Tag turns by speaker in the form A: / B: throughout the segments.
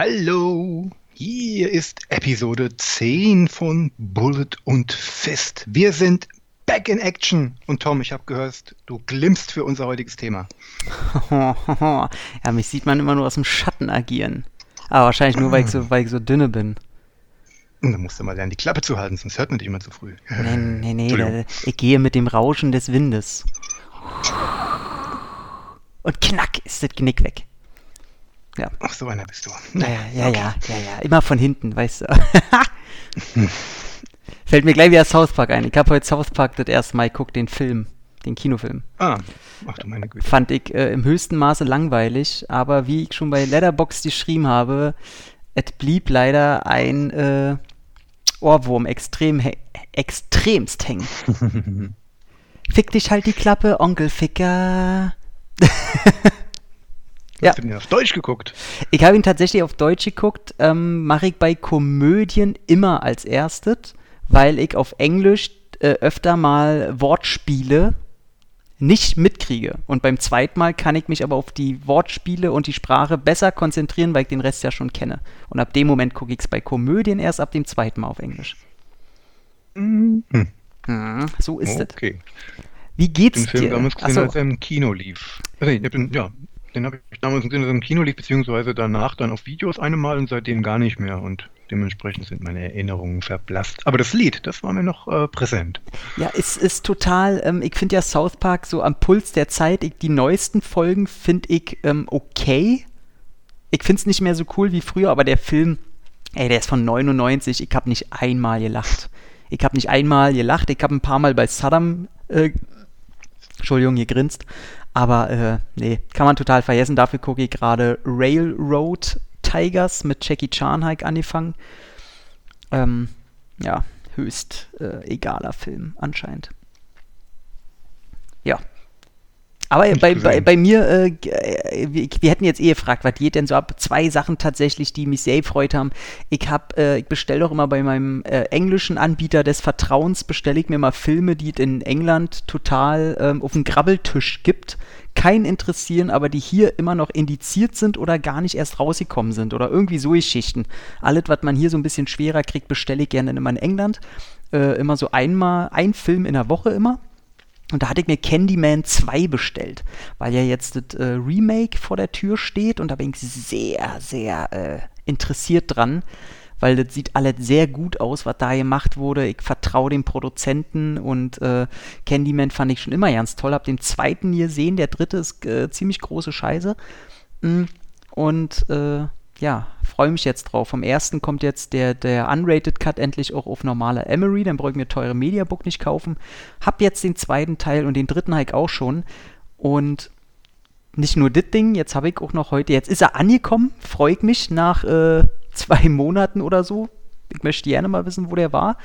A: Hallo, hier ist Episode 10 von Bullet und Fist. Wir sind back in action. Und Tom, ich habe gehört, du glimmst für unser heutiges Thema.
B: ja, mich sieht man immer nur aus dem Schatten agieren. Aber wahrscheinlich nur, weil ich so, weil ich so dünne bin.
A: Da musst du mal lernen, die Klappe zu halten, sonst hört man dich immer zu früh.
B: Nee, nee, nee, ich gehe mit dem Rauschen des Windes. Und knack ist das Genick weg.
A: Ja. Ach, so einer bist du.
B: Ja, ja, ja, okay. ja, ja, ja. Immer von hinten, weißt du. Fällt mir gleich wieder South Park ein. Ich habe heute South Park das erste Mal geguckt, den Film, den Kinofilm.
A: Ah, ach du meine Güte.
B: Fand ich äh, im höchsten Maße langweilig, aber wie ich schon bei Letterboxd geschrieben habe, es blieb leider ein äh, Ohrwurm extrem extremst hängen. Fick dich halt die Klappe, Onkel Ficker.
A: Ja. Hast du ihn auf Deutsch geguckt?
B: Ich habe ihn tatsächlich auf Deutsch geguckt. Ähm, Mache ich bei Komödien immer als erstes, weil ich auf Englisch äh, öfter mal Wortspiele nicht mitkriege. Und beim zweiten Mal kann ich mich aber auf die Wortspiele und die Sprache besser konzentrieren, weil ich den Rest ja schon kenne. Und ab dem Moment gucke ich es bei Komödien erst ab dem zweiten Mal auf Englisch.
A: Mhm.
B: Hm, so ist es.
A: Okay.
B: Wie geht's
A: den Film
B: dir?
A: damals gesehen, als er im Kino lief. Ich bin, ja, den habe ich damals gesehen, als er Kino lief, beziehungsweise danach dann auf Videos einmal und seitdem gar nicht mehr. Und dementsprechend sind meine Erinnerungen verblasst. Aber das Lied, das war mir noch äh, präsent.
B: Ja, es ist total, ähm, ich finde ja South Park so am Puls der Zeit. Ich, die neuesten Folgen finde ich ähm, okay. Ich finde es nicht mehr so cool wie früher, aber der Film, ey, der ist von 99. Ich habe nicht einmal gelacht. Ich habe nicht einmal gelacht. Ich habe ein paar Mal bei Saddam, äh, Entschuldigung, gegrinst. Aber äh, nee, kann man total vergessen. Dafür gucke ich gerade Railroad Tigers mit Jackie Chan angefangen. Ähm, ja, höchst äh, egaler Film anscheinend. Ja. Aber bei, bei, bei, mir, äh, äh, wir, wir, hätten jetzt eh gefragt, was geht denn so ab? Zwei Sachen tatsächlich, die mich sehr gefreut haben. Ich, hab, äh, ich bestelle doch immer bei meinem äh, englischen Anbieter des Vertrauens, bestelle ich mir mal Filme, die es in England total ähm, auf dem Grabbeltisch gibt. Kein interessieren, aber die hier immer noch indiziert sind oder gar nicht erst rausgekommen sind oder irgendwie so Geschichten. Alles, was man hier so ein bisschen schwerer kriegt, bestelle ich gerne immer in England. Äh, immer so einmal, ein Film in der Woche immer und da hatte ich mir Candyman 2 bestellt, weil ja jetzt das äh, Remake vor der Tür steht und da bin ich sehr, sehr äh, interessiert dran, weil das sieht alles sehr gut aus, was da gemacht wurde. Ich vertraue dem Produzenten und äh, Candyman fand ich schon immer ganz toll. Hab den zweiten hier sehen, der dritte ist äh, ziemlich große Scheiße. Mm, und äh, ja, freue mich jetzt drauf. Vom ersten kommt jetzt der, der Unrated Cut endlich auch auf normaler Emery, dann brauche ich mir teure Mediabook nicht kaufen. Hab jetzt den zweiten Teil und den dritten Hike auch schon. Und nicht nur das Ding, jetzt habe ich auch noch heute, jetzt ist er angekommen, freue ich mich nach äh, zwei Monaten oder so. Ich möchte gerne mal wissen, wo der war.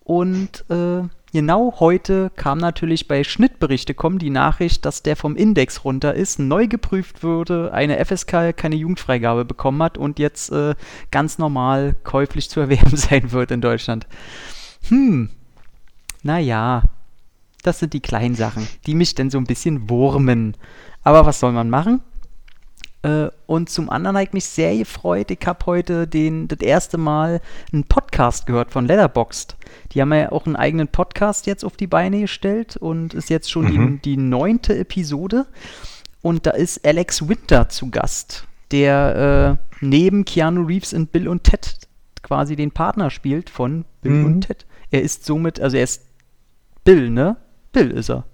B: Und äh, genau heute kam natürlich bei Schnittberichte.com die Nachricht, dass der vom Index runter ist, neu geprüft wurde, eine FSK keine Jugendfreigabe bekommen hat und jetzt äh, ganz normal käuflich zu erwerben sein wird in Deutschland. Hm, naja, das sind die kleinen Sachen, die mich denn so ein bisschen wurmen. Aber was soll man machen? Äh, und zum anderen habe ich mich sehr gefreut. Ich habe heute den, das erste Mal einen Podcast gehört von Letterboxd. Die haben ja auch einen eigenen Podcast jetzt auf die Beine gestellt und ist jetzt schon mhm. die, die neunte Episode. Und da ist Alex Winter zu Gast, der äh, neben Keanu Reeves in Bill und Ted quasi den Partner spielt von Bill mhm. und Ted. Er ist somit, also er ist Bill, ne? Bill ist er.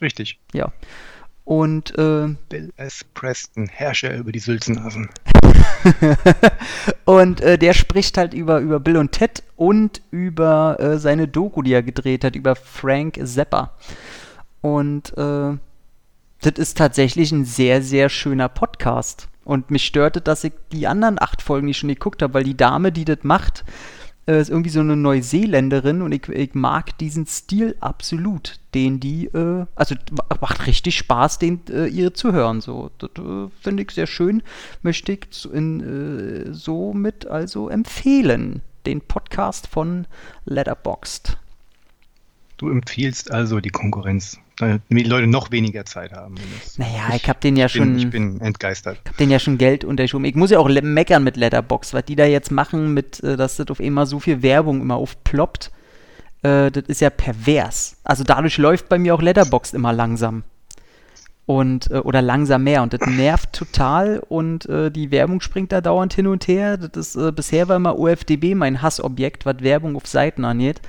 A: Richtig.
B: Ja. Und äh,
A: Bill S. Preston, Herrscher über die Sülzenasen.
B: und äh, der spricht halt über, über Bill und Ted und über äh, seine Doku, die er gedreht hat, über Frank Zappa. Und äh, das ist tatsächlich ein sehr, sehr schöner Podcast. Und mich störte, dass ich die anderen acht Folgen nicht schon geguckt habe, weil die Dame, die das macht, äh, ist irgendwie so eine Neuseeländerin und ich, ich, mag diesen Stil absolut, den die, äh, also macht richtig Spaß, den äh, ihr zu hören. So, das finde ich sehr schön, möchte ich in, äh, somit also empfehlen, den Podcast von Letterboxd.
A: Du empfiehlst also die Konkurrenz, damit die Leute noch weniger Zeit haben.
B: Naja, ich, ich habe den ja
A: bin,
B: schon.
A: Ich bin entgeistert.
B: Ich habe den ja schon Geld unterschoben. Ich muss ja auch meckern mit Letterbox, was die da jetzt machen, mit, äh, dass das auf immer so viel Werbung immer aufploppt. Äh, das ist ja pervers. Also dadurch läuft bei mir auch Letterbox immer langsam und äh, oder langsam mehr und das nervt total und äh, die Werbung springt da dauernd hin und her. Das ist äh, bisher war immer OFDB mein Hassobjekt, was Werbung auf Seiten angeht.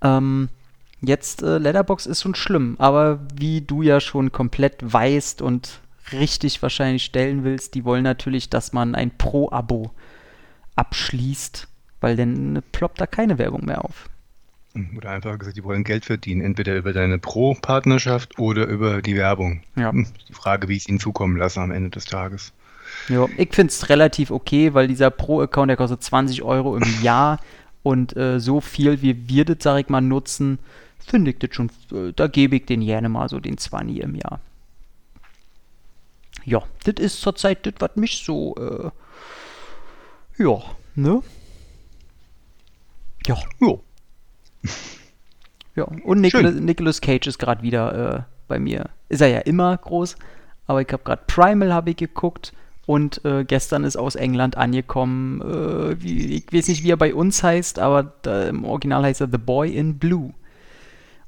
B: Ähm, jetzt äh, Letterbox ist schon schlimm, aber wie du ja schon komplett weißt und richtig wahrscheinlich stellen willst, die wollen natürlich, dass man ein Pro-Abo abschließt, weil dann ploppt da keine Werbung mehr auf.
A: Oder einfach gesagt, die wollen Geld verdienen, entweder über deine Pro-Partnerschaft oder über die Werbung.
B: Ja.
A: Hm, Die Frage, wie ich es ihnen zukommen lasse am Ende des Tages.
B: Ja, ich finde es relativ okay, weil dieser Pro-Account, der kostet 20 Euro im Jahr und äh, so viel, wie wir das, sag ich mal, nutzen, finde ich das schon, äh, da gebe ich den gerne mal so den 20 im Jahr. Ja, das ist zurzeit das, was mich so, äh, ja, ne? Ja.
A: Jo.
B: Ja, und Nicolas, Nicolas Cage ist gerade wieder äh, bei mir. Ist er ja immer groß, aber ich habe gerade Primal habe ich geguckt und äh, gestern ist aus England angekommen, äh, wie, ich weiß nicht, wie er bei uns heißt, aber da, im Original heißt er The Boy in Blue,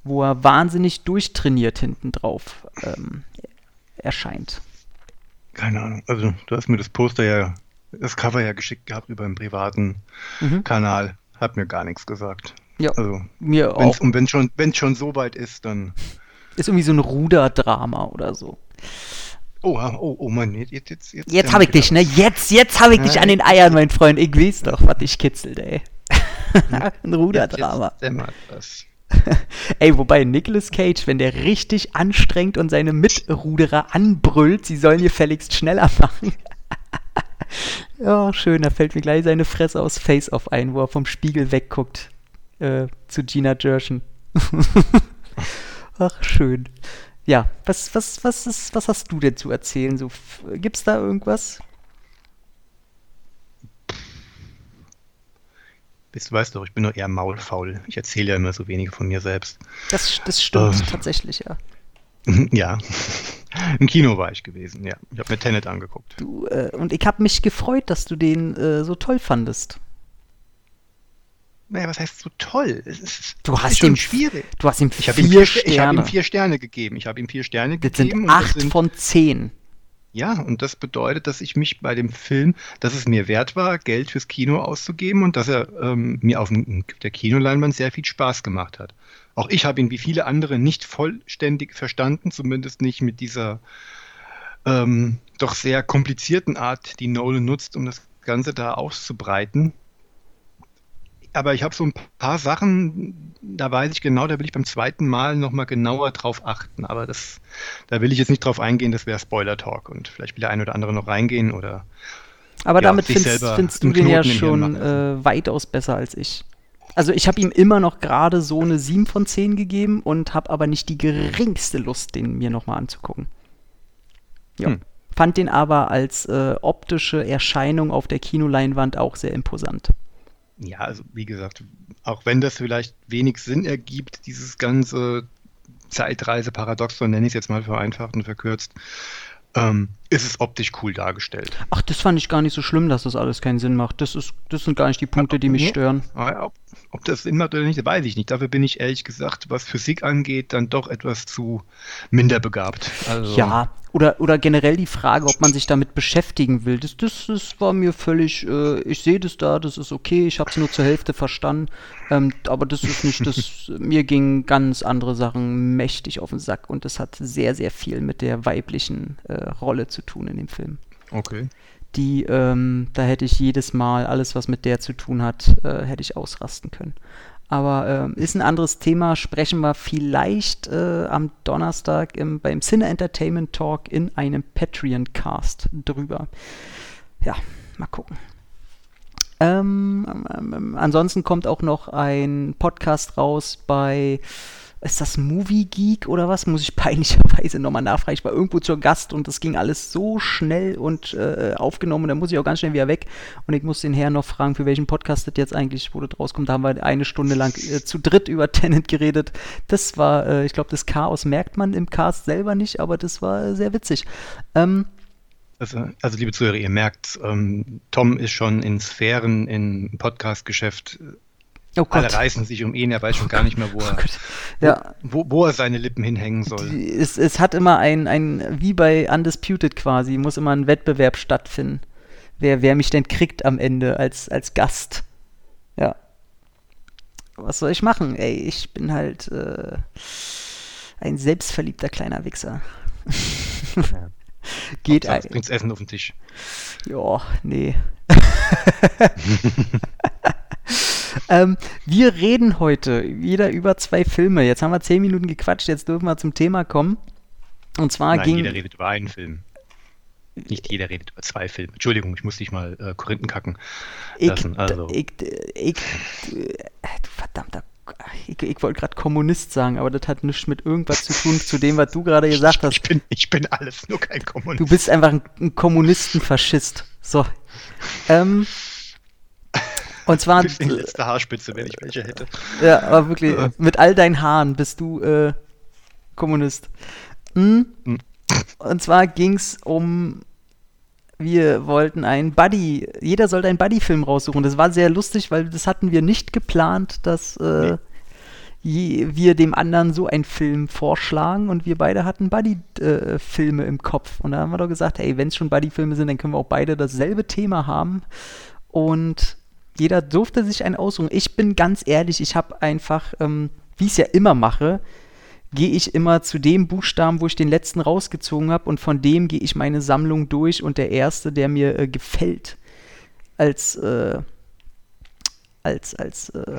B: wo er wahnsinnig durchtrainiert hinten drauf ähm, erscheint.
A: Keine Ahnung. Also, du hast mir das Poster ja, das Cover ja geschickt gehabt über einen privaten
B: Mhm.
A: Kanal. Hat mir gar nichts gesagt.
B: Ja,
A: Also,
B: mir
A: wenn's,
B: auch.
A: und wenn schon, wenn schon so weit ist, dann.
B: Ist irgendwie so ein Ruderdrama oder so.
A: Oh, oh, oh Mann, jetzt, jetzt, jetzt.
B: Jetzt habe ich dich, ne? Jetzt, jetzt habe ich dich an den Eiern, mein Freund. Ich weiß doch, was dich kitzelt, ey. Ein Ruderdrama.
A: Jetzt dämmert das.
B: Ey, wobei Nicolas Cage, wenn der richtig anstrengt und seine Mitruderer anbrüllt, sie sollen gefälligst schneller machen. ja, schön, da fällt mir gleich seine Fresse aus Face-Off ein, wo er vom Spiegel wegguckt äh, zu Gina Gershon. Ach, schön. Ja, was, was, was, ist, was hast du denn zu erzählen? So, gibt's da irgendwas?
A: Bist, du weißt doch, ich bin doch eher maulfaul. Ich erzähle ja immer so wenig von mir selbst.
B: Das, das stimmt
A: Ähm.
B: tatsächlich, ja.
A: Ja. Im Kino war ich gewesen, ja. Ich habe mir Tenet angeguckt.
B: Du, äh, und ich habe mich gefreut, dass du den äh, so toll fandest.
A: Naja, was heißt so toll? Es ist,
B: Du hast ihm-
A: schwierig.
B: Du hast ihm
A: Ich habe
B: vier
A: ihm, vier Ste- ich hab
B: Sterne.
A: ihm vier Sterne gegeben. Ich habe ihm vier Sterne
B: das
A: gegeben.
B: sind
A: und das
B: acht
A: sind-
B: von zehn.
A: Ja, und das bedeutet, dass ich mich bei dem Film, dass es mir wert war, Geld fürs Kino auszugeben und dass er ähm, mir auf dem- der Kinoleinwand sehr viel Spaß gemacht hat. Auch ich habe ihn wie viele andere nicht vollständig verstanden, zumindest nicht mit dieser ähm, doch sehr komplizierten Art, die Nolan nutzt, um das Ganze da auszubreiten. Aber ich habe so ein paar Sachen, da weiß ich genau, da will ich beim zweiten Mal nochmal genauer drauf achten. Aber das, da will ich jetzt nicht drauf eingehen, das wäre Spoiler-Talk. Und vielleicht will der eine oder andere noch reingehen oder
B: Aber
A: Ja,
B: damit findest, findest du den ja schon äh, weitaus besser als ich. Also ich habe ihm immer noch gerade so eine 7 von 10 gegeben und habe aber nicht die geringste Lust, den mir nochmal anzugucken. Ja.
A: Hm.
B: Fand den aber als äh, optische Erscheinung auf der Kinoleinwand auch sehr imposant.
A: Ja, also wie gesagt, auch wenn das vielleicht wenig Sinn ergibt, dieses ganze Zeitreise-Paradoxon, nenne ich es jetzt mal vereinfacht und verkürzt, ähm, ist es optisch cool dargestellt.
B: Ach, das fand ich gar nicht so schlimm, dass das alles keinen Sinn macht. Das, ist, das sind gar nicht die Punkte, die mich
A: Nee.
B: stören.
A: Aber ob, ob das Sinn macht oder nicht, weiß ich nicht. Dafür bin ich ehrlich gesagt, was Physik angeht, dann doch etwas zu minder begabt. Also,
B: Ja, oder, oder generell die Frage, ob man sich damit beschäftigen will. Das, das, das war mir völlig, äh, ich sehe das da, das ist okay, ich habe es nur zur Hälfte verstanden. Ähm, aber das ist nicht das, mir gingen ganz andere Sachen mächtig auf den Sack und das hat sehr, sehr viel mit der weiblichen äh, Rolle zu tun in dem Film.
A: Okay.
B: Die, ähm, da hätte ich jedes Mal alles, was mit der zu tun hat, äh, hätte ich ausrasten können. Aber ähm, ist ein anderes Thema. Sprechen wir vielleicht äh, am Donnerstag im, beim Cine Entertainment Talk in einem Patreon-Cast drüber. Ja, mal gucken. Ähm, ähm, ähm, ansonsten kommt auch noch ein Podcast raus bei, ist das Movie Geek oder was? Muss ich peinlicherweise Scheiße, nochmal nachfragen. Ich war irgendwo zur Gast und das ging alles so schnell und äh, aufgenommen. Da muss ich auch ganz schnell wieder weg. Und ich muss den Herrn noch fragen, für welchen Podcast das jetzt eigentlich, wo das rauskommt. Da haben wir eine Stunde lang äh, zu dritt über Tenant geredet. Das war, äh, ich glaube, das Chaos merkt man im Cast selber nicht, aber das war sehr witzig. Ähm,
A: also, also, liebe Zuhörer, ihr merkt, ähm, Tom ist schon in Sphären im Podcast-Geschäft Oh Alle reißen sich um ihn, er weiß schon gar nicht mehr, wo er, oh ja. wo, wo, er seine Lippen hinhängen soll.
B: Es, es hat immer ein, ein, wie bei Undisputed quasi, muss immer ein Wettbewerb stattfinden. Wer, wer mich denn kriegt am Ende als, als Gast. Ja. Was soll ich machen? Ey, ich bin halt äh, ein selbstverliebter kleiner Wichser.
A: Ja. Geht eigentlich. Bringt's Essen auf den Tisch.
B: Ja, nee. ähm, wir reden heute wieder über zwei Filme. Jetzt haben wir zehn Minuten gequatscht, jetzt dürfen wir zum Thema kommen. Und zwar
A: Nein,
B: ging.
A: Jeder redet über einen Film. Nicht jeder redet über zwei Filme. Entschuldigung, ich muss dich mal äh, Korinthen kacken lassen.
B: Ich, also. ich, ich, du verdammter ich, ich wollte gerade Kommunist sagen, aber das hat nichts mit irgendwas zu tun, zu dem, was du gerade gesagt hast.
A: Ich bin, ich bin alles, nur kein Kommunist.
B: Du bist einfach ein, ein Kommunistenfaschist. So. Ähm, und zwar.
A: Die letzte Haarspitze, wenn ich welche hätte.
B: Ja, aber wirklich, mit all deinen Haaren bist du äh, Kommunist. Hm? Hm. Und zwar ging es um. Wir wollten einen Buddy, jeder sollte einen Buddy-Film raussuchen. Das war sehr lustig, weil das hatten wir nicht geplant, dass äh, nee. wir dem anderen so einen Film vorschlagen und wir beide hatten Buddy-Filme äh, im Kopf. Und da haben wir doch gesagt, hey, wenn es schon Buddy-Filme sind, dann können wir auch beide dasselbe Thema haben. Und jeder durfte sich einen aussuchen. Ich bin ganz ehrlich, ich habe einfach, ähm, wie ich es ja immer mache, gehe ich immer zu dem Buchstaben, wo ich den letzten rausgezogen habe und von dem gehe ich meine Sammlung durch und der erste, der mir äh, gefällt, als, äh, als, als äh,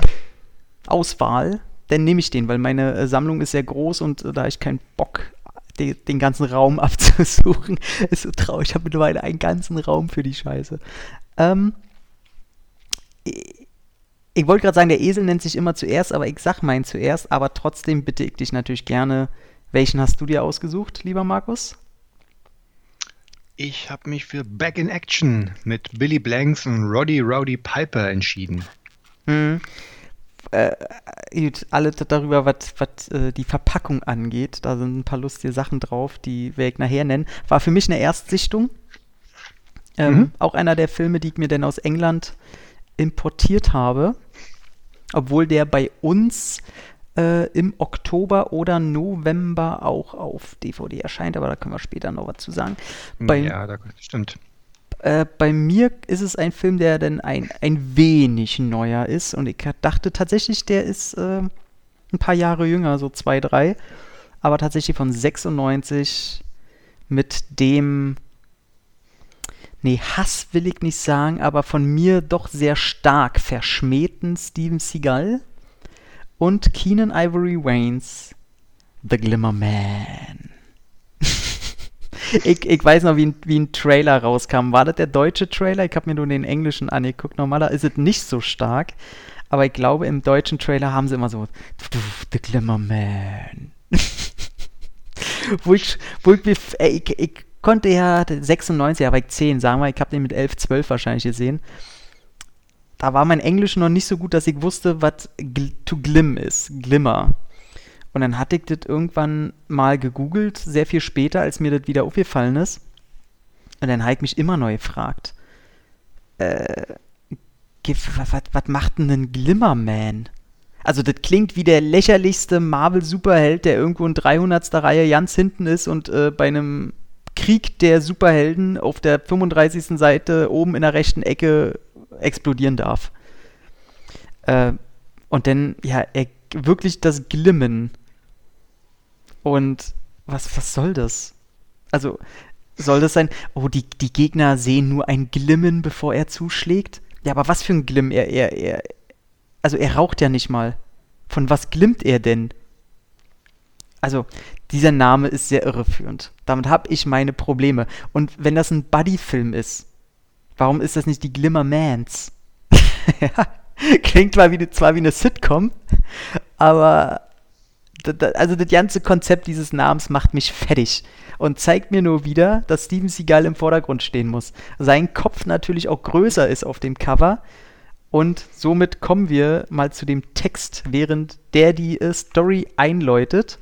B: Auswahl, dann nehme ich den, weil meine äh, Sammlung ist sehr groß und äh, da ich keinen Bock den, den ganzen Raum abzusuchen, ist so traurig. Ich habe mittlerweile einen ganzen Raum für die Scheiße. Ähm, ich wollte gerade sagen, der Esel nennt sich immer zuerst, aber ich sag meinen zuerst, aber trotzdem bitte ich dich natürlich gerne, welchen hast du dir ausgesucht, lieber Markus?
A: Ich habe mich für Back in Action mit Billy Blanks und Roddy Rowdy Piper entschieden.
B: Hm. Äh, gut, alles darüber, was äh, die Verpackung angeht, da sind ein paar lustige Sachen drauf, die werde ich nachher nennen. War für mich eine Erstsichtung. Ähm, mhm. Auch einer der Filme, die ich mir denn aus England importiert habe, obwohl der bei uns äh, im Oktober oder November auch auf DVD erscheint, aber da können wir später noch was zu sagen.
A: Bei, ja, das stimmt.
B: Äh, bei mir ist es ein Film, der dann ein, ein wenig neuer ist und ich dachte tatsächlich, der ist äh, ein paar Jahre jünger, so zwei, drei, aber tatsächlich von 96 mit dem nee, Hass will ich nicht sagen, aber von mir doch sehr stark verschmähten Steven Seagal und Keenan Ivory Waynes The Glimmer Man. ich, ich weiß noch, wie ein, wie ein Trailer rauskam. War das der deutsche Trailer? Ich habe mir nur den englischen angeguckt. Normaler ist es nicht so stark. Aber ich glaube, im deutschen Trailer haben sie immer so The Glimmer Man. wo ich, wo ich, ey, ich, ich konnte ja 96, aber ich 10, sagen wir, ich habe den mit 11, 12 wahrscheinlich gesehen. Da war mein Englisch noch nicht so gut, dass ich wusste, was to glim ist, Glimmer. Und dann hatte ich das irgendwann mal gegoogelt, sehr viel später, als mir das wieder aufgefallen ist. Und dann habe ich mich immer neu gefragt, äh, was macht denn ein Glimmerman? Also das klingt wie der lächerlichste Marvel-Superheld, der irgendwo in 300. Reihe ganz hinten ist und äh, bei einem Krieg der Superhelden auf der 35. Seite oben in der rechten Ecke explodieren darf. Äh, und dann, ja, er, wirklich das Glimmen. Und was, was soll das? Also, soll das sein, oh, die, die Gegner sehen nur ein Glimmen, bevor er zuschlägt? Ja, aber was für ein Glimm? Er, er, er, also er raucht ja nicht mal. Von was glimmt er denn? Also, dieser Name ist sehr irreführend. Damit habe ich meine Probleme. Und wenn das ein Buddy-Film ist, warum ist das nicht die Glimmermans? ja, klingt zwar wie, zwar wie eine Sitcom, aber also das ganze Konzept dieses Namens macht mich fertig und zeigt mir nur wieder, dass Steven Seagal im Vordergrund stehen muss. Sein Kopf natürlich auch größer ist auf dem Cover. Und somit kommen wir mal zu dem Text, während der die äh, Story einläutet.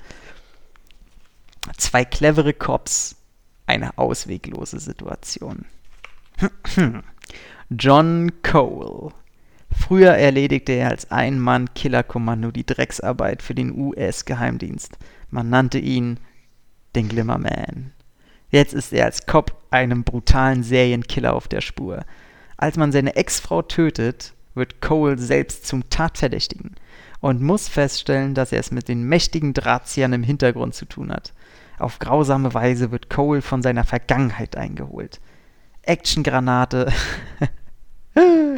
B: Zwei clevere Cops, eine ausweglose Situation. John Cole. Früher erledigte er als Ein-Mann-Killerkommando die Drecksarbeit für den US-Geheimdienst. Man nannte ihn den Glimmerman. Jetzt ist er als Cop einem brutalen Serienkiller auf der Spur. Als man seine Ex-Frau tötet, wird Cole selbst zum Tatverdächtigen und muss feststellen, dass er es mit den mächtigen Drahtziehern im Hintergrund zu tun hat. Auf grausame Weise wird Cole von seiner Vergangenheit eingeholt. Actiongranate.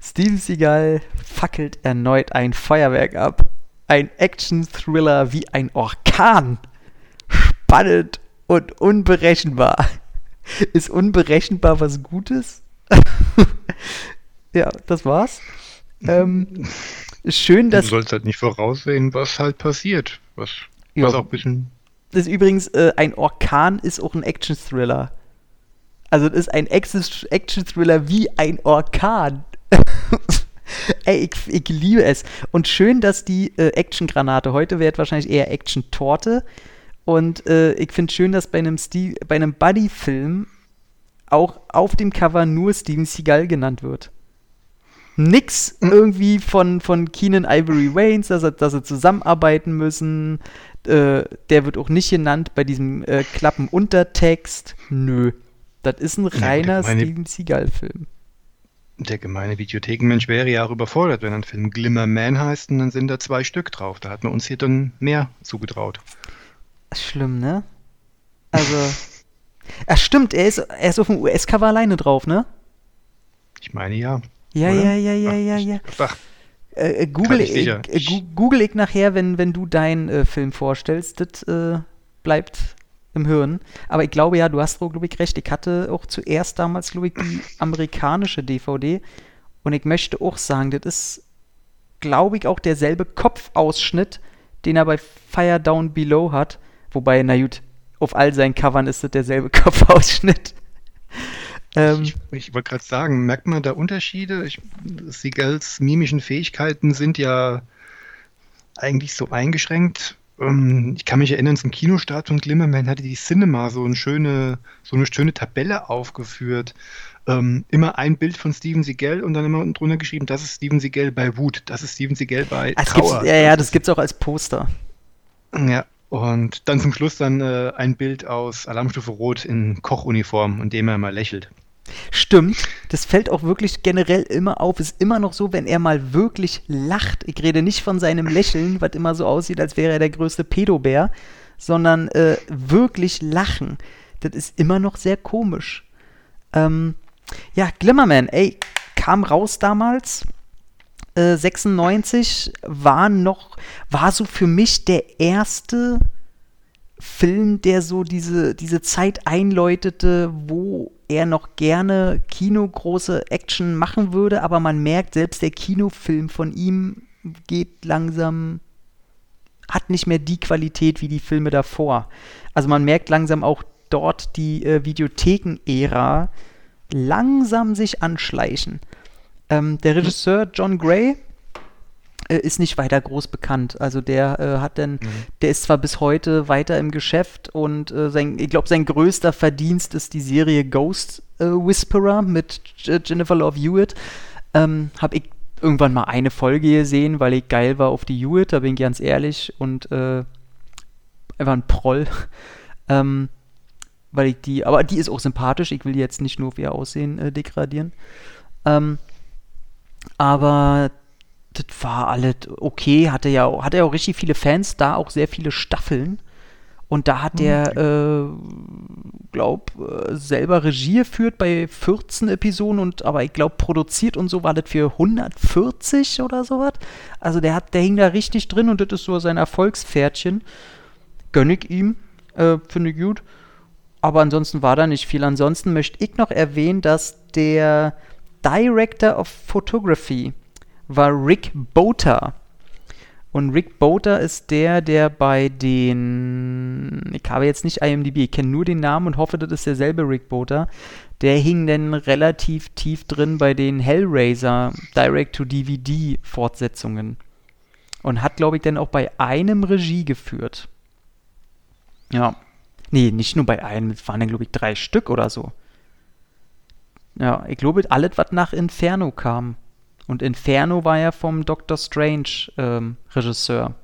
B: Steven Seagal fackelt erneut ein Feuerwerk ab. Ein Action-Thriller wie ein Orkan spannend und unberechenbar. Ist unberechenbar was Gutes? ja, das war's. Ähm, schön, dass.
A: Du sollst halt nicht voraussehen, was halt passiert. Was, ja. was auch ein bisschen.
B: Das ist übrigens, äh, ein Orkan ist auch ein Action-Thriller. Also, das ist ein Action-Thriller wie ein Orkan. Ey, ich, ich, liebe es. Und schön, dass die äh, Action-Granate, heute wird wahrscheinlich eher Action-Torte, und äh, ich finde schön, dass bei einem, einem Buddy-Film auch auf dem Cover nur Steven Seagal genannt wird. Nix mhm. irgendwie von, von Keenan Ivory Waynes, dass, dass sie zusammenarbeiten müssen. Äh, der wird auch nicht genannt bei diesem äh, Klappenuntertext. Nö. Das ist ein reiner ja, Steven Seagal-Film.
A: Der gemeine Videothekenmensch wäre ja auch überfordert, wenn ein Film Glimmer Man heißt und dann sind da zwei Stück drauf. Da hat man uns hier dann mehr zugetraut.
B: Schlimm, ne? Also. Ach, stimmt, er ist, er ist auf dem US-Cover alleine drauf, ne?
A: Ich meine ja.
B: Ja, oder? ja, ja, ja, ja, ja. Ach, äh, äh Google, ich, äh, Google ich nachher, wenn, wenn du deinen äh, Film vorstellst. Das äh, bleibt im Hirn. Aber ich glaube ja, du hast, glaube ich, recht. Ich hatte auch zuerst damals, glaube ich, die amerikanische DVD. Und ich möchte auch sagen, das ist, glaube ich, auch derselbe Kopfausschnitt, den er bei Fire Down Below hat. Wobei, na gut, auf all seinen Covern ist das derselbe Kopfausschnitt.
A: Ähm, ich, ich wollte gerade sagen, merkt man da Unterschiede? Ich, Siegels mimischen Fähigkeiten sind ja eigentlich so eingeschränkt. Ähm, ich kann mich erinnern, zum Kinostart von Glimmerman hatte die Cinema so eine schöne, so eine schöne Tabelle aufgeführt. Ähm, immer ein Bild von Steven Seagal und dann immer unten drunter geschrieben, das ist Steven Seagal bei Wut, das ist Steven Seagal bei
B: ah, Trauer. Ja, ja, das gibt es auch als Poster.
A: Ja, und dann zum Schluss dann äh, ein Bild aus Alarmstufe Rot in Kochuniform, in dem er mal lächelt.
B: Stimmt, das fällt auch wirklich generell immer auf. Ist immer noch so, wenn er mal wirklich lacht. Ich rede nicht von seinem Lächeln, was immer so aussieht, als wäre er der größte Pedobär, sondern äh, wirklich lachen. Das ist immer noch sehr komisch. Ähm, ja, Glimmerman, ey, kam raus damals 96 war noch, war so für mich der erste Film, der so diese, diese Zeit einläutete, wo er noch gerne kinogroße Action machen würde, aber man merkt, selbst der Kinofilm von ihm geht langsam, hat nicht mehr die Qualität wie die Filme davor. Also man merkt langsam auch dort die äh, Videotheken-Ära langsam sich anschleichen. Ähm, der Regisseur John Gray äh, ist nicht weiter groß bekannt. Also der äh, hat dann, mhm. der ist zwar bis heute weiter im Geschäft und äh, sein, ich glaube, sein größter Verdienst ist die Serie Ghost äh, Whisperer mit Jennifer Love Hewitt. Ähm, Habe ich irgendwann mal eine Folge gesehen, weil ich geil war auf die Hewitt, da bin ich ganz ehrlich und äh, einfach ein Proll. ähm, weil ich die, aber die ist auch sympathisch, ich will die jetzt nicht nur auf ihr Aussehen äh, degradieren. Ähm, aber das war alles okay, hatte ja, hatte ja auch richtig viele Fans, da auch sehr viele Staffeln. Und da hat der, äh, glaub, äh, selber Regie geführt bei 14 Episoden und aber ich glaube produziert und so war das für 140 oder sowas. Also der hat, der hing da richtig drin und das ist so sein Erfolgspferdchen. Gönn ich ihm, äh, finde ich gut. Aber ansonsten war da nicht viel. Ansonsten möchte ich noch erwähnen, dass der Director of Photography war Rick Boter. Und Rick Boter ist der, der bei den. Ich habe jetzt nicht IMDb, ich kenne nur den Namen und hoffe, das ist derselbe Rick Boter. Der hing dann relativ tief drin bei den Hellraiser Direct-to-DVD-Fortsetzungen. Und hat, glaube ich, dann auch bei einem Regie geführt. Ja. Nee, nicht nur bei einem, es waren dann, glaube ich, drei Stück oder so. Ja, ich glaube, alles, was nach Inferno kam. Und Inferno war ja vom Doctor Strange ähm, Regisseur.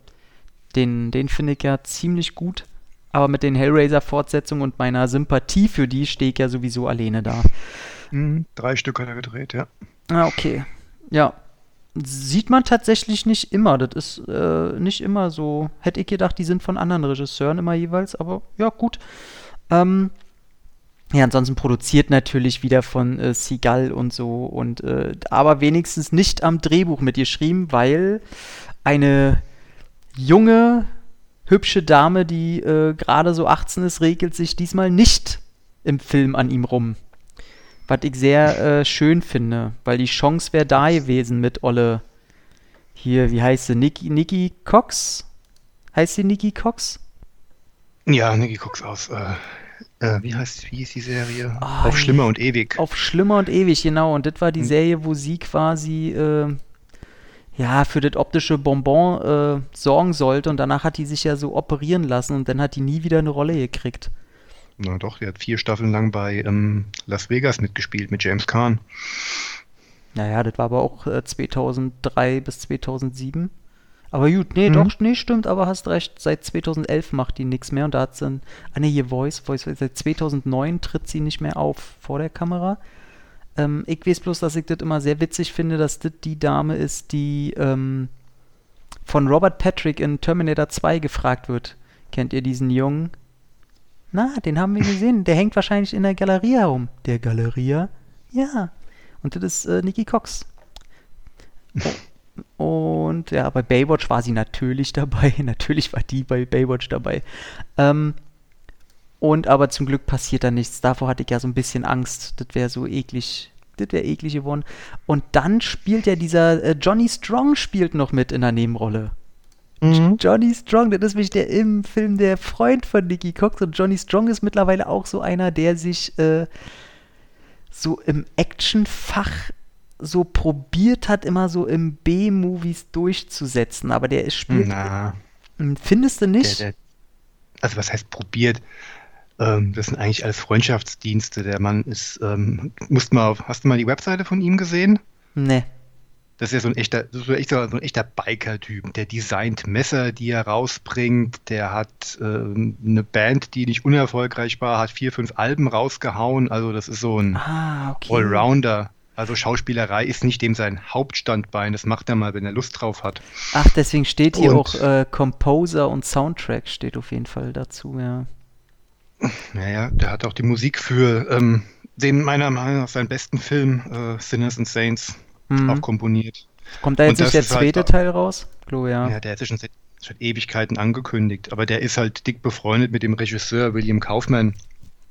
B: Den, den finde ich ja ziemlich gut. Aber mit den Hellraiser-Fortsetzungen und meiner Sympathie für die stehe ich ja sowieso alleine da.
A: Mhm, drei Stück hat er gedreht, ja.
B: Ah, okay. Ja. Sieht man tatsächlich nicht immer. Das ist äh, nicht immer so. Hätte ich gedacht, die sind von anderen Regisseuren immer jeweils, aber ja, gut. Ähm, ja, ansonsten produziert natürlich wieder von äh, Seagull und so und äh, aber wenigstens nicht am Drehbuch mitgeschrieben, weil eine junge, hübsche Dame, die äh, gerade so 18 ist, regelt sich diesmal nicht im Film an ihm rum. Was ich sehr äh, schön finde, weil die Chance wäre da gewesen mit Olle. Hier, wie heißt sie? Nikki, Nikki Cox? Heißt sie Nikki Cox?
A: Ja, Nikki Cox aus äh, äh, wie heißt wie ist die Serie? Oh, auf Schlimmer und Ewig.
B: Auf Schlimmer und Ewig, genau. Und das war die hm. Serie, wo sie quasi äh, ja für das optische Bonbon äh, sorgen sollte. Und danach hat die sich ja so operieren lassen und dann hat die nie wieder eine Rolle gekriegt.
A: Na doch, die hat vier Staffeln lang bei ähm, Las Vegas mitgespielt mit James Caan.
B: Naja, das war aber auch 2003 äh, bis 2007. Aber gut, nee, mhm. doch, nee, stimmt, aber hast recht. Seit 2011 macht die nichts mehr und da hat sie ein. Ah, nee, hier Voice, Voice, seit 2009 tritt sie nicht mehr auf vor der Kamera. Ähm, ich weiß bloß, dass ich das immer sehr witzig finde, dass das die Dame ist, die ähm, von Robert Patrick in Terminator 2 gefragt wird. Kennt ihr diesen Jungen? Na, den haben wir gesehen. Der hängt wahrscheinlich in der Galerie herum. Der Galeria? Ja. Und das ist äh, Nikki Cox. Oh. Und ja, bei Baywatch war sie natürlich dabei. natürlich war die bei Baywatch dabei. Ähm, und aber zum Glück passiert da nichts. Davor hatte ich ja so ein bisschen Angst. Das wäre so eklig. Das wäre eklig geworden. Und dann spielt ja dieser äh, Johnny Strong spielt noch mit in der Nebenrolle. Mhm. Johnny Strong, das ist mich der im Film der Freund von Nicky Cox. Und Johnny Strong ist mittlerweile auch so einer, der sich äh, so im Actionfach so probiert hat, immer so im B-Movies durchzusetzen, aber der ist spielt. Na, hm, Findest du nicht? Der, der,
A: also was heißt probiert? Ähm, das sind eigentlich alles Freundschaftsdienste. Der Mann ist, ähm, musst mal, hast du mal die Webseite von ihm gesehen?
B: Nee.
A: Das ist ja so ein echter, so ein echter, so ein echter Biker-Typ. Der designt Messer, die er rausbringt. Der hat äh, eine Band, die nicht unerfolgreich war, hat vier, fünf Alben rausgehauen. Also das ist so ein ah, okay. Allrounder. Also Schauspielerei ist nicht dem sein Hauptstandbein, das macht er mal, wenn er Lust drauf hat.
B: Ach, deswegen steht hier und, auch äh, Composer und Soundtrack steht auf jeden Fall dazu, ja.
A: Naja, der hat auch die Musik für ähm, den meiner Meinung nach seinen besten Film äh, Sinners and Saints mhm. auch komponiert.
B: Kommt da jetzt nicht der halt zweite halt, Teil raus? Glaube ja.
A: Ja, der hat sich schon seit, seit Ewigkeiten angekündigt, aber der ist halt dick befreundet mit dem Regisseur William Kaufman.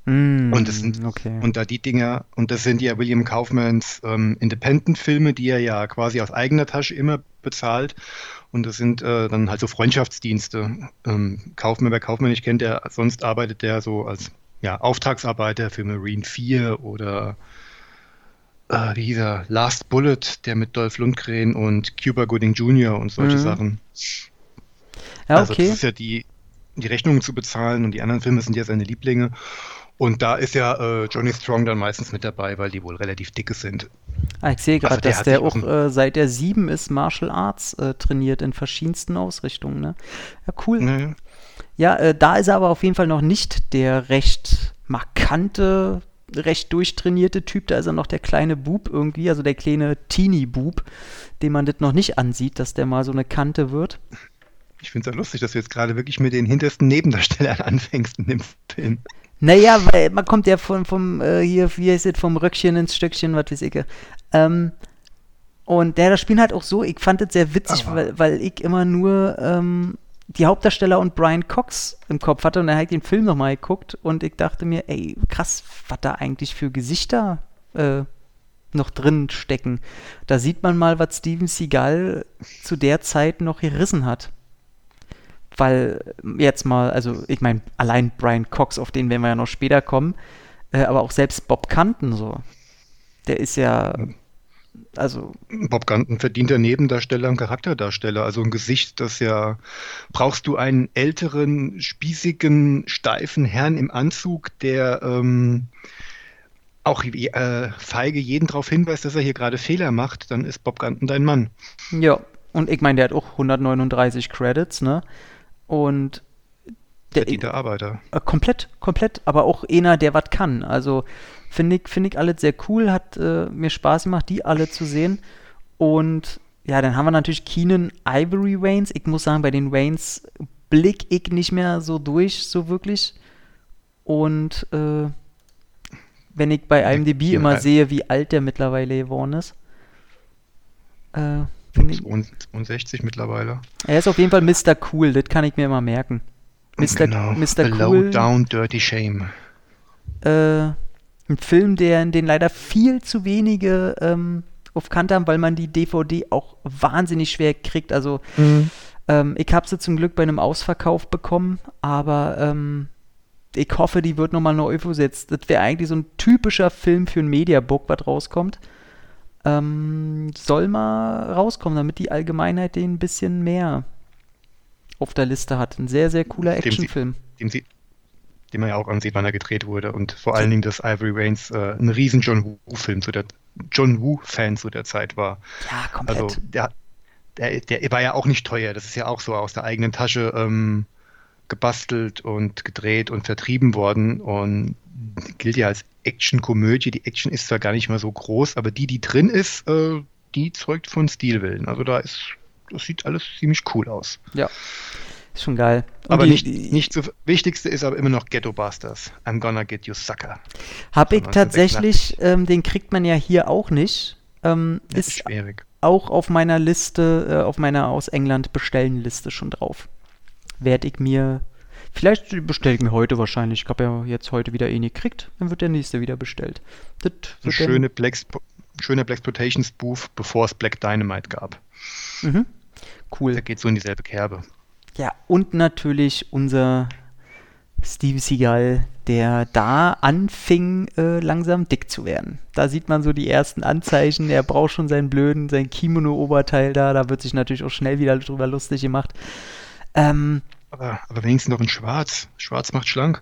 A: Mm, und, das sind, okay. und da die Dinger, und das sind ja William Kaufmans ähm, Independent-Filme, die er ja quasi aus eigener Tasche immer bezahlt. Und das sind äh, dann halt so Freundschaftsdienste. Ähm, Kaufmann, wer Kaufmann nicht kennt, der sonst arbeitet der so als ja, Auftragsarbeiter für Marine 4 oder äh, wie hieß er, Last Bullet, der mit Dolph Lundgren und Cuba Gooding Jr. und solche mhm. Sachen. Ja, also okay. das ist ja die, die Rechnungen zu bezahlen und die anderen Filme sind ja seine Lieblinge. Und da ist ja äh, Johnny Strong dann meistens mit dabei, weil die wohl relativ dicke sind.
B: Ah, ich sehe gerade, also dass der auch äh, seit er sieben ist Martial Arts äh, trainiert in verschiedensten Ausrichtungen. Ne? Ja, cool. Nee. Ja, äh, da ist er aber auf jeden Fall noch nicht der recht markante, recht durchtrainierte Typ. Da ist er noch der kleine Bub irgendwie, also der kleine Teenie-Bub, dem man das noch nicht ansieht, dass der mal so eine Kante wird.
A: Ich finde es ja lustig, dass du jetzt gerade wirklich mit den hintersten Nebendarstellern anfängst in dem Film.
B: Naja, weil man kommt ja von, vom, äh, hier, wie heißt es, vom Röckchen ins Stöckchen, was weiß ich. Ähm, und der, das Spiel halt auch so, ich fand es sehr witzig, weil, weil ich immer nur ähm, die Hauptdarsteller und Brian Cox im Kopf hatte und er hat den Film nochmal geguckt und ich dachte mir, ey, krass, was da eigentlich für Gesichter äh, noch drin stecken. Da sieht man mal, was Steven Seagal zu der Zeit noch gerissen hat. Weil jetzt mal, also ich meine, allein Brian Cox, auf den werden wir ja noch später kommen, äh, aber auch selbst Bob Canton so. Der ist ja, also.
A: Bob Canton verdient der Nebendarsteller und Charakterdarsteller, also ein Gesicht, das ja, brauchst du einen älteren, spießigen, steifen Herrn im Anzug, der ähm, auch äh, feige jeden darauf hinweist, dass er hier gerade Fehler macht, dann ist Bob Gunton dein Mann.
B: Ja, und ich meine, der hat auch 139 Credits, ne? Und
A: der Verdienter Arbeiter.
B: Äh, komplett, komplett, aber auch einer, der was kann. Also finde ich, finde ich alles sehr cool, hat äh, mir Spaß gemacht, die alle zu sehen. Und ja, dann haben wir natürlich Keenan Ivory Waynes. Ich muss sagen, bei den Waynes blick ich nicht mehr so durch, so wirklich. Und äh, wenn ich bei IMDb ja, immer sehe, wie alt der mittlerweile geworden ist.
A: Äh, 62 mittlerweile.
B: Er ist auf jeden Fall Mr. Cool, das kann ich mir immer merken.
A: Mr. Genau. Mr. Cool. Low Down Dirty Shame.
B: Äh, ein Film, der, den leider viel zu wenige ähm, auf Kante haben, weil man die DVD auch wahnsinnig schwer kriegt. Also mhm. ähm, ich habe sie zum Glück bei einem Ausverkauf bekommen, aber ähm, ich hoffe, die wird nochmal neu übersetzt. Das wäre eigentlich so ein typischer Film für ein Mediabook, was rauskommt. Ähm, soll mal rauskommen, damit die Allgemeinheit den ein bisschen mehr auf der Liste hat. Ein sehr, sehr cooler Actionfilm.
A: Den, den, den man ja auch ansieht, wann er gedreht wurde. Und vor allen Dingen, dass Ivory Reigns äh, ein riesen John Woo-Film zu der John Woo-Fan zu der Zeit war.
B: Ja, komplett.
A: Also der, der, der war ja auch nicht teuer. Das ist ja auch so aus der eigenen Tasche ähm, gebastelt und gedreht und vertrieben worden und gilt ja als Action-Komödie. Die Action ist zwar gar nicht mal so groß, aber die, die drin ist, äh, die zeugt von Stilwillen. Also da ist, das sieht alles ziemlich cool aus.
B: Ja. Ist schon geil.
A: Und aber die, nicht, nicht so wichtigste ist aber immer noch Ghetto Busters. I'm gonna get you sucker.
B: Hab ich tatsächlich, ähm, den kriegt man ja hier auch nicht. Ähm, ist, ist schwierig. Auch auf meiner Liste, äh, auf meiner aus England bestellen Liste schon drauf werde ich mir. Vielleicht bestelle ich mir heute wahrscheinlich. Ich habe ja jetzt heute wieder eh nicht gekriegt. Dann wird der nächste wieder bestellt.
A: Das Eine schöne Black, schöne Blaxploitation Spoof, bevor es Black Dynamite gab.
B: Mhm. Cool.
A: Der geht so in dieselbe Kerbe.
B: Ja, und natürlich unser Steve Seagal, der da anfing, äh, langsam dick zu werden. Da sieht man so die ersten Anzeichen. Er braucht schon seinen blöden, sein Kimono-Oberteil da. Da wird sich natürlich auch schnell wieder drüber lustig gemacht.
A: Ähm, aber, aber wenigstens noch in Schwarz. Schwarz macht schlank.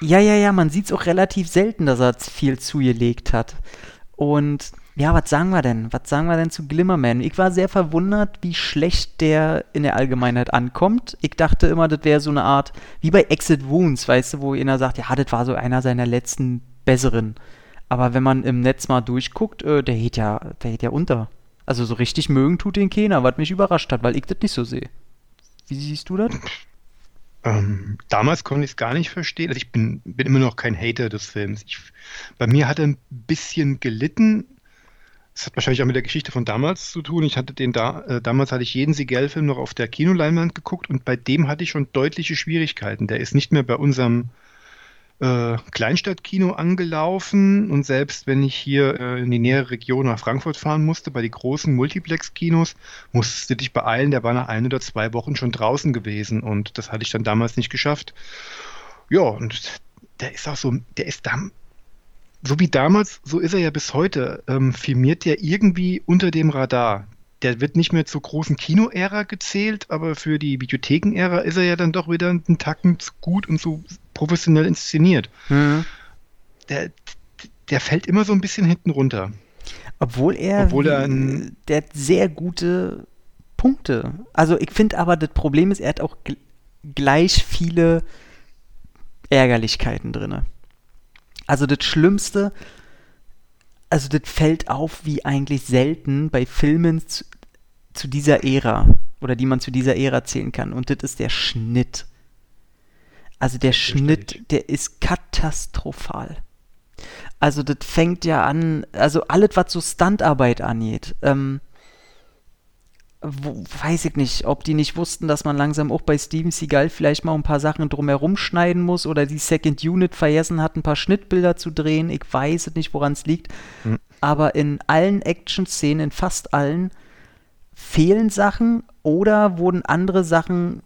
B: Ja, ja, ja, man sieht es auch relativ selten, dass er viel zugelegt hat. Und ja, was sagen wir denn? Was sagen wir denn zu Glimmerman? Ich war sehr verwundert, wie schlecht der in der Allgemeinheit ankommt. Ich dachte immer, das wäre so eine Art, wie bei Exit Wounds, weißt du, wo einer sagt, ja, das war so einer seiner letzten besseren. Aber wenn man im Netz mal durchguckt, äh, der geht ja, der geht ja unter. Also so richtig mögen tut den keiner, was mich überrascht hat, weil ich das nicht so sehe. Wie siehst du das?
A: Ähm, damals konnte ich es gar nicht verstehen. Also ich bin, bin immer noch kein Hater des Films. Ich, bei mir hat er ein bisschen gelitten. Das hat wahrscheinlich auch mit der Geschichte von damals zu tun. Ich hatte den da, äh, damals hatte ich jeden Siegel-Film noch auf der Kinoleinwand geguckt und bei dem hatte ich schon deutliche Schwierigkeiten. Der ist nicht mehr bei unserem äh, Kleinstadtkino angelaufen. Und selbst wenn ich hier äh, in die nähere Region nach Frankfurt fahren musste, bei den großen Multiplex-Kinos, musstest du dich beeilen, der war nach ein oder zwei Wochen schon draußen gewesen. Und das hatte ich dann damals nicht geschafft. Ja, und der ist auch so, der ist da, so wie damals, so ist er ja bis heute, ähm, filmiert der irgendwie unter dem Radar. Der wird nicht mehr zur großen Kino-Ära gezählt, aber für die Videotheken-Ära ist er ja dann doch wieder einen Tacken zu gut und so professionell inszeniert. Mhm. Der, der fällt immer so ein bisschen hinten runter.
B: Obwohl er,
A: Obwohl er ein,
B: der hat sehr gute Punkte. Also ich finde aber, das Problem ist, er hat auch gleich viele Ärgerlichkeiten drin. Also das Schlimmste, also das fällt auf wie eigentlich selten bei Filmen zu, zu, dieser Ära oder die man zu dieser Ära zählen kann. Und das ist der Schnitt. Also der Schnitt, der ist katastrophal. Also das fängt ja an, also alles, was so Stuntarbeit angeht. Ähm, wo, weiß ich nicht, ob die nicht wussten, dass man langsam auch bei Steven Seagal vielleicht mal ein paar Sachen drumherum schneiden muss oder die Second Unit vergessen hat, ein paar Schnittbilder zu drehen. Ich weiß nicht, woran es liegt. Mhm. Aber in allen Action-Szenen, in fast allen, fehlen Sachen oder wurden andere Sachen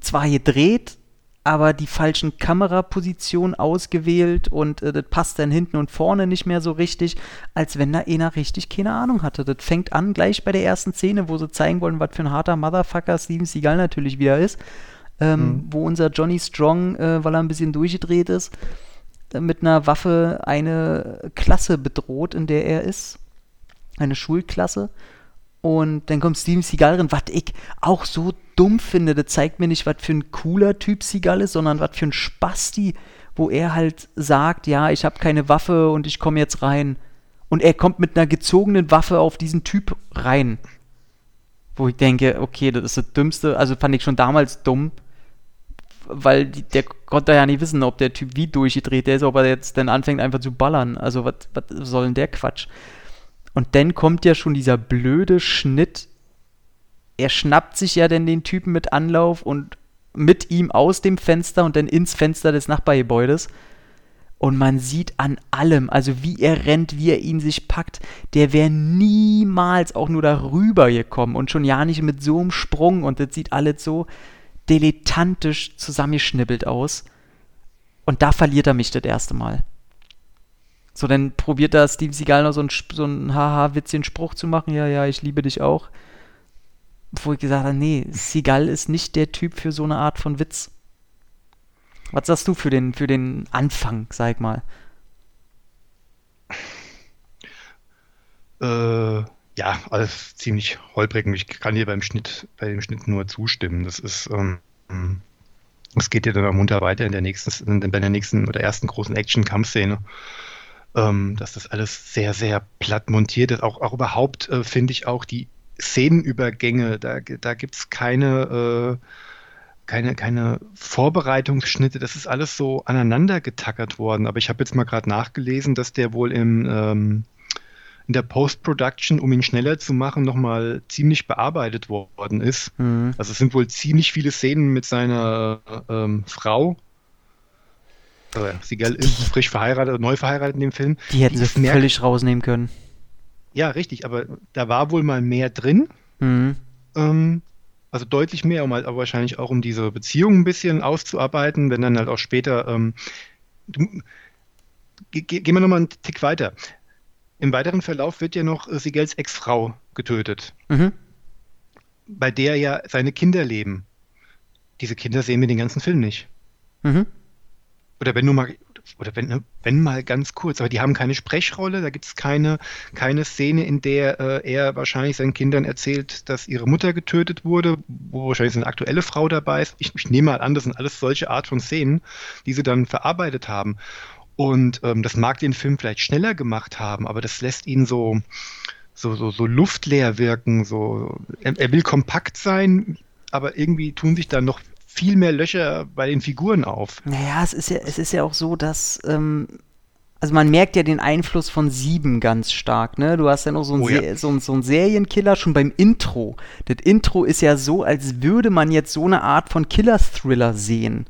B: zwar gedreht, aber die falschen Kamerapositionen ausgewählt und äh, das passt dann hinten und vorne nicht mehr so richtig, als wenn da einer richtig keine Ahnung hatte. Das fängt an gleich bei der ersten Szene, wo sie zeigen wollen, was für ein harter Motherfucker Steven Seagal natürlich wieder ist, ähm, mhm. wo unser Johnny Strong, äh, weil er ein bisschen durchgedreht ist, äh, mit einer Waffe eine Klasse bedroht, in der er ist, eine Schulklasse. Und dann kommt Steven Seagal rein, was ich auch so dumm finde. Das zeigt mir nicht, was für ein cooler Typ Seagal ist, sondern was für ein Spasti, wo er halt sagt, ja, ich habe keine Waffe und ich komme jetzt rein. Und er kommt mit einer gezogenen Waffe auf diesen Typ rein. Wo ich denke, okay, das ist das Dümmste. Also fand ich schon damals dumm, weil die, der konnte ja nicht wissen, ob der Typ wie durchgedreht ist, ob er jetzt dann anfängt einfach zu ballern. Also was soll denn der Quatsch? Und dann kommt ja schon dieser blöde Schnitt. Er schnappt sich ja dann den Typen mit Anlauf und mit ihm aus dem Fenster und dann ins Fenster des Nachbargebäudes. Und man sieht an allem, also wie er rennt, wie er ihn sich packt, der wäre niemals auch nur darüber gekommen und schon ja nicht mit so einem Sprung und das sieht alles so dilettantisch zusammengeschnibbelt aus. Und da verliert er mich das erste Mal. So, dann probiert da Steve Seagal noch so einen, so einen haha-witzigen Spruch zu machen. Ja, ja, ich liebe dich auch. Wo ich gesagt habe, nee, Seagal ist nicht der Typ für so eine Art von Witz. Was sagst du für den, für den Anfang, sag mal?
A: Äh, ja, alles ziemlich holprig. Ich kann dir beim Schnitt, bei dem Schnitt nur zustimmen. Das ist, ähm, es geht ja dann munter weiter in der nächsten, bei der nächsten oder ersten großen Action-Kampfszene ähm, dass das alles sehr, sehr platt montiert ist. Auch, auch überhaupt äh, finde ich auch die Szenenübergänge, da, da gibt es keine, äh, keine, keine Vorbereitungsschnitte, das ist alles so aneinander getackert worden. Aber ich habe jetzt mal gerade nachgelesen, dass der wohl im, ähm, in der Post-Production, um ihn schneller zu machen, nochmal ziemlich bearbeitet worden ist. Mhm. Also es sind wohl ziemlich viele Szenen mit seiner ähm, Frau, äh, Seagal ist frisch verheiratet, neu verheiratet in dem Film.
B: Die hätten sie völlig rausnehmen können.
A: Ja, richtig, aber da war wohl mal mehr drin. Mhm. Ähm, also deutlich mehr, um halt aber wahrscheinlich auch um diese Beziehung ein bisschen auszuarbeiten, wenn dann halt auch später. Ähm, ge gehen wir nochmal einen Tick weiter. Im weiteren Verlauf wird ja noch äh, Sigels Ex-Frau getötet, mhm. bei der ja seine Kinder leben. Diese Kinder sehen wir den ganzen Film nicht. Mhm. Oder wenn nur mal, oder wenn, ne, wenn mal ganz kurz, aber die haben keine Sprechrolle, da gibt es keine, keine Szene, in der äh, er wahrscheinlich seinen Kindern erzählt, dass ihre Mutter getötet wurde, wo wahrscheinlich eine aktuelle Frau dabei ist. Ich, ich nehme mal an, das sind alles solche Art von Szenen, die sie dann verarbeitet haben. Und ähm, das mag den Film vielleicht schneller gemacht haben, aber das lässt ihn so, so, so, so luftleer wirken. So, er, er will kompakt sein, aber irgendwie tun sich da noch viel mehr Löcher bei den Figuren auf.
B: Naja, es ist ja, es ist ja auch so, dass. Ähm, also man merkt ja den Einfluss von Sieben ganz stark, ne? Du hast ja noch so einen, oh, ja. so, so einen Serienkiller schon beim Intro. Das Intro ist ja so, als würde man jetzt so eine Art von Killer-Thriller sehen.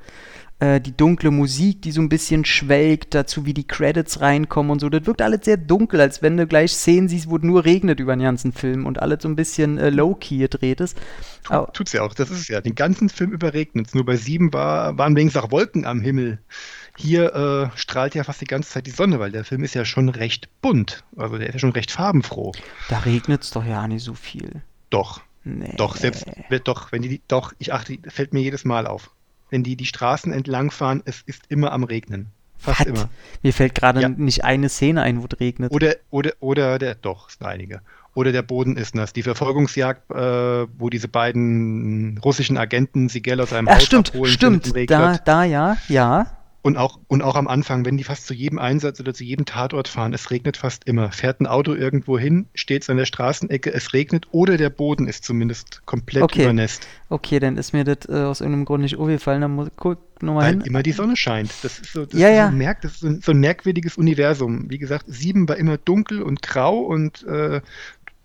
B: Äh, die dunkle Musik, die so ein bisschen schwelgt, dazu wie die Credits reinkommen und so. Das wirkt alles sehr dunkel, als wenn du gleich Szenen siehst, wo es nur regnet über den ganzen Film und alles so ein bisschen äh, low-key gedreht ist.
A: Tut, tut's ja auch, das ist ja. Den ganzen Film überregnet es. Nur bei sieben war, waren wenigstens auch Wolken am Himmel. Hier äh, strahlt ja fast die ganze Zeit die Sonne, weil der Film ist ja schon recht bunt. Also der ist ja schon recht farbenfroh.
B: Da regnet es doch ja nicht so viel.
A: Doch. Nee. Doch, selbst, doch, wenn die, doch, ich achte, fällt mir jedes Mal auf wenn die die Straßen entlang fahren, es ist immer am Regnen.
B: Fast What? immer. Mir fällt gerade ja. nicht eine Szene ein, wo es regnet.
A: Oder, oder, oder der, doch, es sind einige. Oder der Boden ist nass. Die Verfolgungsjagd, äh, wo diese beiden russischen Agenten Sigel aus einem
B: Ach, Haus stimmt, abholen. Stimmt, da, da, ja, ja.
A: Und auch, und auch am Anfang, wenn die fast zu jedem Einsatz oder zu jedem Tatort fahren, es regnet fast immer. Fährt ein Auto irgendwo hin, steht es an der Straßenecke, es regnet oder der Boden ist zumindest komplett
B: okay.
A: übernässt.
B: Okay, dann ist mir das äh, aus irgendeinem Grund nicht aufgefallen, dann muss ich nochmal hin.
A: Weil immer die Sonne scheint. Das ist so, das
B: ja,
A: ist
B: ja.
A: So, ein merk, das ist so ein, so ein, merkwürdiges Universum. Wie gesagt, sieben war immer dunkel und grau und äh,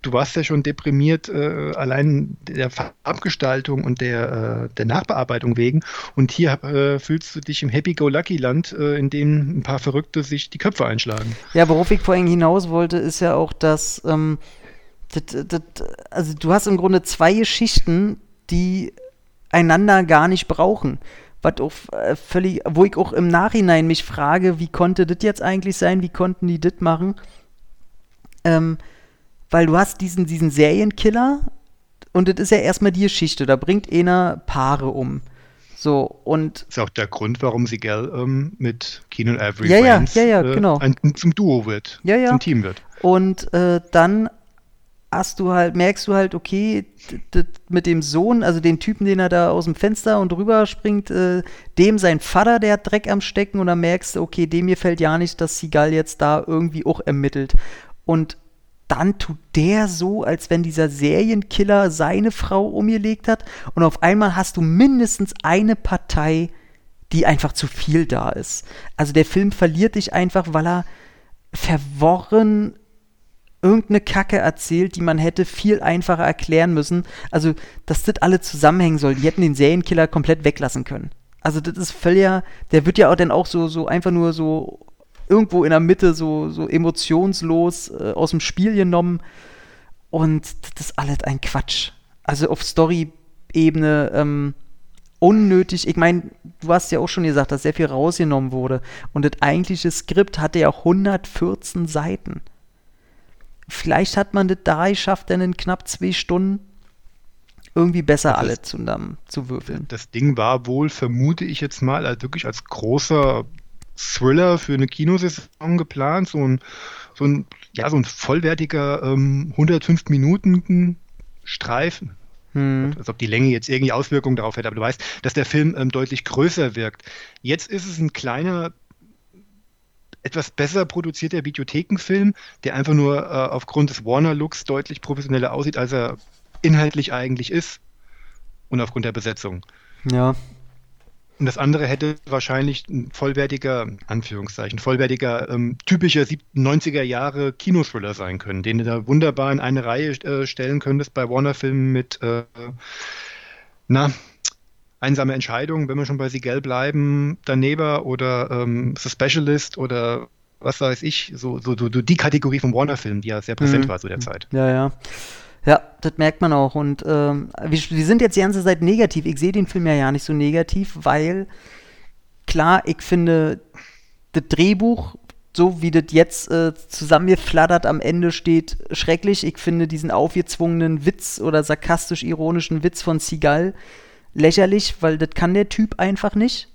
A: du warst ja schon deprimiert, äh, allein der Farbgestaltung und der, äh, der Nachbearbeitung wegen. Und hier äh, fühlst du dich im Happy-Go-Lucky-Land, äh, in dem ein paar Verrückte sich die Köpfe einschlagen.
B: Ja, worauf ich vorhin hinaus wollte, ist ja auch, dass, ähm, das, das, also du hast im Grunde zwei Geschichten, die einander gar nicht brauchen. Was auch äh, völlig, wo ich auch im Nachhinein mich frage, wie konnte das jetzt eigentlich sein, wie konnten die das machen? Ähm, weil du hast diesen, diesen Serienkiller und das ist ja erstmal die Geschichte, da bringt einer Paare um. So, und.
A: Das ist auch der Grund, warum sie gell, ähm, mit Keenan Avery
B: ja, ja, ja, ja, äh, genau.
A: ein, zum Duo wird,
B: ja, ja.
A: zum Team wird.
B: Und äh, dann hast du halt, merkst du halt, okay, mit dem Sohn, also den Typen, den er da aus dem Fenster und rüber springt, äh, dem sein Vater, der hat Dreck am Stecken und dann merkst du, okay, dem mir fällt ja nicht, dass Seagal jetzt da irgendwie auch ermittelt. Und dann tut der so, als wenn dieser Serienkiller seine Frau umgelegt hat und auf einmal hast du mindestens eine Partei, die einfach zu viel da ist. Also der Film verliert dich einfach, weil er verworren irgendeine Kacke erzählt, die man hätte viel einfacher erklären müssen. Also, dass das alle zusammenhängen soll. Die hätten den Serienkiller komplett weglassen können. Also, das ist völlig, der wird ja auch dann auch so, so einfach nur so irgendwo in der Mitte so, so emotionslos äh, aus dem Spiel genommen. Und das ist alles ein Quatsch. Also auf Story-Ebene ähm, unnötig. Ich meine, du hast ja auch schon gesagt, dass sehr viel rausgenommen wurde. Und das eigentliche Skript hatte ja 114 Seiten. Vielleicht hat man das da geschafft, dann in knapp zwei Stunden irgendwie besser das, alle zusammen zu würfeln.
A: Das Ding war wohl, vermute ich jetzt mal, als wirklich als großer Thriller für eine Kinosaison geplant, so ein, so ein, ja, so ein vollwertiger ähm, 105 Minuten Streifen. Hm. Als ob die Länge jetzt irgendwie Auswirkungen darauf hätte, aber du weißt, dass der Film ähm, deutlich größer wirkt. Jetzt ist es ein kleiner, etwas besser produzierter Videothekenfilm, der einfach nur äh, aufgrund des Warner-Looks deutlich professioneller aussieht, als er inhaltlich eigentlich ist. Und aufgrund der Besetzung.
B: Ja.
A: Und das andere hätte wahrscheinlich ein vollwertiger, Anführungszeichen, vollwertiger, ähm, typischer 90er Jahre Kinothriller sein können, den du da wunderbar in eine Reihe äh, stellen könntest bei Warner-Filmen mit, äh, na, einsame Entscheidungen, wenn wir schon bei Sigel bleiben, Daneben oder ähm, The Specialist oder was weiß ich, so, so, so die Kategorie von Warner-Filmen, die ja sehr präsent mhm. war zu der Zeit.
B: Ja, ja. Ja, das merkt man auch. Und ähm, wir, wir, sind jetzt die ganze Zeit negativ. Ich sehe den Film ja ja nicht so negativ, weil klar, ich finde, das Drehbuch, so wie das jetzt äh, zusammengeflattert am Ende steht, schrecklich. Ich finde diesen aufgezwungenen Witz oder sarkastisch-ironischen Witz von Seagal lächerlich, weil das kann der Typ einfach nicht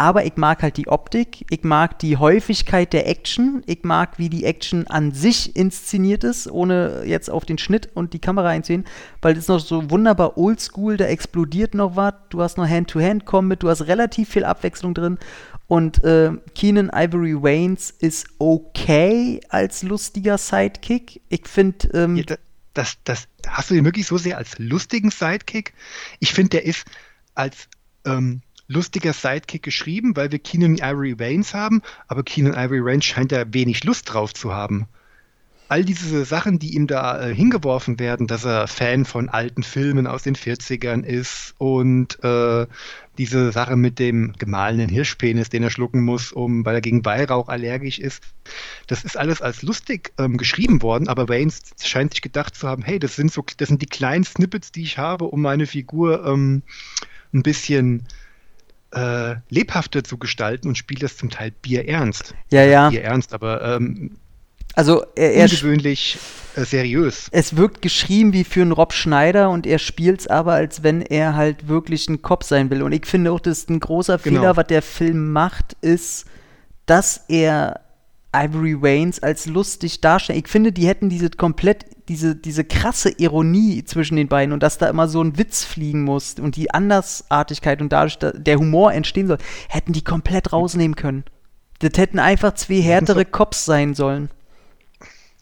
B: aber ich mag halt die Optik, ich mag die Häufigkeit der Action, ich mag, wie die Action an sich inszeniert ist, ohne jetzt auf den Schnitt und die Kamera einzusehen, weil das ist noch so wunderbar oldschool, da explodiert noch was, du hast noch Hand-to-Hand-Combat, du hast relativ viel Abwechslung drin und äh, Keenan Ivory Waynes ist okay als lustiger Sidekick. Ich finde. Ähm, ja,
A: das, das, hast du den wirklich so sehr als lustigen Sidekick? Ich finde, der ist als. Ähm, lustiger Sidekick geschrieben, weil wir Keenan Ivory Waynes haben, aber Keenan Ivory Waynes scheint da wenig Lust drauf zu haben. All diese Sachen, die ihm da äh, hingeworfen werden, dass er Fan von alten Filmen aus den 40ern ist und äh, diese Sache mit dem gemahlenen Hirschpenis, den er schlucken muss, um, weil er gegen Weihrauch allergisch ist, das ist alles als lustig ähm, geschrieben worden, aber Waynes scheint sich gedacht zu haben, hey, das sind so, das sind die kleinen Snippets, die ich habe, um meine Figur ähm, ein bisschen äh, lebhafter zu gestalten und spielt das zum Teil bierernst.
B: Ja, ja.
A: Bierernst, aber ähm,
B: also er, er
A: ungewöhnlich äh, seriös.
B: Es wirkt geschrieben wie für einen Rob Schneider und er spielt es aber, als wenn er halt wirklich ein Kopf sein will. Und ich finde auch, das ist ein großer genau. Fehler, was der Film macht, ist, dass er Ivory Waynes als lustig darstellt. Ich finde, die hätten diese komplett, diese, diese krasse Ironie zwischen den beiden und dass da immer so ein Witz fliegen muss und die Andersartigkeit und dadurch der Humor entstehen soll, hätten die komplett rausnehmen können. Das hätten einfach zwei härtere Cops sein sollen.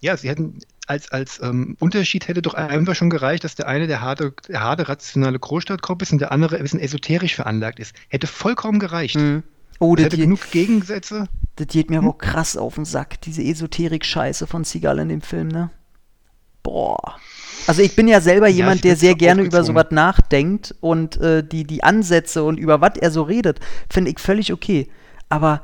A: Ja, sie hätten als, als ähm, Unterschied hätte doch einfach schon gereicht, dass der eine der harte, der harte rationale Großstadtkopf ist und der andere ein bisschen esoterisch veranlagt ist. Hätte vollkommen gereicht. Mhm.
B: Oh, das hätte
A: genug Gegensätze.
B: Das geht mir hm? aber auch krass auf den Sack, diese Esoterik-Scheiße von Seagal in dem Film, ne? Boah. Also ich bin ja selber jemand, ja, der sehr gerne über sowas nachdenkt und äh, die, die Ansätze und über was er so redet, finde ich völlig okay. Aber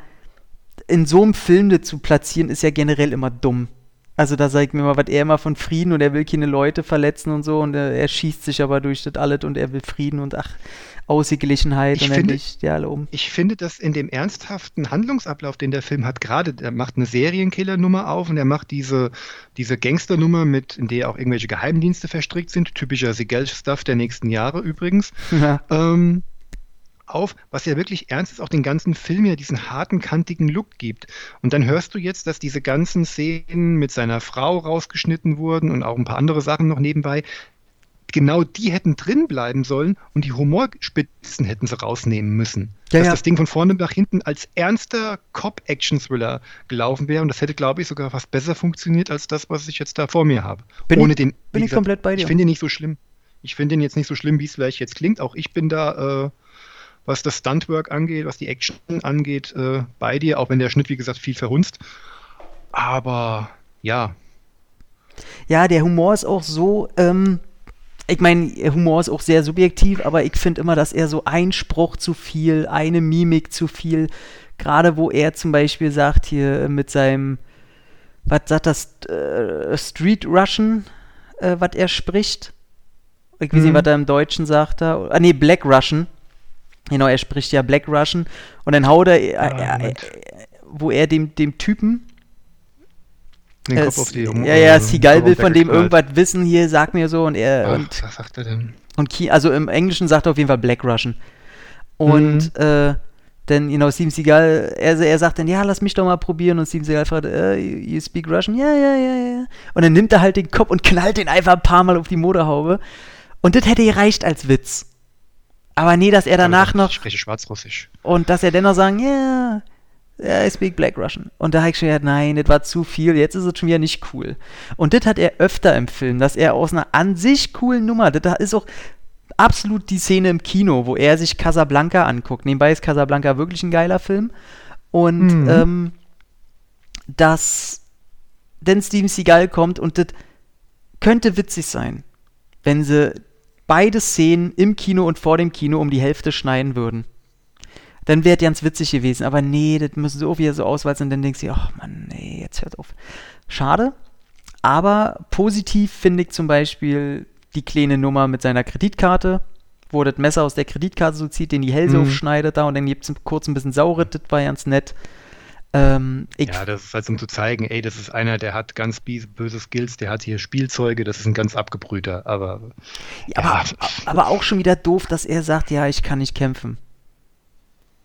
B: in so einem Film zu platzieren, ist ja generell immer dumm. Also da sage ich mir mal, was er immer von Frieden und er will keine Leute verletzen und so und er, er schießt sich aber durch das alles und er will Frieden und ach, Ausgeglichenheit
A: ich und finde, nicht die alle um. Ich finde, dass in dem ernsthaften Handlungsablauf, den der Film hat, gerade, der macht eine Serienkiller-Nummer auf und er macht diese, diese Gangster-Nummer mit, in der auch irgendwelche Geheimdienste verstrickt sind, typischer Sigel-Stuff der nächsten Jahre übrigens. Ja. Ähm, auf, was ja wirklich ernst ist, auch den ganzen Film ja diesen harten, kantigen Look gibt. Und dann hörst du jetzt, dass diese ganzen Szenen mit seiner Frau rausgeschnitten wurden und auch ein paar andere Sachen noch nebenbei. Genau die hätten drin bleiben sollen und die Humorspitzen hätten sie rausnehmen müssen. Ja, dass ja. das Ding von vorne nach hinten als ernster Cop-Action-Thriller gelaufen wäre und das hätte, glaube ich, sogar fast besser funktioniert als das, was ich jetzt da vor mir habe.
B: Bin Ohne ich, den, bin gesagt, ich komplett bei dir.
A: Ich finde ihn nicht so schlimm. Ich finde ihn jetzt nicht so schlimm, wie es vielleicht jetzt klingt. Auch ich bin da äh, was das Stuntwork angeht, was die Action angeht, äh, bei dir, auch wenn der Schnitt, wie gesagt, viel verhunzt. Aber ja.
B: Ja, der Humor ist auch so, ähm, ich meine, Humor ist auch sehr subjektiv, aber ich finde immer, dass er so ein Spruch zu viel, eine Mimik zu viel, gerade wo er zum Beispiel sagt hier mit seinem, was sagt das, äh, Street Russian, äh, was er spricht. Ich weiß nicht, mhm. was er im Deutschen sagt da. Ah, nee, Black Russian. Genau, er spricht ja Black Russian und dann haut er, äh, ah, äh, wo er dem, dem Typen
A: den Kopf auf die
B: um, Ja, ja, Seagal will von dem irgendwas wissen, hier, sag mir so und er. Ach, und,
A: was sagt er denn?
B: Und Ki also im Englischen sagt er auf jeden Fall Black Russian. Und mhm. äh, denn, you know, Steven Seagal, er, er sagt dann, ja, lass mich doch mal probieren. Und Steven Seagal fragt, uh, you speak Russian? Ja, ja, ja, ja. Und dann nimmt er halt den Kopf und knallt den einfach ein paar Mal auf die Motorhaube. Und das hätte gereicht als Witz. Aber nee, dass er danach
A: ich
B: noch.
A: Ich spreche Schwarzrussisch.
B: Und dass er dennoch sagen, ja, yeah, I speak Black Russian. Und da habe ich schon gedacht, nein, das war zu viel, jetzt ist es schon wieder nicht cool. Und das hat er öfter im Film, dass er aus einer an sich coolen Nummer, das ist auch absolut die Szene im Kino, wo er sich Casablanca anguckt. Nebenbei ist Casablanca wirklich ein geiler Film. Und mhm. ähm, dass denn Steven Seagal kommt und das könnte witzig sein, wenn sie beide Szenen im Kino und vor dem Kino um die Hälfte schneiden würden. Dann wäre ganz witzig gewesen. Aber nee, das müssen so wieder so auswalzen. Und dann denkst du, ach Mann, nee, jetzt hört auf. Schade. Aber positiv finde ich zum Beispiel die kleine Nummer mit seiner Kreditkarte, wo das Messer aus der Kreditkarte so zieht, den die Hälse mhm. aufschneidet da und dann gibt es kurz ein bisschen Saure, das war ganz nett.
A: Ähm, ja, das ist halt um zu zeigen, ey, das ist einer, der hat ganz böse Skills, der hat hier Spielzeuge, das ist ein ganz abgebrühter, aber.
B: Ja, ja. Aber, aber, auch schon wieder doof, dass er sagt, ja, ich kann nicht kämpfen.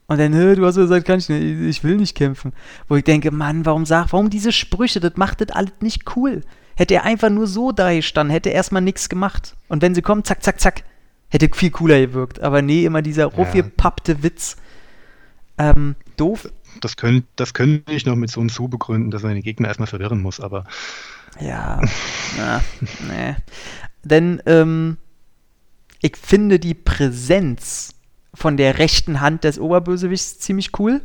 B: Und dann, du hast gesagt, kann ich nicht, ich will nicht kämpfen. Wo ich denke, Mann, warum sag, warum diese Sprüche, das macht das alles nicht cool. Hätte er einfach nur so da gestanden, hätte er erstmal nichts gemacht. Und wenn sie kommen, zack, zack, zack, hätte viel cooler gewirkt. Aber nee, immer dieser ruffgepappte Witz. Ähm, doof
A: das können, das können ich noch mit so einem Zu begründen, dass man den Gegner erstmal verwirren muss, aber.
B: Ja, na, nee. Denn ähm, ich finde die Präsenz von der rechten Hand des Oberbösewichts ziemlich cool.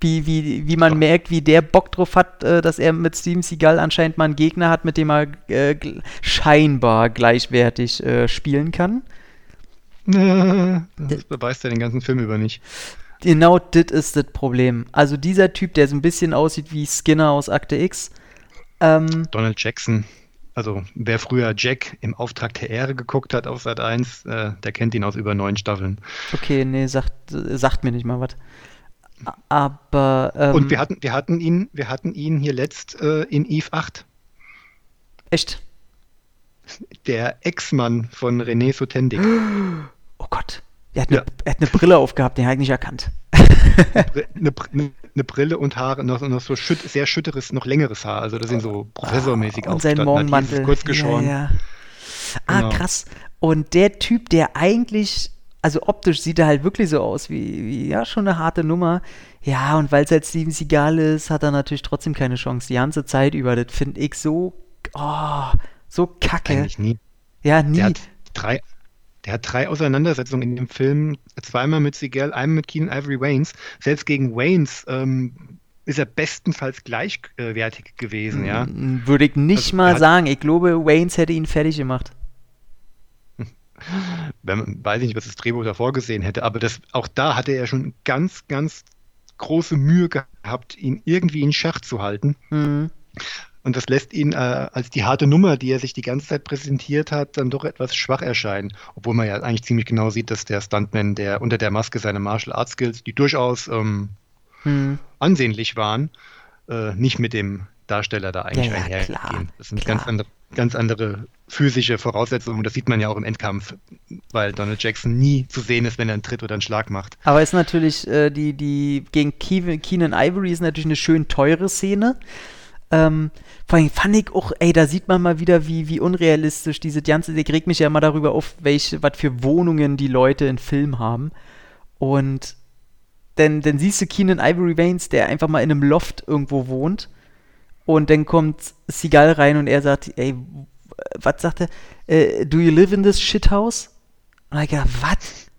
B: Wie, wie, wie man merkt, wie der Bock drauf hat, äh, dass er mit Steven Seagal anscheinend mal einen Gegner hat, mit dem er äh, scheinbar gleichwertig äh, spielen kann.
A: Das beweist er den ganzen Film über nicht.
B: Genau das ist das Problem. Also dieser Typ, der so ein bisschen aussieht wie Skinner aus Akte X.
A: Ähm, Donald Jackson. Also wer früher Jack im Auftrag der Ehre geguckt hat auf Sat 1, äh, der kennt ihn aus über neun Staffeln.
B: Okay, nee, sagt, sagt mir nicht mal was. Aber
A: ähm, Und wir hatten, wir hatten ihn, wir hatten ihn hier letzt äh, in Eve 8.
B: Echt?
A: Der Ex-Mann von René Sotendik.
B: Oh Gott. Er hat, eine, ja. er hat eine Brille aufgehabt, den habe ich nicht erkannt.
A: eine, eine, eine, Brille und Haare, noch, noch so schütt, sehr schütteres, noch längeres Haar. Also das sind so professormäßig
B: oh, Und sein Morgenmantel.
A: Kurz geschoren. Ja, ja.
B: Ah, genau. krass. Und der Typ, der eigentlich, also optisch sieht er halt wirklich so aus wie, wie ja, schon eine harte Nummer. Ja, und weil es halt Steven Seagal ist, hat er natürlich trotzdem keine Chance. Die ganze Zeit über, das finde ich so, oh, so kacke.
A: Eigentlich nie.
B: Ja, nie.
A: Der hat drei, der hat drei Auseinandersetzungen in dem Film, zweimal mit Seagal, einmal mit Keenan Ivory Waynes. Selbst gegen Waynes ähm, ist er bestenfalls gleichwertig gewesen, ja.
B: Würde ich nicht also, mal sagen. Ich glaube, Waynes hätte ihn fertig gemacht.
A: Wenn weiß ich nicht, was das Drehbuch da vorgesehen hätte, aber das, auch da hatte er schon ganz, ganz große Mühe gehabt, ihn irgendwie in Schach zu halten. Mhm. Und das lässt ihn äh, als die harte Nummer, die er sich die ganze Zeit präsentiert hat, dann doch etwas schwach erscheinen. Obwohl man ja eigentlich ziemlich genau sieht, dass der Stuntman, der unter der Maske seine Martial Arts Skills, die durchaus ähm, hm. ansehnlich waren, äh, nicht mit dem Darsteller da eigentlich ja, einhergehen. Klar, das sind klar. ganz andere, ganz andere physische Voraussetzungen. Das sieht man ja auch im Endkampf, weil Donald Jackson nie zu sehen ist, wenn er einen Tritt oder einen Schlag macht.
B: Aber ist natürlich, äh, die, die gegen Keenan Ivory ist natürlich eine schön teure Szene. Ähm, vor allem fand ich auch, ey, da sieht man mal wieder, wie, wie unrealistisch diese ganze, ich reg mich ja immer darüber auf, welche, was für Wohnungen die Leute in Film haben. Und dann, dann siehst du Keenan Ivory Veins, der einfach mal in einem Loft irgendwo wohnt. Und dann kommt Seagal rein und er sagt, ey, was sagt er? Äh, do you live in this shithouse? Und ich gedacht, was?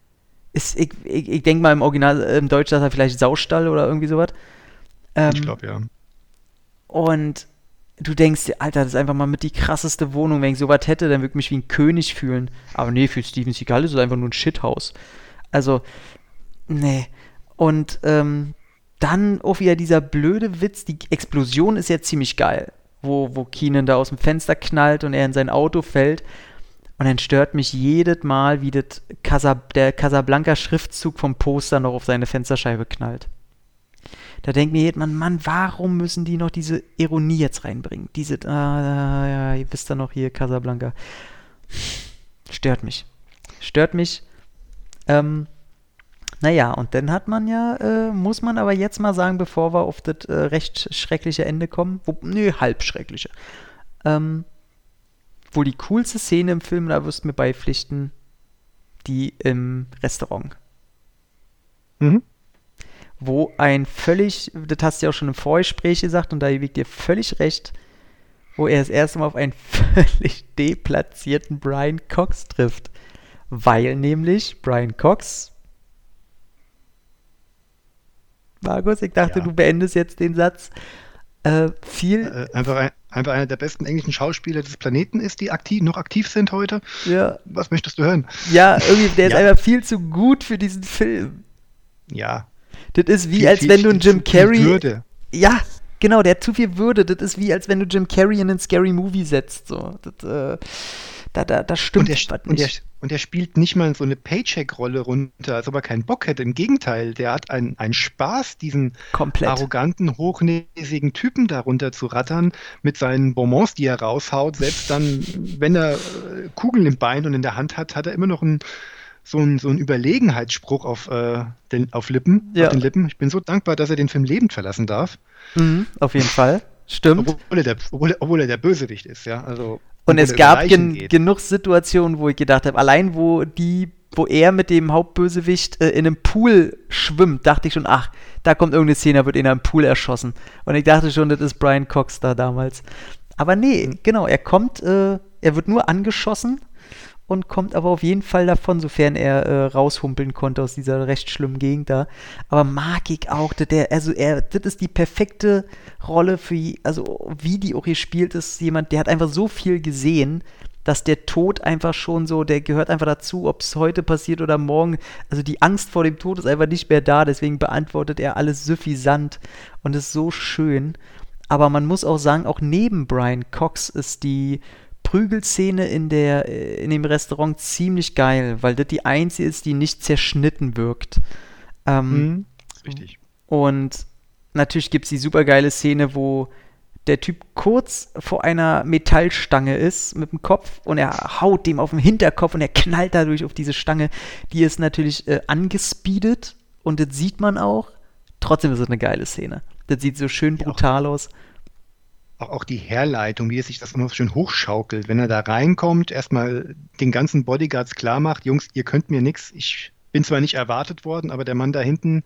B: ich, ich, ich denke mal im Original, im Deutsch sagt er vielleicht Saustall oder irgendwie sowas.
A: Ähm, ich glaube, ja.
B: Und du denkst dir, Alter, das ist einfach mal mit die krasseste Wohnung. Wenn ich sowas hätte, dann würde ich mich wie ein König fühlen. Aber nee, für Steven Seagal ist es einfach nur ein Shithaus. Also, nee. Und ähm, dann auch wieder dieser blöde Witz, die Explosion ist ja ziemlich geil. Wo, wo Keenan da aus dem Fenster knallt und er in sein Auto fällt. Und dann stört mich jedes Mal, wie Casab der Casablanca-Schriftzug vom Poster noch auf seine Fensterscheibe knallt. Da denkt mir jemand, Mann, warum müssen die noch diese Ironie jetzt reinbringen? Diese, ah, ja, ihr wisst ja noch hier, Casablanca. Stört mich. Stört mich. Ähm, naja, und dann hat man ja, äh, muss man aber jetzt mal sagen, bevor wir auf das äh, recht schreckliche Ende kommen, wo, nö, halb schreckliche. Ähm, wohl die coolste Szene im Film, da wirst du mir beipflichten, die im Restaurant. Mhm wo ein völlig, das hast du ja auch schon im Vorgespräch gesagt und da ich dir völlig recht, wo er das erste Mal auf einen völlig deplatzierten Brian Cox trifft. Weil nämlich Brian Cox. Markus, ich dachte, ja. du beendest jetzt den Satz. Äh, viel.
A: Äh, einfach, ein, einfach einer der besten englischen Schauspieler des Planeten ist, die aktiv, noch aktiv sind heute. Ja. Was möchtest du hören?
B: Ja, irgendwie, der ja. ist einfach viel zu gut für diesen Film.
A: Ja,
B: das ist wie, viel, als wenn du einen Jim Carrey. Würde. Ja, genau, der hat zu viel Würde. Das ist wie, als wenn du Jim Carrey in einen Scary Movie setzt. So. Das, äh, da, da, das stimmt
A: und der, und, der, und der spielt nicht mal so eine Paycheck-Rolle runter, als ob er keinen Bock hätte. Im Gegenteil, der hat einen, einen Spaß, diesen Komplett. arroganten, hochnäsigen Typen darunter zu rattern, mit seinen Bonbons, die er raushaut. Selbst dann, wenn er äh, Kugeln im Bein und in der Hand hat, hat er immer noch ein so ein, so ein Überlegenheitsspruch auf, äh, den, auf, Lippen, ja. auf den Lippen. Ich bin so dankbar, dass er den Film lebend verlassen darf.
B: Mhm, auf jeden Fall. Stimmt.
A: Obwohl er, der, obwohl, obwohl er der Bösewicht ist, ja. Also,
B: und es gab gen genug Situationen, wo ich gedacht habe, allein wo die, wo er mit dem Hauptbösewicht äh, in einem Pool schwimmt, dachte ich schon, ach, da kommt irgendeine Szene, da wird in einem Pool erschossen. Und ich dachte schon, das ist Brian Cox da damals. Aber nee, mhm. genau, er kommt, äh, er wird nur angeschossen und kommt aber auf jeden Fall davon, sofern er äh, raushumpeln konnte aus dieser recht schlimmen Gegend da. Aber mag ich auch, der, also er, das ist die perfekte Rolle für, also wie die auch hier spielt, ist jemand, der hat einfach so viel gesehen, dass der Tod einfach schon so, der gehört einfach dazu, ob es heute passiert oder morgen. Also die Angst vor dem Tod ist einfach nicht mehr da, deswegen beantwortet er alles suffisant und ist so schön. Aber man muss auch sagen, auch neben Brian Cox ist die Prügelszene in, der, äh, in dem Restaurant ziemlich geil, weil das die einzige ist, die nicht zerschnitten wirkt. Ähm, mhm, richtig. Und natürlich gibt es die supergeile Szene, wo der Typ kurz vor einer Metallstange ist mit dem Kopf und er haut dem auf den Hinterkopf und er knallt dadurch auf diese Stange. Die ist natürlich äh, angespeedet und das sieht man auch. Trotzdem ist es eine geile Szene. Das sieht so schön brutal ja, aus
A: auch, auch die Herleitung, wie es sich das noch schön hochschaukelt, wenn er da reinkommt, erstmal den ganzen Bodyguards klar macht, Jungs, ihr könnt mir nichts, ich bin zwar nicht erwartet worden, aber der Mann da hinten,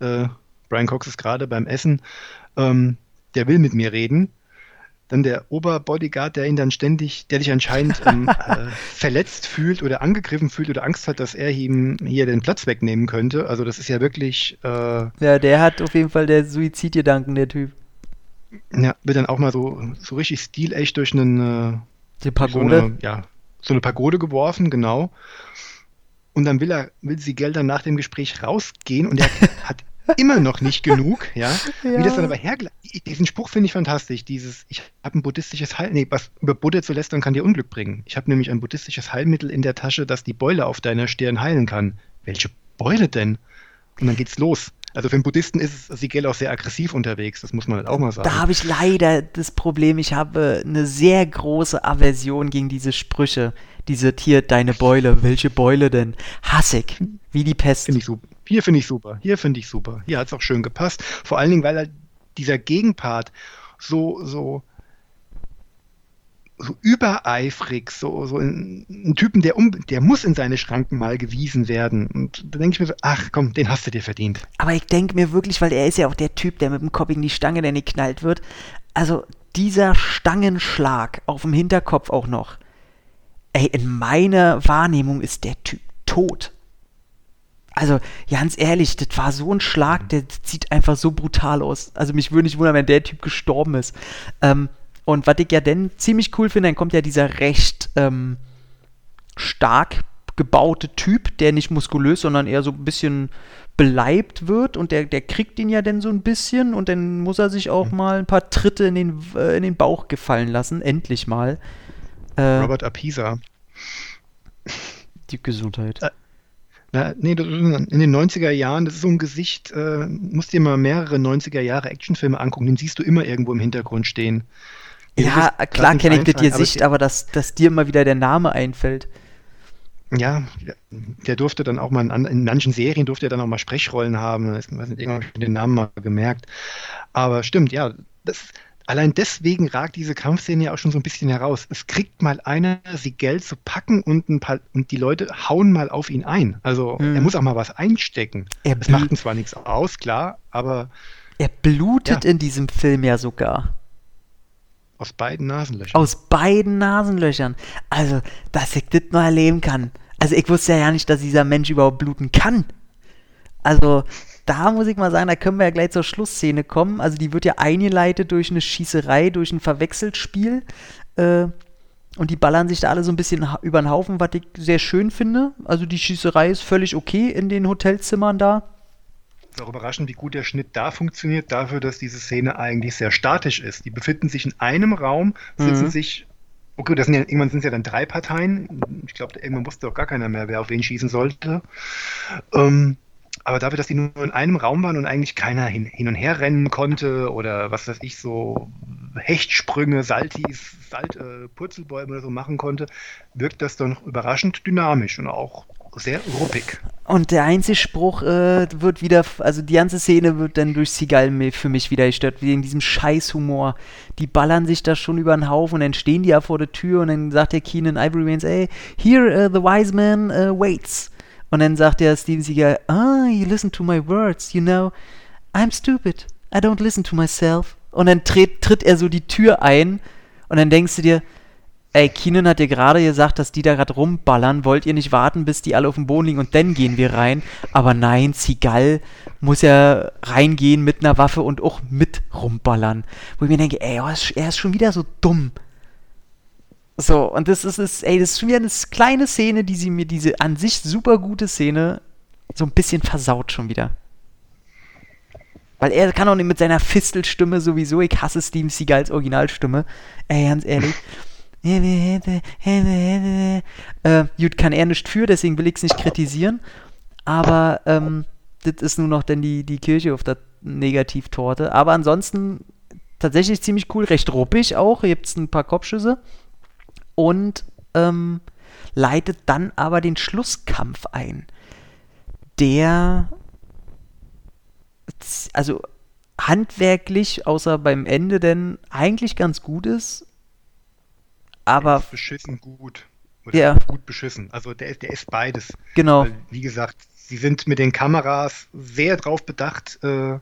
A: äh, Brian Cox ist gerade beim Essen, ähm, der will mit mir reden. dann der Oberbodyguard, der ihn dann ständig, der dich anscheinend ähm, äh, verletzt fühlt oder angegriffen fühlt oder Angst hat, dass er ihm hier den Platz wegnehmen könnte. Also das ist ja wirklich. Äh,
B: ja, der hat auf jeden Fall der Suizidgedanken, der Typ.
A: Ja, wird dann auch mal so, so richtig stilecht durch einen. Äh,
B: Die Pagode?
A: So eine, ja, so eine Pagode geworfen, genau. Und dann will er, will sie Gelder nach dem Gespräch rausgehen und er hat immer noch nicht genug, ja. ja. Wie das dann aber hergleicht. Diesen Spruch finde ich fantastisch. Dieses, ich habe ein buddhistisches Heil, nee, was über Buddha zu lästern kann dir Unglück bringen. Ich habe nämlich ein buddhistisches Heilmittel in der Tasche, das die Beule auf deiner Stirn heilen kann. Welche Beule denn? Und dann geht's los. Also für einen Buddhisten ist Sigel auch sehr aggressiv unterwegs, das muss man halt auch mal sagen.
B: Da habe ich leider das Problem, ich habe eine sehr große Aversion gegen diese Sprüche. Diese hier, deine Beule, welche Beule denn? Hassig, wie die Pest.
A: Finde ich super. Hier finde ich super. Hier finde ich super. Hier hat es auch schön gepasst. Vor allen Dingen, weil halt dieser Gegenpart so, so, so übereifrig, so, so ein, Typen, der, um, der muss in seine Schranken mal gewiesen werden. Und da denke ich mir so, ach komm, den hast du dir verdient.
B: Aber ich denke mir wirklich, weil er ist ja auch der Typ, der mit dem Kopf in die Stange der nicht knallt wird. Also dieser Stangenschlag auf dem Hinterkopf auch noch. Ey, in meiner Wahrnehmung ist der Typ tot. Also, ganz ehrlich, das war so ein Schlag, der sieht einfach so brutal aus. Also, mich würde nicht wundern, wenn der Typ gestorben ist. Ähm, und was ich ja denn ziemlich cool finde, dann kommt ja dieser recht ähm, stark gebaute Typ, der nicht muskulös, sondern eher so ein bisschen beleibt wird und der, der kriegt ihn ja dann so ein bisschen und dann muss er sich auch mhm. mal ein paar Tritte in den, äh, in den Bauch gefallen lassen, endlich mal.
A: Äh, Robert Apisa.
B: Die Gesundheit.
A: Äh, na, nee, in den 90er Jahren, das ist so ein Gesicht, äh, musst dir mal mehrere 90er Jahre Actionfilme angucken, den siehst du immer irgendwo im Hintergrund stehen.
B: Ja, klar kenne ich das dir Sicht, aber dass, dass dir mal wieder der Name einfällt.
A: Ja, der durfte dann auch mal in, in manchen Serien durfte er dann auch mal Sprechrollen haben. Ich weiß nicht, irgendwann habe ich den Namen mal gemerkt. Aber stimmt, ja, das, Allein deswegen ragt diese Kampfszene ja auch schon so ein bisschen heraus. Es kriegt mal einer, sie Geld zu packen und, ein paar, und die Leute hauen mal auf ihn ein. Also hm. er muss auch mal was einstecken. Es macht ihm zwar nichts aus, klar, aber.
B: Er blutet ja. in diesem Film ja sogar.
A: Aus beiden Nasenlöchern.
B: Aus beiden Nasenlöchern. Also, dass ich das mal erleben kann. Also ich wusste ja nicht, dass dieser Mensch überhaupt bluten kann. Also, da muss ich mal sagen, da können wir ja gleich zur Schlussszene kommen. Also die wird ja eingeleitet durch eine Schießerei, durch ein Verwechselspiel. Äh, und die ballern sich da alle so ein bisschen über den Haufen, was ich sehr schön finde. Also die Schießerei ist völlig okay in den Hotelzimmern da.
A: Ist auch überraschend, wie gut der Schnitt da funktioniert, dafür, dass diese Szene eigentlich sehr statisch ist. Die befinden sich in einem Raum, sitzen mhm. sich Okay, das sind ja, irgendwann sind es ja dann drei Parteien. Ich glaube, irgendwann wusste auch gar keiner mehr, wer auf wen schießen sollte. Ähm, aber dafür, dass die nur in einem Raum waren und eigentlich keiner hin, hin und her rennen konnte oder was weiß ich, so Hechtsprünge, Saltis, Salt, äh, Purzelbäume oder so machen konnte, wirkt das dann überraschend dynamisch und auch sehr ruppig.
B: Und der einzige Spruch äh, wird wieder, also die ganze Szene wird dann durch Seagal für mich wieder gestört, in diesem Scheißhumor. Die ballern sich da schon über den Haufen und dann stehen die ja vor der Tür und dann sagt der Keenan Ivory Waynes, ey, here uh, the wise man uh, waits. Und dann sagt der Steven Seagal, ah, you listen to my words, you know, I'm stupid, I don't listen to myself. Und dann tritt, tritt er so die Tür ein und dann denkst du dir, ey, Keenan hat dir gerade gesagt, dass die da gerade rumballern, wollt ihr nicht warten, bis die alle auf dem Boden liegen und dann gehen wir rein? Aber nein, Seagal muss ja reingehen mit einer Waffe und auch mit rumballern. Wo ich mir denke, ey, er ist schon wieder so dumm. So, und das ist, ist, ey, das ist schon wieder eine kleine Szene, die sie mir, diese an sich super gute Szene, so ein bisschen versaut schon wieder. Weil er kann auch nicht mit seiner Fistelstimme sowieso, ich hasse Steven Seagals Originalstimme. Ey, ganz ehrlich. Äh, gut, kann er nicht für, deswegen will ich es nicht kritisieren. Aber ähm, das ist nur noch dann die, die Kirche auf der Negativtorte. Aber ansonsten tatsächlich ziemlich cool, recht ruppig auch. Hier gibt es ein paar Kopfschüsse und ähm, leitet dann aber den Schlusskampf ein, der also handwerklich, außer beim Ende denn eigentlich ganz gut ist, aber ist
A: beschissen gut.
B: Oder ja.
A: gut beschissen. Also der, der ist beides.
B: Genau. Weil,
A: wie gesagt, sie sind mit den Kameras sehr drauf bedacht, äh,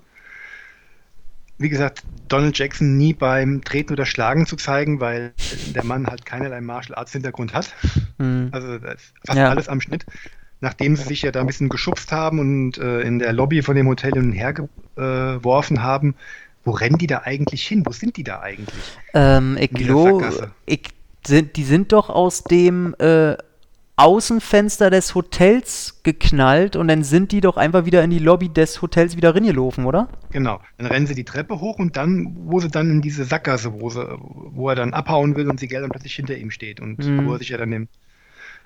A: wie gesagt, Donald Jackson nie beim Treten oder Schlagen zu zeigen, weil der Mann halt keinerlei Martial Arts Hintergrund hat. Mhm. Also fast ja. alles am Schnitt. Nachdem sie sich ja da ein bisschen geschubst haben und äh, in der Lobby von dem Hotel hin und her geworfen äh, haben, wo rennen die da eigentlich hin? Wo sind die da eigentlich?
B: Ähm, ich glaube, die sind doch aus dem äh, Außenfenster des Hotels geknallt und dann sind die doch einfach wieder in die Lobby des Hotels wieder reingelaufen, oder?
A: Genau. Dann rennen sie die Treppe hoch und dann, wo sie dann in diese Sackgasse, wo, sie, wo er dann abhauen will und Sigel dann plötzlich hinter ihm steht und mhm. wo er sich ja dann dem,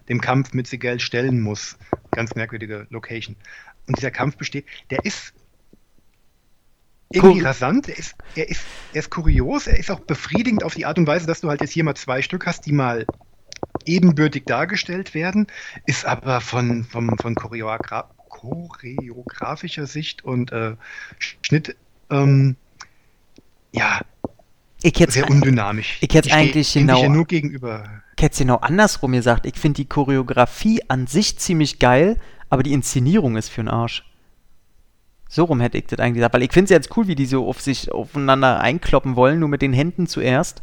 A: dem Kampf mit Sigel stellen muss. Ganz merkwürdige Location. Und dieser Kampf besteht, der ist irgendwie rasant, er ist, er, ist, er ist kurios, er ist auch befriedigend auf die Art und Weise, dass du halt jetzt hier mal zwei Stück hast, die mal ebenbürtig dargestellt werden, ist aber von, von, von Choreogra choreografischer Sicht und äh, Schnitt ähm, ja sehr undynamisch.
B: Ich hätte eigentlich genau,
A: ja nur gegenüber.
B: Ich hätte genau andersrum gesagt. Ich finde die Choreografie an sich ziemlich geil, aber die Inszenierung ist für den Arsch. So rum hätte ich das eigentlich gesagt, weil ich finde es jetzt cool, wie die so auf sich aufeinander einkloppen wollen, nur mit den Händen zuerst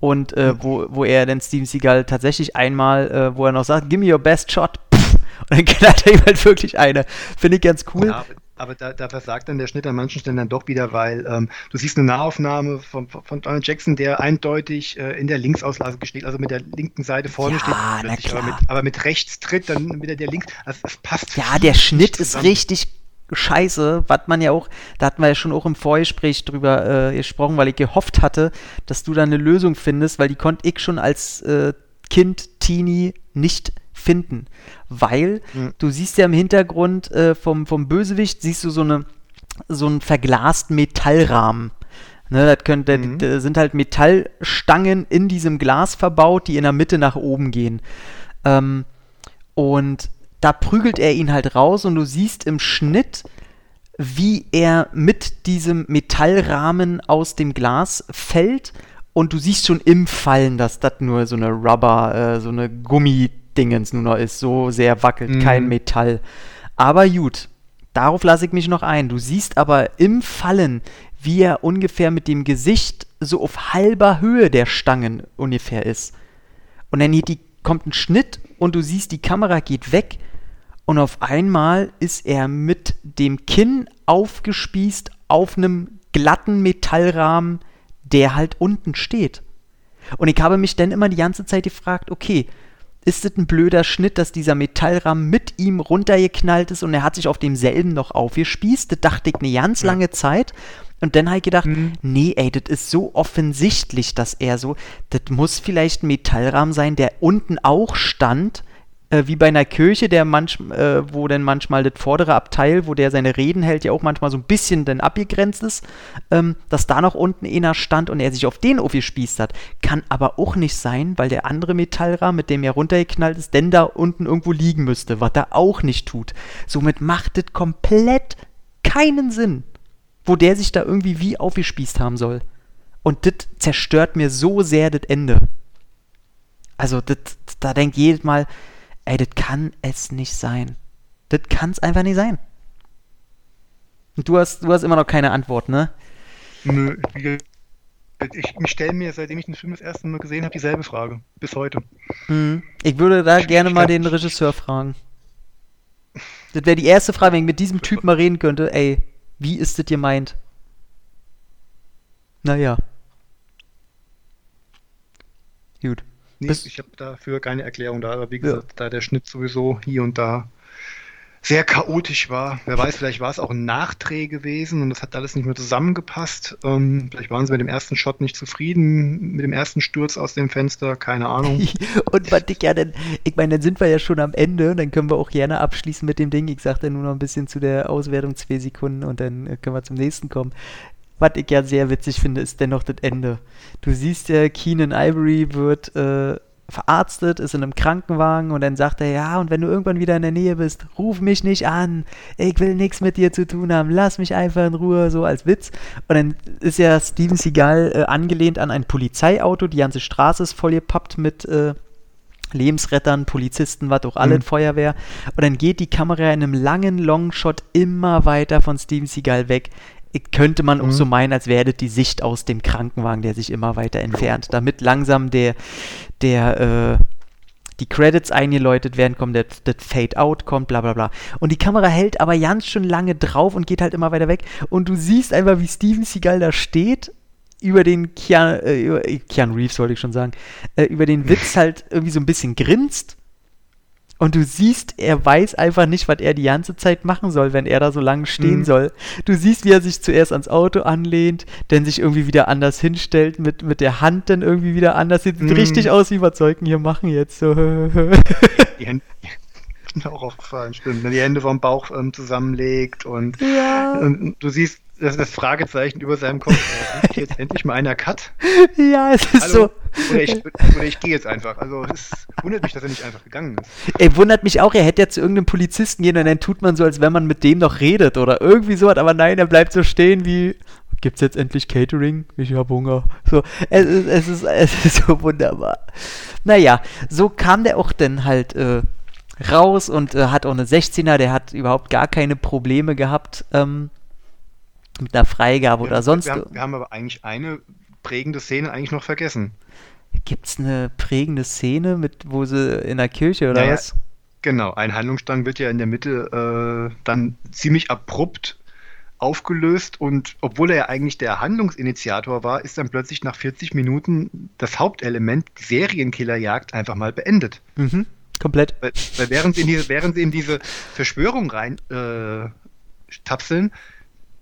B: und äh, wo, wo er dann Steven Seagal tatsächlich einmal, äh, wo er noch sagt, give me your best shot, pff, und dann knallt er ihm halt wirklich eine. Finde ich ganz cool. Ja,
A: aber da, da, versagt dann der Schnitt an manchen Stellen dann doch wieder, weil ähm, du siehst eine Nahaufnahme von, von Donald Jackson, der eindeutig äh, in der Linksauslage steht, also mit der linken Seite vorne ja, steht, aber mit, aber mit, rechts tritt, dann wieder der links. Also das passt.
B: Ja, der Schnitt ist richtig scheiße, was man ja auch, da hatten wir ja schon auch im Vorgespräch drüber äh, gesprochen, weil ich gehofft hatte, dass du da eine Lösung findest, weil die konnte ich schon als äh, Kind, Teenie nicht finden. Weil mhm. du siehst ja im Hintergrund äh, vom, vom Bösewicht, siehst du so eine so einen verglasten Metallrahmen. Ne, das könnte, mhm. das sind halt Metallstangen in diesem Glas verbaut, die in der Mitte nach oben gehen. Ähm, und da prügelt er ihn halt raus und du siehst im Schnitt, wie er mit diesem Metallrahmen aus dem Glas fällt und du siehst schon im Fallen, dass das nur so eine Rubber, äh, so eine Gummidingens nur noch ist, so sehr wackelt, mhm. kein Metall. Aber gut, darauf lasse ich mich noch ein. Du siehst aber im Fallen, wie er ungefähr mit dem Gesicht so auf halber Höhe der Stangen ungefähr ist. Und dann die, kommt ein Schnitt und du siehst, die Kamera geht weg und auf einmal ist er mit dem Kinn aufgespießt auf einem glatten Metallrahmen, der halt unten steht. Und ich habe mich dann immer die ganze Zeit gefragt, okay, ist es ein blöder Schnitt, dass dieser Metallrahmen mit ihm runtergeknallt ist und er hat sich auf demselben noch aufgespießt? Das dachte ich eine ganz lange. Zeit. Und dann habe ich gedacht, mhm. nee, ey, das ist so offensichtlich, dass er so, das muss vielleicht ein Metallrahmen sein, der unten auch stand äh, wie bei einer Kirche, der manch, äh, wo dann manchmal das vordere Abteil, wo der seine Reden hält, ja auch manchmal so ein bisschen dann abgegrenzt ist, ähm, dass da noch unten einer stand und er sich auf den aufgespießt hat. Kann aber auch nicht sein, weil der andere Metallrahmen, mit dem er runtergeknallt ist, denn da unten irgendwo liegen müsste, was er auch nicht tut. Somit macht das komplett keinen Sinn, wo der sich da irgendwie wie aufgespießt haben soll. Und das zerstört mir so sehr das Ende. Also, das, da denkt jedes Mal, Ey, das kann es nicht sein. Das kann es einfach nicht sein. Und du hast, du hast immer noch keine Antwort, ne?
A: Nö, ich, ich stelle mir, seitdem ich den Film das erste Mal gesehen habe, dieselbe Frage. Bis heute.
B: Mhm. Ich würde da gerne mal den Regisseur fragen. Das wäre die erste Frage, wenn ich mit diesem Typ mal reden könnte. Ey, wie ist das gemeint? Naja.
A: Gut. Nee, ich habe dafür keine Erklärung da, aber wie gesagt, ja. da der Schnitt sowieso hier und da sehr chaotisch war. Wer weiß, vielleicht war es auch ein Nachdreh gewesen und das hat alles nicht mehr zusammengepasst. Ähm, vielleicht waren sie mit dem ersten Shot nicht zufrieden, mit dem ersten Sturz aus dem Fenster, keine Ahnung.
B: und was ich ja dann, ich meine, dann sind wir ja schon am Ende und dann können wir auch gerne abschließen mit dem Ding. Ich sagte nur noch ein bisschen zu der Auswertung zwei Sekunden und dann äh, können wir zum nächsten kommen. Was ich ja sehr witzig finde, ist dennoch das Ende. Du siehst ja, Keenan Ivory wird äh, verarztet, ist in einem Krankenwagen und dann sagt er, ja, und wenn du irgendwann wieder in der Nähe bist, ruf mich nicht an, ich will nichts mit dir zu tun haben, lass mich einfach in Ruhe, so als Witz. Und dann ist ja Steven Seagal äh, angelehnt an ein Polizeiauto, die ganze Straße ist vollgepappt mit äh, Lebensrettern, Polizisten, was auch alle, mhm. Feuerwehr. Und dann geht die Kamera in einem langen Longshot immer weiter von Steven Seagal weg könnte man mhm. auch so meinen, als wäre die Sicht aus dem Krankenwagen, der sich immer weiter entfernt, damit langsam der, der, äh, die Credits eingeläutet werden, kommt das, das Fade-Out kommt, bla bla bla. Und die Kamera hält aber ganz schön lange drauf und geht halt immer weiter weg. Und du siehst einfach, wie Steven Seagal da steht über den Keanu, äh, über, Keanu Reeves wollte ich schon sagen, äh, über den Witz halt irgendwie so ein bisschen grinst und du siehst, er weiß einfach nicht, was er die ganze Zeit machen soll, wenn er da so lange stehen mhm. soll. Du siehst, wie er sich zuerst ans Auto anlehnt, dann sich irgendwie wieder anders hinstellt, mit, mit der Hand dann irgendwie wieder anders. Sieht mhm. richtig aus, wie wir Zeugen hier machen jetzt. So.
A: Die Hände, auch aufgefallen, stimmt. Die Hände vom Bauch ähm, zusammenlegt und,
B: ja.
A: und du siehst das, das Fragezeichen über seinem Kopf. Ist jetzt endlich mal einer Cut?
B: Ja, es ist Hallo?
A: so. Oder ich, oder ich gehe jetzt einfach. Also es wundert mich, dass er nicht einfach gegangen ist.
B: Ey, wundert mich auch, er hätte ja zu irgendeinem Polizisten gehen und dann tut man so, als wenn man mit dem noch redet oder irgendwie sowas, aber nein, er bleibt so stehen wie. Gibt's jetzt endlich Catering? Ich hab Hunger. So, es ist, es ist, es ist so wunderbar. Naja, so kam der auch dann halt äh, raus und äh, hat auch eine 16er, der hat überhaupt gar keine Probleme gehabt. Ähm, mit einer Freigabe ja, oder sonst.
A: Wir haben, wir haben aber eigentlich eine prägende Szene eigentlich noch vergessen.
B: Gibt es eine prägende Szene, mit, wo sie in der Kirche oder naja, was?
A: Genau, ein Handlungsstrang wird ja in der Mitte äh, dann ziemlich abrupt aufgelöst und obwohl er ja eigentlich der Handlungsinitiator war, ist dann plötzlich nach 40 Minuten das Hauptelement, die Serienkillerjagd, einfach mal beendet.
B: Mhm, komplett.
A: Weil, weil während, sie in diese, während sie in diese Verschwörung rein äh, tapseln,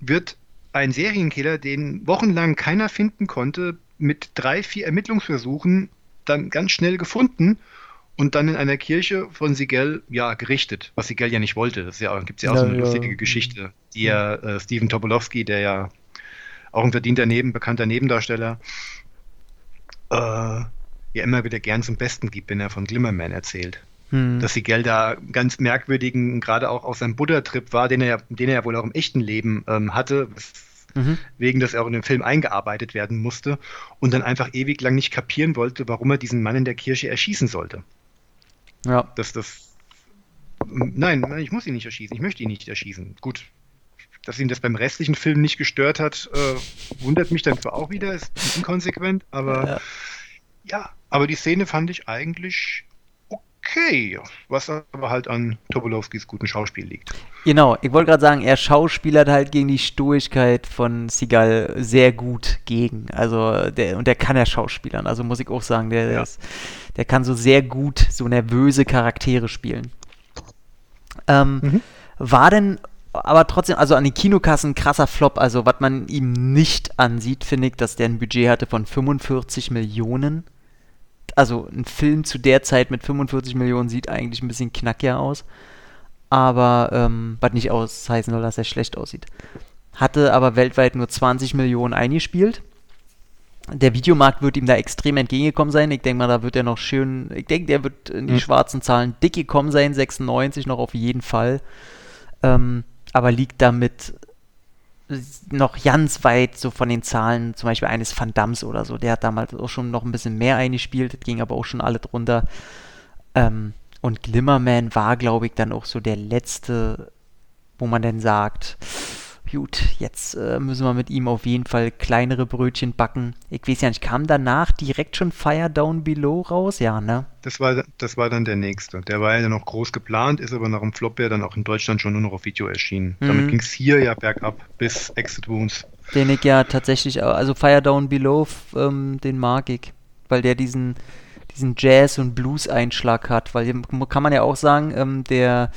A: wird ein Serienkiller, den wochenlang keiner finden konnte, mit drei, vier Ermittlungsversuchen dann ganz schnell gefunden und dann in einer Kirche von Sigel ja gerichtet, was Sigel ja nicht wollte. Das ja, gibt es ja auch ja, so eine ja. lustige Geschichte, die ja äh, Steven Tobolowski, der ja auch ein verdienter Neben, bekannter Nebendarsteller, äh, ja immer wieder gern zum Besten gibt, wenn er von Glimmerman erzählt. Hm. Dass Sigel da ganz merkwürdigen, gerade auch auf seinem Buddha-Trip war, den er, den er ja wohl auch im echten Leben ähm, hatte, mhm. wegen dass er auch in den Film eingearbeitet werden musste und dann einfach ewig lang nicht kapieren wollte, warum er diesen Mann in der Kirche erschießen sollte.
B: Ja.
A: Dass das. Nein, ich muss ihn nicht erschießen, ich möchte ihn nicht erschießen. Gut. Dass ihn das beim restlichen Film nicht gestört hat, äh, wundert mich dann zwar auch wieder, ist inkonsequent, aber ja. ja, aber die Szene fand ich eigentlich okay, was aber halt an Tobolowskis guten Schauspiel liegt.
B: Genau, ich wollte gerade sagen, er schauspielert halt gegen die Stoigkeit von Seagal sehr gut gegen. Also der und der kann ja schauspielern, also muss ich auch sagen, der, ja. ist, der kann so sehr gut so nervöse Charaktere spielen. Ähm, mhm. War denn aber trotzdem, also an den Kinokassen krasser Flop. Also, was man ihm nicht ansieht, finde ich, dass der ein Budget hatte von 45 Millionen also ein Film zu der Zeit mit 45 Millionen sieht eigentlich ein bisschen knackiger aus. Aber, ähm, was nicht aus heißen soll, dass er schlecht aussieht. Hatte aber weltweit nur 20 Millionen eingespielt. Der Videomarkt wird ihm da extrem entgegengekommen sein. Ich denke mal, da wird er noch schön, ich denke, der wird in die mhm. schwarzen Zahlen dick gekommen sein, 96 noch auf jeden Fall. Ähm, aber liegt damit noch ganz weit so von den Zahlen, zum Beispiel eines Van Dams oder so, der hat damals auch schon noch ein bisschen mehr eingespielt, das ging aber auch schon alle drunter. Ähm, und Glimmerman war, glaube ich, dann auch so der letzte, wo man dann sagt, gut, jetzt äh, müssen wir mit ihm auf jeden Fall kleinere Brötchen backen. Ich weiß ja nicht, kam danach direkt schon Fire Down Below raus? Ja, ne?
A: Das war, das war dann der nächste. Der war ja noch groß geplant, ist aber nach dem Flop ja dann auch in Deutschland schon nur noch auf Video erschienen. Mhm. Damit ging es hier ja bergab bis Exit Wounds.
B: Den ich ja tatsächlich, also Fire Down Below, ähm, den mag ich, weil der diesen, diesen Jazz- und Blues-Einschlag hat, weil kann man ja auch sagen, ähm, der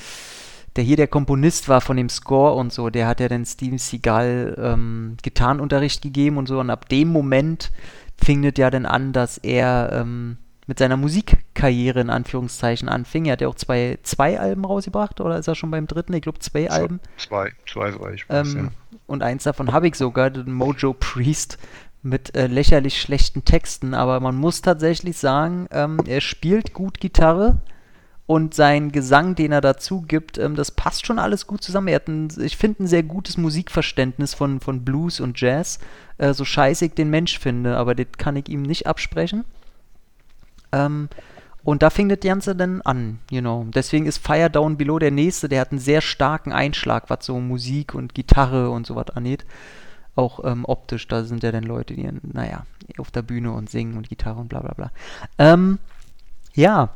B: der hier der Komponist war von dem Score und so, der hat ja dann Steven Seagal ähm, Gitarrenunterricht gegeben und so und ab dem Moment fing es ja dann an, dass er ähm, mit seiner Musikkarriere in Anführungszeichen anfing. Er hat ja auch zwei, zwei Alben rausgebracht oder ist er schon beim dritten? Ich glaube zwei Alben.
A: Zwei, zwei, zwei,
B: ich weiß, ähm, ja. Und eins davon habe ich sogar, den Mojo Priest mit äh, lächerlich schlechten Texten, aber man muss tatsächlich sagen, ähm, er spielt gut Gitarre und sein Gesang, den er dazu gibt, ähm, das passt schon alles gut zusammen. Er hat ein, ich finde, ein sehr gutes Musikverständnis von, von Blues und Jazz, äh, so scheiße ich den Mensch finde, aber das kann ich ihm nicht absprechen. Ähm, und da fing das Ganze dann an, you know. Deswegen ist Fire Down Below der nächste, der hat einen sehr starken Einschlag, was so Musik und Gitarre und sowas angeht. Auch ähm, optisch, da sind ja dann Leute, die, naja, auf der Bühne und singen und Gitarre und bla bla bla. Ähm, ja,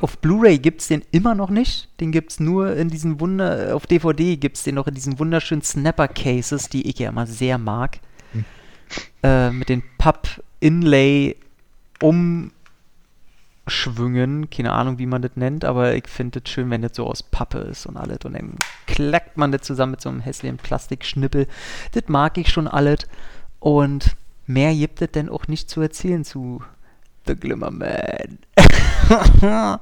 B: auf Blu-ray gibt es den immer noch nicht. Den gibt es nur in diesen Wunder, auf DVD gibt es den noch in diesen wunderschönen Snapper-Cases, die ich ja immer sehr mag. Hm. Äh, mit den Papp-Inlay Umschwüngen, keine Ahnung, wie man das nennt, aber ich finde es schön, wenn das so aus Pappe ist und alles. Und dann klackt man das zusammen mit so einem hässlichen Plastikschnippel. Das mag ich schon alles. Und mehr gibt es denn auch nicht zu erzählen zu The Glimmer Man.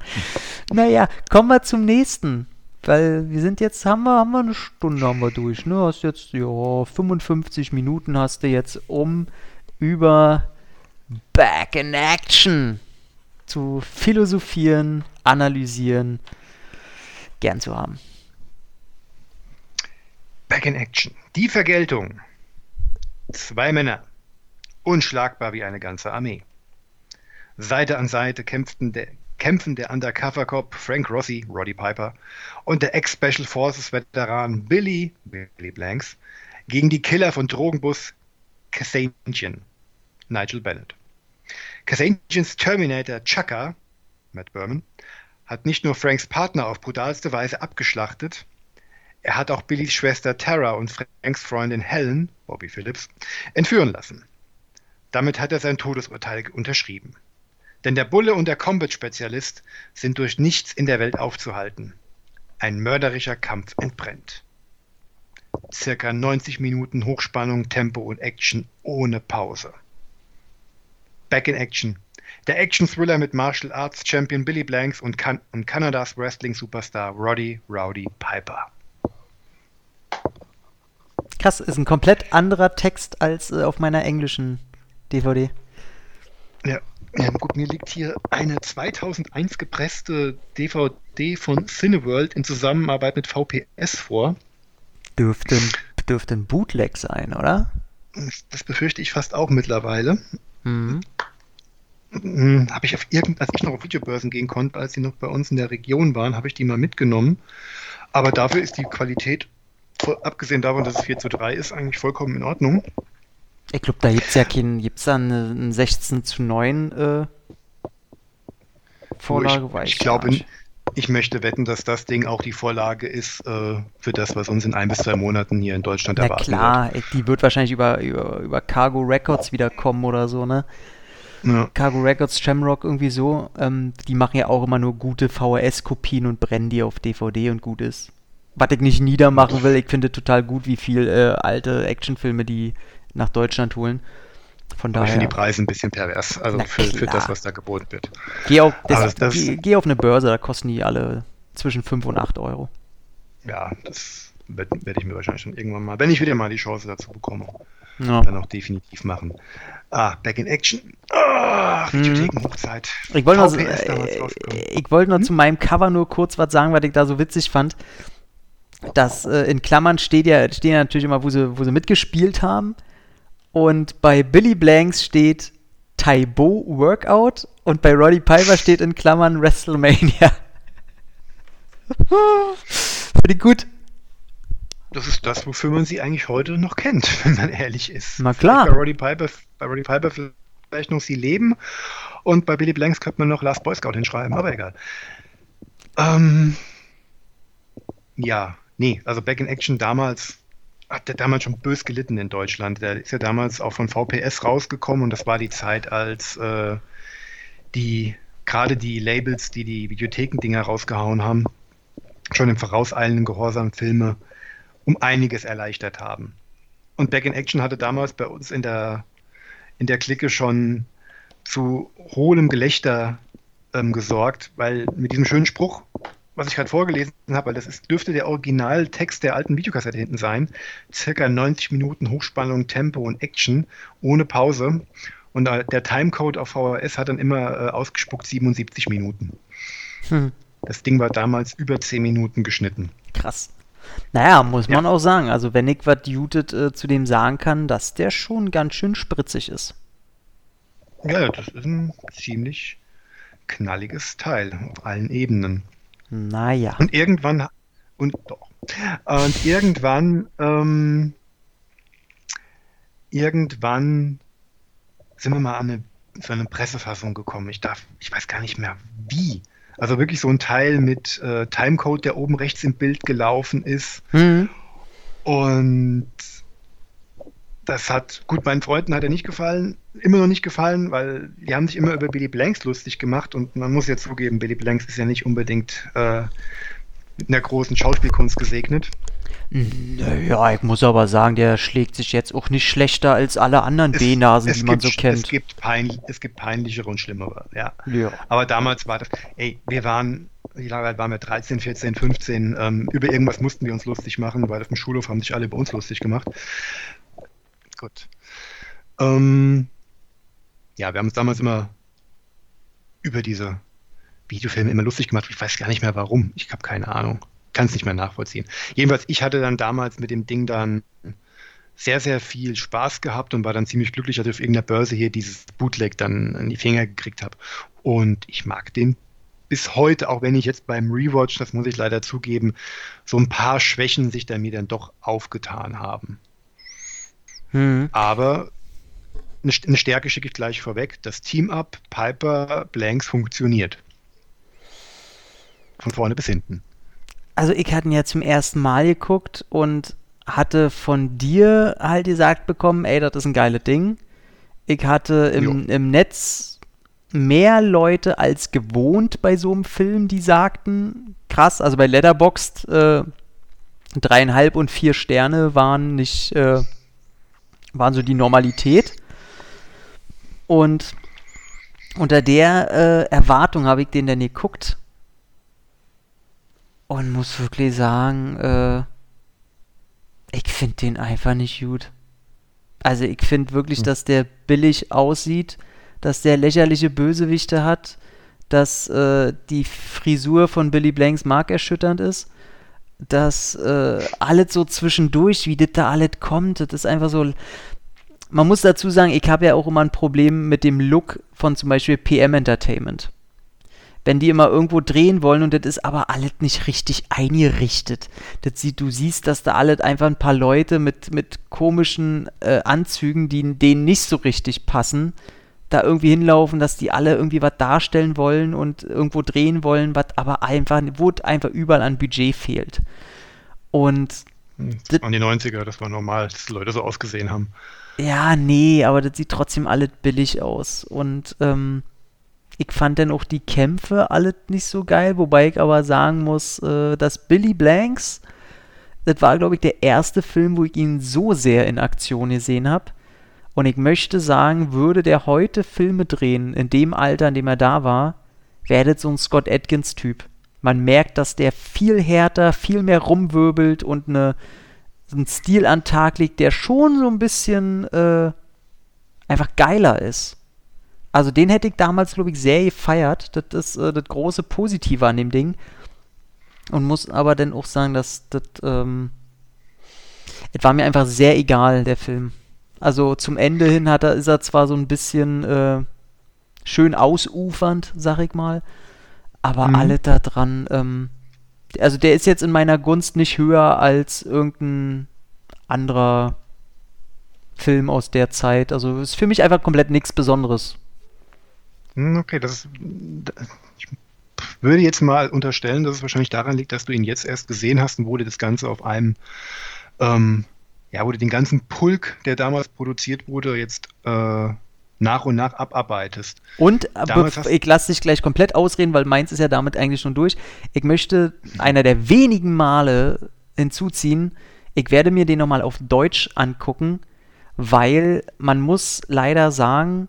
B: naja, kommen wir zum nächsten. Weil wir sind jetzt, haben wir, haben wir eine Stunde haben wir durch, ne? Hast jetzt, ja, 55 Minuten hast du jetzt, um über Back in Action zu philosophieren, analysieren, gern zu haben.
A: Back in Action. Die Vergeltung. Zwei Männer. Unschlagbar wie eine ganze Armee. Seite an Seite kämpften der, kämpfen der Undercover-Cop Frank Rossi, Roddy Piper, und der Ex-Special Forces-Veteran Billy, Billy Blanks, gegen die Killer von Drogenbus Kassanian, Nigel Bennett. Kassanians Terminator Chaka, Matt Berman, hat nicht nur Franks Partner auf brutalste Weise abgeschlachtet, er hat auch Billys Schwester Tara und Franks Freundin Helen, Bobby Phillips, entführen lassen. Damit hat er sein Todesurteil unterschrieben. Denn der Bulle und der Combat-Spezialist sind durch nichts in der Welt aufzuhalten. Ein mörderischer Kampf entbrennt. Circa 90 Minuten Hochspannung, Tempo und Action ohne Pause. Back in Action. Der Action-Thriller mit Martial Arts Champion Billy Blanks und, kan und Kanadas Wrestling-Superstar Roddy Rowdy Piper.
B: Krass, ist ein komplett anderer Text als äh, auf meiner englischen DVD.
A: Ja, ja, gut, mir liegt hier eine 2001 gepresste DVD von Cineworld in Zusammenarbeit mit VPS vor.
B: Dürfte, dürfte ein Bootleg sein, oder?
A: Das befürchte ich fast auch mittlerweile. Mhm. Hm, habe ich auf irgend, als ich noch auf Videobörsen gehen konnte, als sie noch bei uns in der Region waren, habe ich die mal mitgenommen. Aber dafür ist die Qualität, abgesehen davon, dass es 4 zu 3 ist, eigentlich vollkommen in Ordnung.
B: Ich glaube, da gibt es ja keinen, gibt es da eine, eine 16 zu 9 äh,
A: Vorlage? Ich, ich glaube, ich möchte wetten, dass das Ding auch die Vorlage ist äh, für das, was uns in ein bis zwei Monaten hier in Deutschland
B: Na
A: erwarten
B: klar, wird. die wird wahrscheinlich über, über, über Cargo Records wieder kommen oder so, ne? Ja. Cargo Records, Shamrock irgendwie so, ähm, die machen ja auch immer nur gute VHS-Kopien und brennen die auf DVD und gut ist. Was ich nicht niedermachen will, ich finde total gut, wie viel äh, alte Actionfilme die nach Deutschland holen.
A: Von daher. Ich finde die Preise ein bisschen pervers, also für, für, das, was da geboten wird.
B: Geh auf, das, das, geh, geh auf eine Börse, da kosten die alle zwischen 5 und 8 Euro.
A: Ja, das werde werd ich mir wahrscheinlich schon irgendwann mal, wenn ich wieder mal die Chance dazu bekomme, ja. dann auch definitiv machen. Ah, Back in Action. Ah,
B: Videotheken-Hochzeit. Mhm. Ich wollte noch, äh, wollt noch hm? zu meinem Cover nur kurz was sagen, was ich da so witzig fand. Das äh, in Klammern steht ja, stehen ja natürlich immer, wo sie, wo sie mitgespielt haben. Und bei Billy Blanks steht Taibo Workout und bei Roddy Piper steht in Klammern WrestleMania. Finde ich gut.
A: Das ist das, wofür man sie eigentlich heute noch kennt, wenn man ehrlich ist.
B: Na klar.
A: Bei Roddy Piper, bei Roddy Piper vielleicht noch sie leben und bei Billy Blanks könnte man noch Last Boy Scout hinschreiben, aber egal. Ähm, ja, nee, also Back in Action damals hat der damals schon bös gelitten in Deutschland. Der ist ja damals auch von VPS rausgekommen und das war die Zeit, als äh, die gerade die Labels, die die Videothekendinger rausgehauen haben, schon im vorauseilenden Gehorsam Filme um einiges erleichtert haben. Und Back in Action hatte damals bei uns in der, in der Clique schon zu hohlem Gelächter ähm, gesorgt, weil mit diesem schönen Spruch, was ich gerade vorgelesen habe, weil das ist, dürfte der Originaltext der alten Videokassette hinten sein. Circa 90 Minuten Hochspannung, Tempo und Action ohne Pause. Und der Timecode auf VHS hat dann immer äh, ausgespuckt 77 Minuten. Hm. Das Ding war damals über 10 Minuten geschnitten.
B: Krass. Naja, muss man ja. auch sagen. Also, wenn ich was Jutet äh, zu dem sagen kann, dass der schon ganz schön spritzig ist.
A: Ja, das ist ein ziemlich knalliges Teil auf allen Ebenen.
B: Naja.
A: Und irgendwann, und doch, und irgendwann ähm, irgendwann, sind wir mal an eine, so eine Pressefassung gekommen. Ich darf, ich weiß gar nicht mehr wie. Also wirklich so ein Teil mit äh, Timecode, der oben rechts im Bild gelaufen ist. Mhm. Und das hat, gut, meinen Freunden hat er nicht gefallen, immer noch nicht gefallen, weil die haben sich immer über Billy Blanks lustig gemacht und man muss ja zugeben, Billy Blanks ist ja nicht unbedingt äh, mit einer großen Schauspielkunst gesegnet.
B: Naja, ich muss aber sagen, der schlägt sich jetzt auch nicht schlechter als alle anderen B-Nasen, die man so kennt.
A: Es gibt, peinlich, es gibt peinlichere und schlimmere, ja. ja. Aber damals war das, ey, wir waren, wie lange alt waren wir? 13, 14, 15. Ähm, über irgendwas mussten wir uns lustig machen, weil auf dem Schulhof haben sich alle über uns lustig gemacht. Gut. Ähm, ja, wir haben uns damals immer über diese Videofilme immer lustig gemacht. Ich weiß gar nicht mehr warum. Ich habe keine Ahnung. Kann es nicht mehr nachvollziehen. Jedenfalls, ich hatte dann damals mit dem Ding dann sehr, sehr viel Spaß gehabt und war dann ziemlich glücklich, dass ich auf irgendeiner Börse hier dieses Bootleg dann in die Finger gekriegt habe. Und ich mag den bis heute, auch wenn ich jetzt beim Rewatch, das muss ich leider zugeben, so ein paar Schwächen sich da mir dann doch aufgetan haben. Hm. Aber eine Stärke schicke ich gleich vorweg. Das Team-Up Piper Blanks funktioniert. Von vorne bis hinten.
B: Also ich hatte ihn ja zum ersten Mal geguckt und hatte von dir halt gesagt bekommen, ey, das ist ein geiles Ding. Ich hatte im, im Netz mehr Leute als gewohnt bei so einem Film, die sagten, krass, also bei Letterboxd äh, dreieinhalb und vier Sterne waren nicht äh, waren so die Normalität. Und unter der äh, Erwartung habe ich den dann geguckt und muss wirklich sagen, äh, ich finde den einfach nicht gut. Also ich finde wirklich, hm. dass der billig aussieht, dass der lächerliche Bösewichte hat, dass äh, die Frisur von Billy Blanks markerschütternd ist, dass äh, alles so zwischendurch, wie das da alles kommt, das ist einfach so man muss dazu sagen, ich habe ja auch immer ein Problem mit dem Look von zum Beispiel PM Entertainment. Wenn die immer irgendwo drehen wollen und das ist aber alles nicht richtig eingerichtet. Das sieht, du siehst, dass da alles einfach ein paar Leute mit, mit komischen äh, Anzügen, die denen nicht so richtig passen, da irgendwie hinlaufen, dass die alle irgendwie was darstellen wollen und irgendwo drehen wollen, was aber einfach, wo einfach überall an Budget fehlt. Und
A: das waren die 90er, das war normal, dass Leute so ausgesehen haben.
B: Ja, nee, aber das sieht trotzdem alles billig aus. Und ähm, ich fand dann auch die Kämpfe alles nicht so geil, wobei ich aber sagen muss, äh, dass Billy Blanks, das war, glaube ich, der erste Film, wo ich ihn so sehr in Aktion gesehen habe. Und ich möchte sagen, würde der heute Filme drehen, in dem Alter, in dem er da war, wäre das so ein Scott Atkins-Typ. Man merkt, dass der viel härter, viel mehr rumwirbelt und eine einen Stil an Tag legt, der schon so ein bisschen äh, einfach geiler ist. Also den hätte ich damals, glaube ich, sehr gefeiert. Das ist äh, das große Positive an dem Ding. Und muss aber dann auch sagen, dass das, ähm, es war mir einfach sehr egal, der Film. Also zum Ende hin hat er, ist er zwar so ein bisschen äh, schön ausufernd, sag ich mal, aber mhm. alle da dran, ähm, also der ist jetzt in meiner Gunst nicht höher als irgendein anderer Film aus der Zeit. Also ist für mich einfach komplett nichts Besonderes.
A: Hm, okay, das ist. Ich würde jetzt mal unterstellen, dass es wahrscheinlich daran liegt, dass du ihn jetzt erst gesehen hast und wurde das Ganze auf einem, ähm, ja, wurde den ganzen Pulk, der damals produziert wurde, jetzt äh, nach und nach abarbeitest.
B: Und ich lasse dich gleich komplett ausreden, weil meins ist ja damit eigentlich schon durch. Ich möchte einer der wenigen Male hinzuziehen, ich werde mir den nochmal auf Deutsch angucken, weil man muss leider sagen,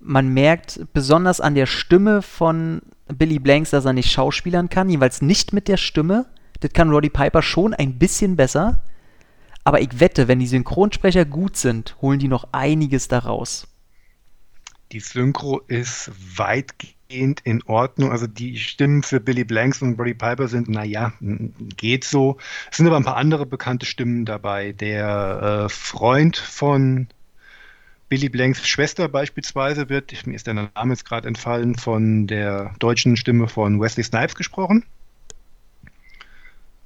B: man merkt besonders an der Stimme von Billy Blanks, dass er nicht schauspielern kann, jeweils nicht mit der Stimme. Das kann Roddy Piper schon ein bisschen besser. Aber ich wette, wenn die Synchronsprecher gut sind, holen die noch einiges daraus.
A: Die Synchro ist weitgehend in Ordnung. Also die Stimmen für Billy Blanks und Brody Piper sind, naja, geht so. Es sind aber ein paar andere bekannte Stimmen dabei. Der äh, Freund von Billy Blanks Schwester beispielsweise wird, mir ist der Name jetzt gerade entfallen, von der deutschen Stimme von Wesley Snipes gesprochen.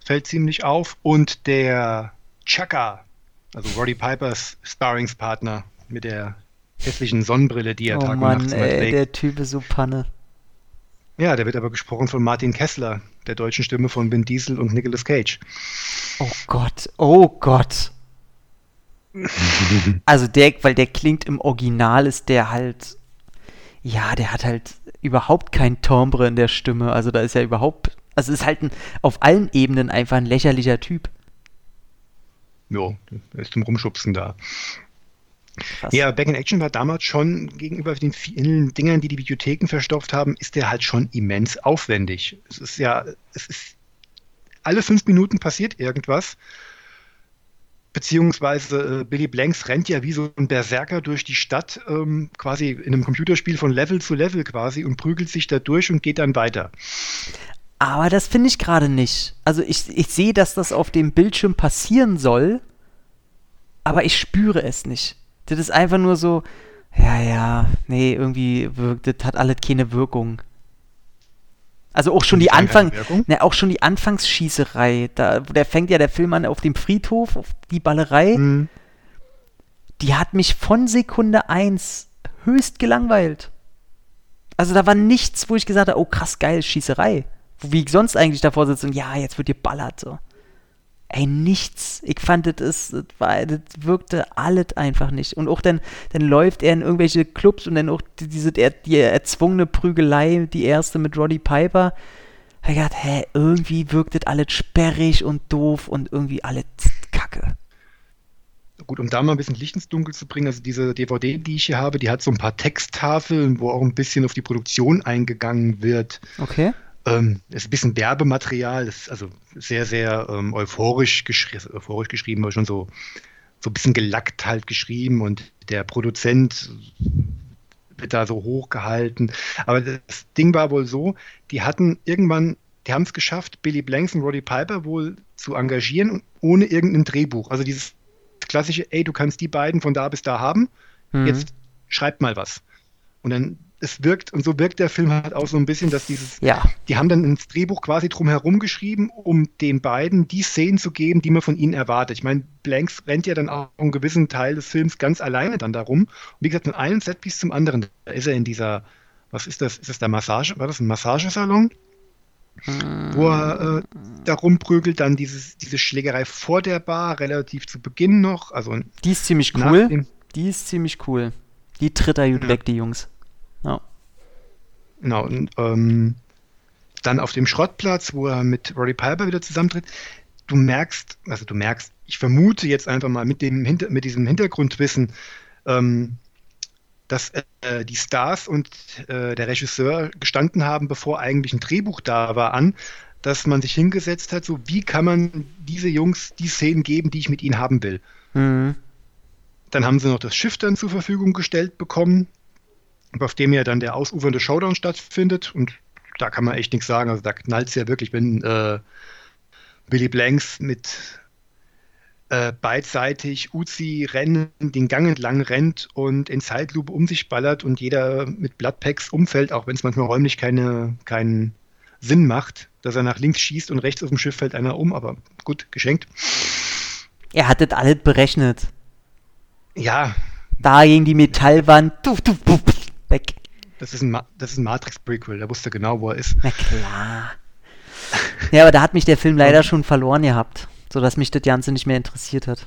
A: Fällt ziemlich auf. Und der Chaka, Also Roddy Pipers Sparringspartner mit der hässlichen Sonnenbrille, die er
B: oh
A: Tag
B: Mann,
A: und Nacht
B: ey,
A: trägt.
B: der Typ ist so Panne.
A: Ja, der wird aber gesprochen von Martin Kessler, der deutschen Stimme von Vin Diesel und Nicolas Cage.
B: Oh Gott, oh Gott. Also der, weil der klingt im Original, ist der halt, ja, der hat halt überhaupt kein Timbre in der Stimme. Also da ist ja überhaupt, also ist halt ein, auf allen Ebenen einfach ein lächerlicher Typ.
A: Er ist zum Rumschubsen da.
B: Krass.
A: Ja, Back in Action war damals schon gegenüber den vielen Dingern, die die Videotheken verstopft haben, ist der halt schon immens aufwendig. Es ist ja, es ist alle fünf Minuten passiert irgendwas. Beziehungsweise äh, Billy Blanks rennt ja wie so ein Berserker durch die Stadt, ähm, quasi in einem Computerspiel von Level zu Level quasi und prügelt sich da durch und geht dann weiter.
B: Aber das finde ich gerade nicht. Also ich, ich sehe, dass das auf dem Bildschirm passieren soll, aber ich spüre es nicht. Das ist einfach nur so, ja, ja, nee, irgendwie wirkt, das hat alles keine Wirkung. Also auch schon die Anfang, ne, auch schon die Anfangsschießerei, da, der fängt ja der Film an auf dem Friedhof, auf die Ballerei,
A: Hm.
B: die hat mich von Sekunde 1 höchst gelangweilt. Also da war nichts, wo ich gesagt habe, oh krass, geil, Schießerei. Wie ich sonst eigentlich davor sitze und ja, jetzt wird geballert so. Ey, nichts. Ich fand, das, ist, das, war, das wirkte alles einfach nicht. Und auch dann, dann läuft er in irgendwelche Clubs und dann auch die- diese die, die erzwungene Prügelei, die erste mit Roddy Piper. Ich gedacht, hä, irgendwie wirkt das alles sperrig und doof und irgendwie alles kacke.
A: Gut, um da mal ein bisschen Licht ins Dunkel zu bringen, also diese DVD, die ich hier habe, die hat so ein paar Texttafeln, wo auch ein bisschen auf die Produktion eingegangen wird.
B: Okay.
A: Ähm, ist ein bisschen Werbematerial, ist also sehr, sehr ähm, euphorisch, geschri euphorisch geschrieben, aber schon so, so ein bisschen gelackt halt geschrieben und der Produzent wird da so hochgehalten. Aber das Ding war wohl so, die hatten irgendwann, die haben es geschafft, Billy Blanks und Roddy Piper wohl zu engagieren, ohne irgendein Drehbuch. Also dieses klassische, ey, du kannst die beiden von da bis da haben,
B: Mhm.
A: jetzt schreib mal was. Und dann, es wirkt, und so wirkt der Film halt auch so ein bisschen, dass dieses,
B: Ja.
A: die haben dann ins Drehbuch quasi drumherum geschrieben, um den beiden die Szenen zu geben, die man von ihnen erwartet. Ich meine, Blanks rennt ja dann auch einen gewissen Teil des Films ganz alleine dann darum. Und wie gesagt, von einem Setpiece zum anderen. Da ist er in dieser, was ist das? Ist das der Massage? War das ein Massagesalon? Wo er äh, da rumprügelt, dann dieses, diese Schlägerei vor der Bar, relativ zu Beginn noch. Also
B: Die ist ziemlich cool. Die ist ziemlich cool. Die tritt er gut
A: Ja.
B: weg, die Jungs. Ja.
A: Genau, und ähm, dann auf dem Schrottplatz, wo er mit Roddy Piper wieder zusammentritt, du merkst, also du merkst, ich vermute jetzt einfach mal mit, dem Hinter mit diesem Hintergrundwissen, ähm, dass äh, die Stars und äh, der Regisseur gestanden haben, bevor eigentlich ein Drehbuch da war, an, dass man sich hingesetzt hat, so wie kann man diese Jungs die Szenen geben, die ich mit ihnen haben will.
B: Mhm.
A: Dann haben sie noch das Schiff dann zur Verfügung gestellt bekommen, auf dem ja dann der ausufernde Showdown stattfindet. Und da kann man echt nichts sagen. Also da knallt es ja wirklich, wenn äh, Billy Blanks mit äh, beidseitig Uzi rennen, den Gang entlang rennt und in Zeitlupe um sich ballert und jeder mit Bloodpacks umfällt, auch wenn es manchmal räumlich keine, keinen Sinn macht, dass er nach links schießt und rechts auf dem Schiff fällt einer um, aber gut, geschenkt.
B: Er hat das alles berechnet.
A: Ja,
B: Da gegen die Metallwand. Tuff, tuff, tuff, weg.
A: Das ist ein, Ma das ist ein Matrix-Prequel, da wusste er genau, wo er ist.
B: Na klar. Ja, aber da hat mich der Film leider schon verloren gehabt, sodass mich das Ganze nicht mehr interessiert hat.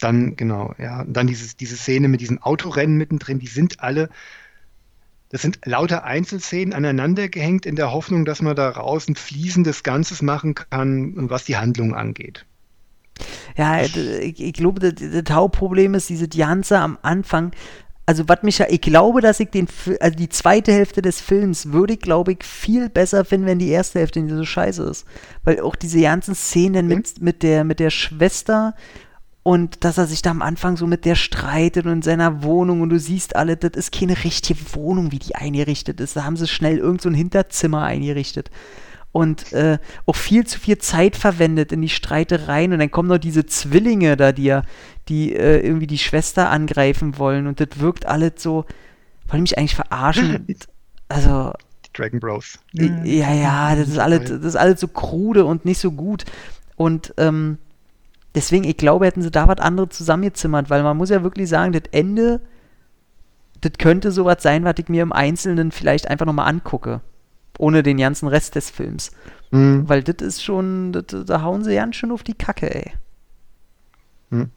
A: Dann, genau, ja. Und dann dieses, diese Szene mit diesem Autorennen mittendrin, die sind alle, das sind lauter Einzelszenen aneinander gehängt in der Hoffnung, dass man daraus ein fließendes Ganzes machen kann, was die Handlung angeht.
B: Ja, ich, ich glaube, das, das Hauptproblem ist diese Ganze am Anfang. Also, was mich ja, ich glaube, dass ich den, also die zweite Hälfte des Films würde ich, glaube ich, viel besser finden, wenn die erste Hälfte nicht so scheiße ist. Weil auch diese ganzen Szenen mit, mit, der, mit der Schwester und dass er sich da am Anfang so mit der streitet und in seiner Wohnung und du siehst alle, das ist keine richtige Wohnung, wie die eingerichtet ist. Da haben sie schnell irgend so ein Hinterzimmer eingerichtet und äh, auch viel zu viel Zeit verwendet in die Streitereien und dann kommen noch diese Zwillinge da, die ja, die äh, irgendwie die Schwester angreifen wollen und das wirkt alles so, wollen mich eigentlich verarschen. Also,
A: Die Dragon Bros.
B: ja, ja, das ist alles, das ist alles so krude und nicht so gut. Und ähm, deswegen, ich glaube, hätten sie da was anderes zusammengezimmert, weil man muss ja wirklich sagen, das Ende, das könnte sowas sein, was ich mir im Einzelnen vielleicht einfach nochmal angucke. Ohne den ganzen Rest des Films. Mhm. Weil das ist schon, das, da hauen sie ganz schön auf die Kacke, ey.
A: Mhm.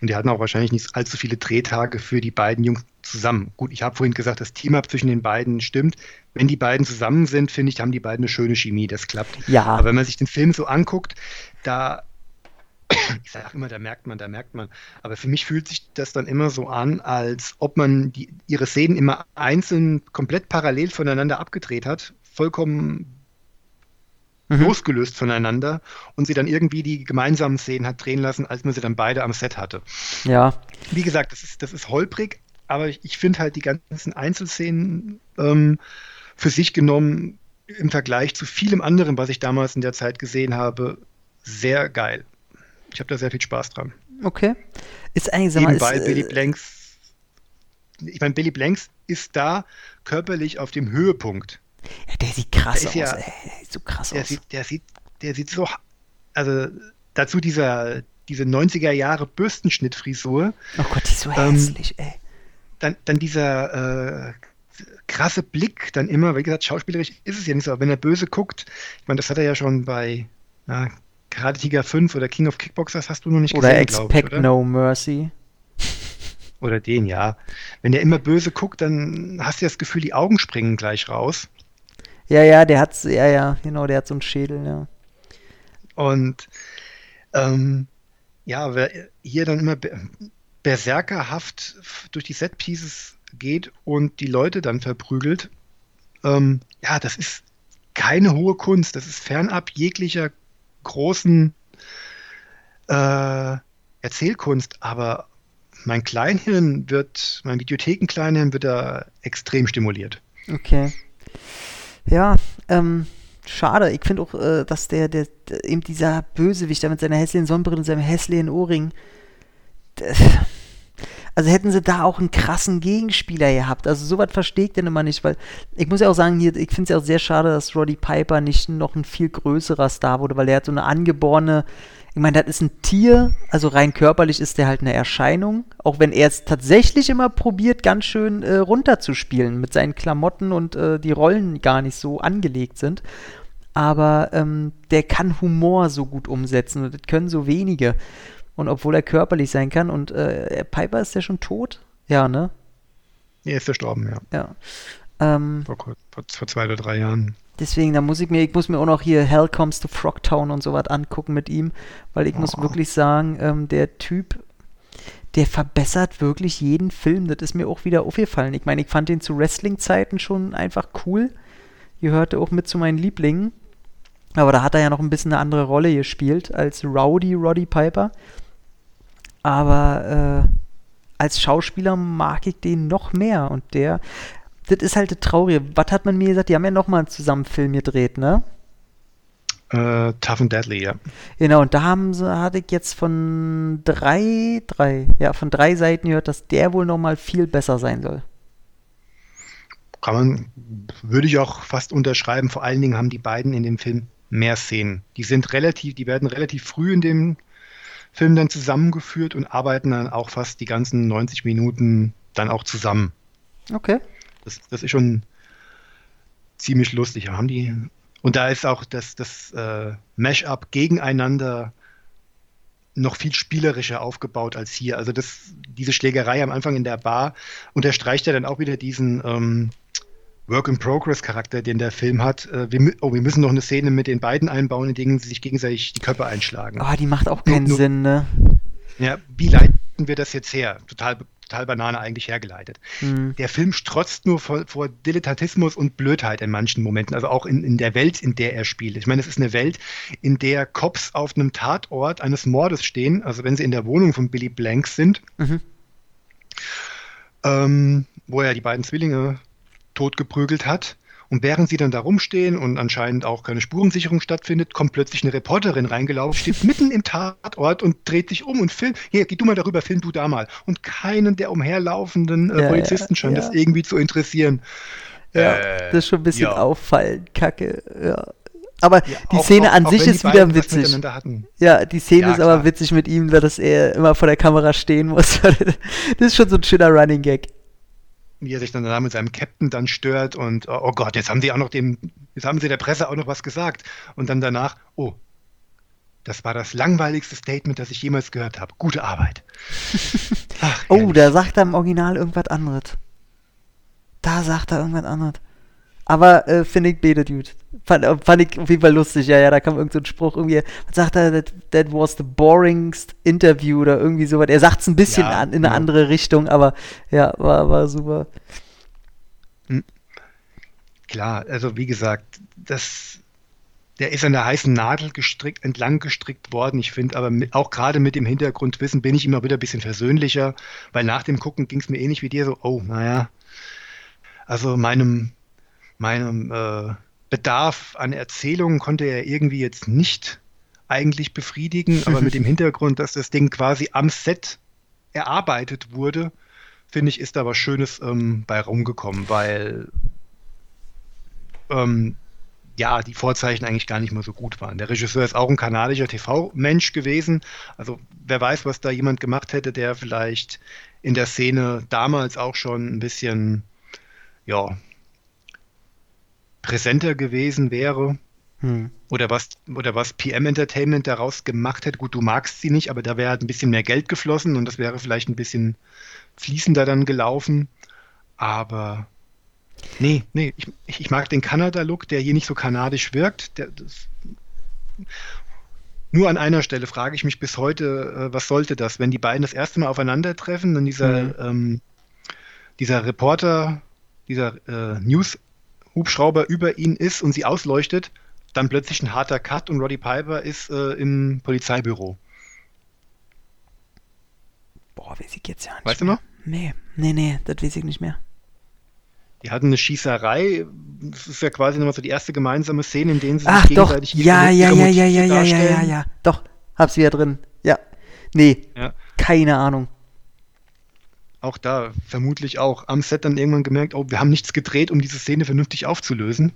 A: Und die hatten auch wahrscheinlich nicht allzu viele Drehtage für die beiden Jungs zusammen. Gut, ich habe vorhin gesagt, das Team-Up zwischen den beiden stimmt. Wenn die beiden zusammen sind, finde ich, haben die beiden eine schöne Chemie, das klappt.
B: Ja.
A: Aber wenn man sich den Film so anguckt, da, ich sage immer, da merkt man, da merkt man. Aber für mich fühlt sich das dann immer so an, als ob man die, ihre Szenen immer einzeln, komplett parallel voneinander abgedreht hat, vollkommen mhm. losgelöst voneinander und sie dann irgendwie die gemeinsamen Szenen hat drehen lassen, als man sie dann beide am Set hatte.
B: Ja.
A: Wie gesagt, das ist, das ist holprig, aber ich, ich finde halt die ganzen Einzelszenen ähm, für sich genommen im Vergleich zu vielem anderen, was ich damals in der Zeit gesehen habe, sehr geil. Ich habe da sehr viel Spaß dran.
B: Okay. Ist eigentlich,
A: sag mal, Eben weil Billy äh, Blanks, ich meine, Billy Blanks ist da körperlich auf dem Höhepunkt.
B: Ja, der sieht krass der aus, ja, ey. Der sieht so krass
A: der
B: aus.
A: Sieht, der, sieht, der sieht so, also dazu dieser, diese 90er Jahre Bürstenschnittfrisur.
B: Oh Gott, die ist so ähm, hässlich, ey.
A: Dann, dann dieser äh, krasse Blick, dann immer, wie gesagt, schauspielerisch ist es ja nicht so, aber wenn er böse guckt, ich meine, das hat er ja schon bei na, Karate Tiger 5 oder King of Kickboxers hast du noch nicht
B: oder gesehen, Expect ich, oder? No Mercy.
A: Oder den, ja. Wenn der immer böse guckt, dann hast du das Gefühl, die Augen springen gleich raus.
B: Ja, ja, der hat, ja, ja, genau, der hat so einen Schädel, ja.
A: Und ähm, ja, wer hier dann immer berserkerhaft durch die Setpieces geht und die Leute dann verprügelt, ähm, ja, das ist keine hohe Kunst. Das ist fernab jeglicher großen äh, Erzählkunst, aber mein Kleinhirn wird, mein Videotheken-Kleinhirn wird da extrem stimuliert.
B: Okay. Ja, ähm, schade. Ich finde auch, äh, dass der, der, eben dieser Bösewicht da mit seiner hässlichen Sonnenbrille und seinem hässlichen Ohrring, der, also hätten sie da auch einen krassen Gegenspieler gehabt. Also sowas verstehe ich denn immer nicht, weil ich muss ja auch sagen, hier, ich finde es ja auch sehr schade, dass Roddy Piper nicht noch ein viel größerer Star wurde, weil der hat so eine angeborene ich meine, das ist ein Tier, also rein körperlich ist der halt eine Erscheinung, auch wenn er es tatsächlich immer probiert, ganz schön äh, runterzuspielen mit seinen Klamotten und äh, die Rollen gar nicht so angelegt sind. Aber ähm, der kann Humor so gut umsetzen und das können so wenige. Und obwohl er körperlich sein kann und äh, Piper ist ja schon tot? Ja, ne?
A: Er ist verstorben, ja.
B: Ja.
A: Ähm, vor, vor, vor zwei oder drei Jahren.
B: Deswegen, da muss ich mir, ich muss mir auch noch hier Hell Comes to Frogtown und so was angucken mit ihm, weil ich oh. muss wirklich sagen, ähm, der Typ, der verbessert wirklich jeden Film. Das ist mir auch wieder aufgefallen. Ich meine, ich fand den zu Wrestling-Zeiten schon einfach cool. Gehörte auch mit zu meinen Lieblingen. Aber da hat er ja noch ein bisschen eine andere Rolle gespielt als Rowdy Roddy Piper. Aber äh, als Schauspieler mag ich den noch mehr. Und der, das ist halt das Traurige. Was hat man mir gesagt? Die haben ja nochmal einen Film gedreht, ne?
A: Uh, Tough and Deadly, ja.
B: Genau, und da haben sie, hatte ich jetzt von drei, drei, ja, von drei Seiten gehört, dass der wohl nochmal viel besser sein soll.
A: Kann man, würde ich auch fast unterschreiben. Vor allen Dingen haben die beiden in dem Film mehr Szenen. Die sind relativ, die werden relativ früh in dem Film dann zusammengeführt und arbeiten dann auch fast die ganzen 90 Minuten dann auch zusammen.
B: Okay.
A: Das, das ist schon ziemlich lustig. Haben die und da ist auch das, das äh, Mash-up gegeneinander noch viel spielerischer aufgebaut als hier. Also das, diese Schlägerei am Anfang in der Bar unterstreicht ja dann auch wieder diesen ähm, Work-in-Progress-Charakter, den der Film hat. Äh, wir, oh, wir müssen noch eine Szene mit den beiden einbauen, in denen sie sich gegenseitig die Köpfe einschlagen.
B: Ah, oh, die macht auch keinen nur, Sinn, ne?
A: Ja, wie leiten wir das jetzt her? Total total Banane eigentlich hergeleitet. Mhm. Der Film strotzt nur vor, vor, Dilettantismus und Blödheit in manchen Momenten, also auch in, in der Welt, in der er spielt. Ich meine, es ist eine Welt, in der Cops auf einem Tatort eines Mordes stehen, also wenn sie in der Wohnung von Billy Blanks sind, mhm. ähm, wo er die beiden Zwillinge totgeprügelt hat. Und während sie dann da rumstehen und anscheinend auch keine Spurensicherung stattfindet, kommt plötzlich eine Reporterin reingelaufen, steht mitten im Tatort und dreht sich um und filmt. Hier, geh du mal darüber, film du da mal. Und keinen der umherlaufenden äh, ja, Polizisten scheint ja. das irgendwie zu interessieren.
B: Ja, äh, das ist schon ein bisschen auffallend, kacke. Ja. Aber ja, die auch, Szene auch, an auch sich ist wieder witzig. Ja, die Szene ja, ist aber witzig mit ihm, dass er immer vor der Kamera stehen muss. das ist schon so ein schöner Running Gag.
A: Wie er sich dann da mit seinem Captain dann stört und oh, oh Gott, jetzt haben sie auch noch dem, jetzt haben sie der Presse auch noch was gesagt. Und dann danach, oh, das war das langweiligste Statement, das ich jemals gehört habe. Gute Arbeit.
B: Ach, oh, da sagt er im Original irgendwas anderes. Da sagt er irgendwas anderes. Aber äh, finde ich Bede Dude. Fand, äh, fand ich auf jeden Fall lustig. Ja, ja, da kam irgend so ein Spruch irgendwie. Was sagt er? That, that was the boringest interview oder irgendwie sowas. Er sagt es ein bisschen ja, an, in eine ja. andere Richtung, aber ja, war, war super. Hm.
A: Klar, also wie gesagt, das, der ist an der heißen Nadel gestrickt, entlang gestrickt worden. Ich finde aber mit, auch gerade mit dem Hintergrundwissen bin ich immer wieder ein bisschen versöhnlicher, weil nach dem Gucken ging es mir ähnlich wie dir so, oh, naja, also meinem meinem äh, Bedarf an Erzählungen konnte er irgendwie jetzt nicht eigentlich befriedigen, aber mit dem Hintergrund, dass das Ding quasi am Set erarbeitet wurde, finde ich, ist da was Schönes ähm, bei rumgekommen, weil ähm, ja, die Vorzeichen eigentlich gar nicht mal so gut waren. Der Regisseur ist auch ein kanadischer TV-Mensch gewesen. Also wer weiß, was da jemand gemacht hätte, der vielleicht in der Szene damals auch schon ein bisschen, ja, präsenter gewesen wäre. Hm. Oder was, oder was PM Entertainment daraus gemacht hätte. Gut, du magst sie nicht, aber da wäre halt ein bisschen mehr Geld geflossen und das wäre vielleicht ein bisschen fließender dann gelaufen. Aber nee, nee, ich, ich mag den Kanada-Look, der hier nicht so kanadisch wirkt. Der, das, nur an einer Stelle frage ich mich bis heute, äh, was sollte das, wenn die beiden das erste Mal aufeinandertreffen, dann dieser, mhm. ähm, dieser Reporter, dieser äh, News Hubschrauber über ihnen ist und sie ausleuchtet, dann plötzlich ein harter Cut und Roddy Piper ist äh, im Polizeibüro.
B: Boah, weiß ich jetzt ja nicht.
A: Weißt mehr. du noch?
B: Nee, nee, nee, das weiß ich nicht mehr.
A: Die hatten eine Schießerei. Das ist ja quasi nochmal so die erste gemeinsame Szene, in denen sie
B: Ach, sich doch. gegenseitig ja, ihre, ja, ihre ja, ja, ja, ja, ja, ja, ja, doch. Hab's wieder drin. Ja. Nee. Ja. Keine Ahnung
A: auch da vermutlich auch am Set dann irgendwann gemerkt, oh, wir haben nichts gedreht, um diese Szene vernünftig aufzulösen.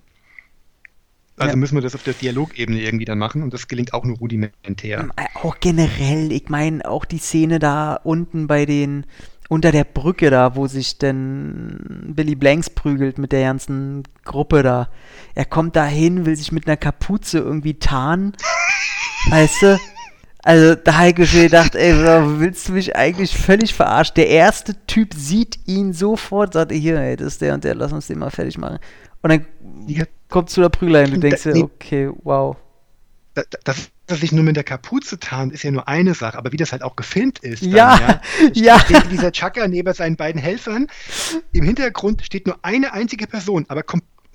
A: Also ja. müssen wir das auf der Dialogebene irgendwie dann machen und das gelingt auch nur rudimentär. Ähm,
B: äh, auch generell, ich meine, auch die Szene da unten bei den, unter der Brücke da, wo sich denn Billy Blanks prügelt mit der ganzen Gruppe da. Er kommt da hin, will sich mit einer Kapuze irgendwie tarnen. weißt du? Also da habe ich schon gedacht, ey, willst du mich eigentlich völlig verarschen? Der erste Typ sieht ihn sofort, sagt, hier, ey, das ist der und der, lass uns den mal fertig machen. Und dann ja. kommt zu der Prügelein und du denkst dir, okay, wow.
A: Das, das, dass sich nur mit der Kapuze tarnt, ist ja nur eine Sache, aber wie das halt auch gefilmt ist.
B: Dann, ja, ja.
A: Steht dieser Chaka neben seinen beiden Helfern. Im Hintergrund steht nur eine einzige Person, aber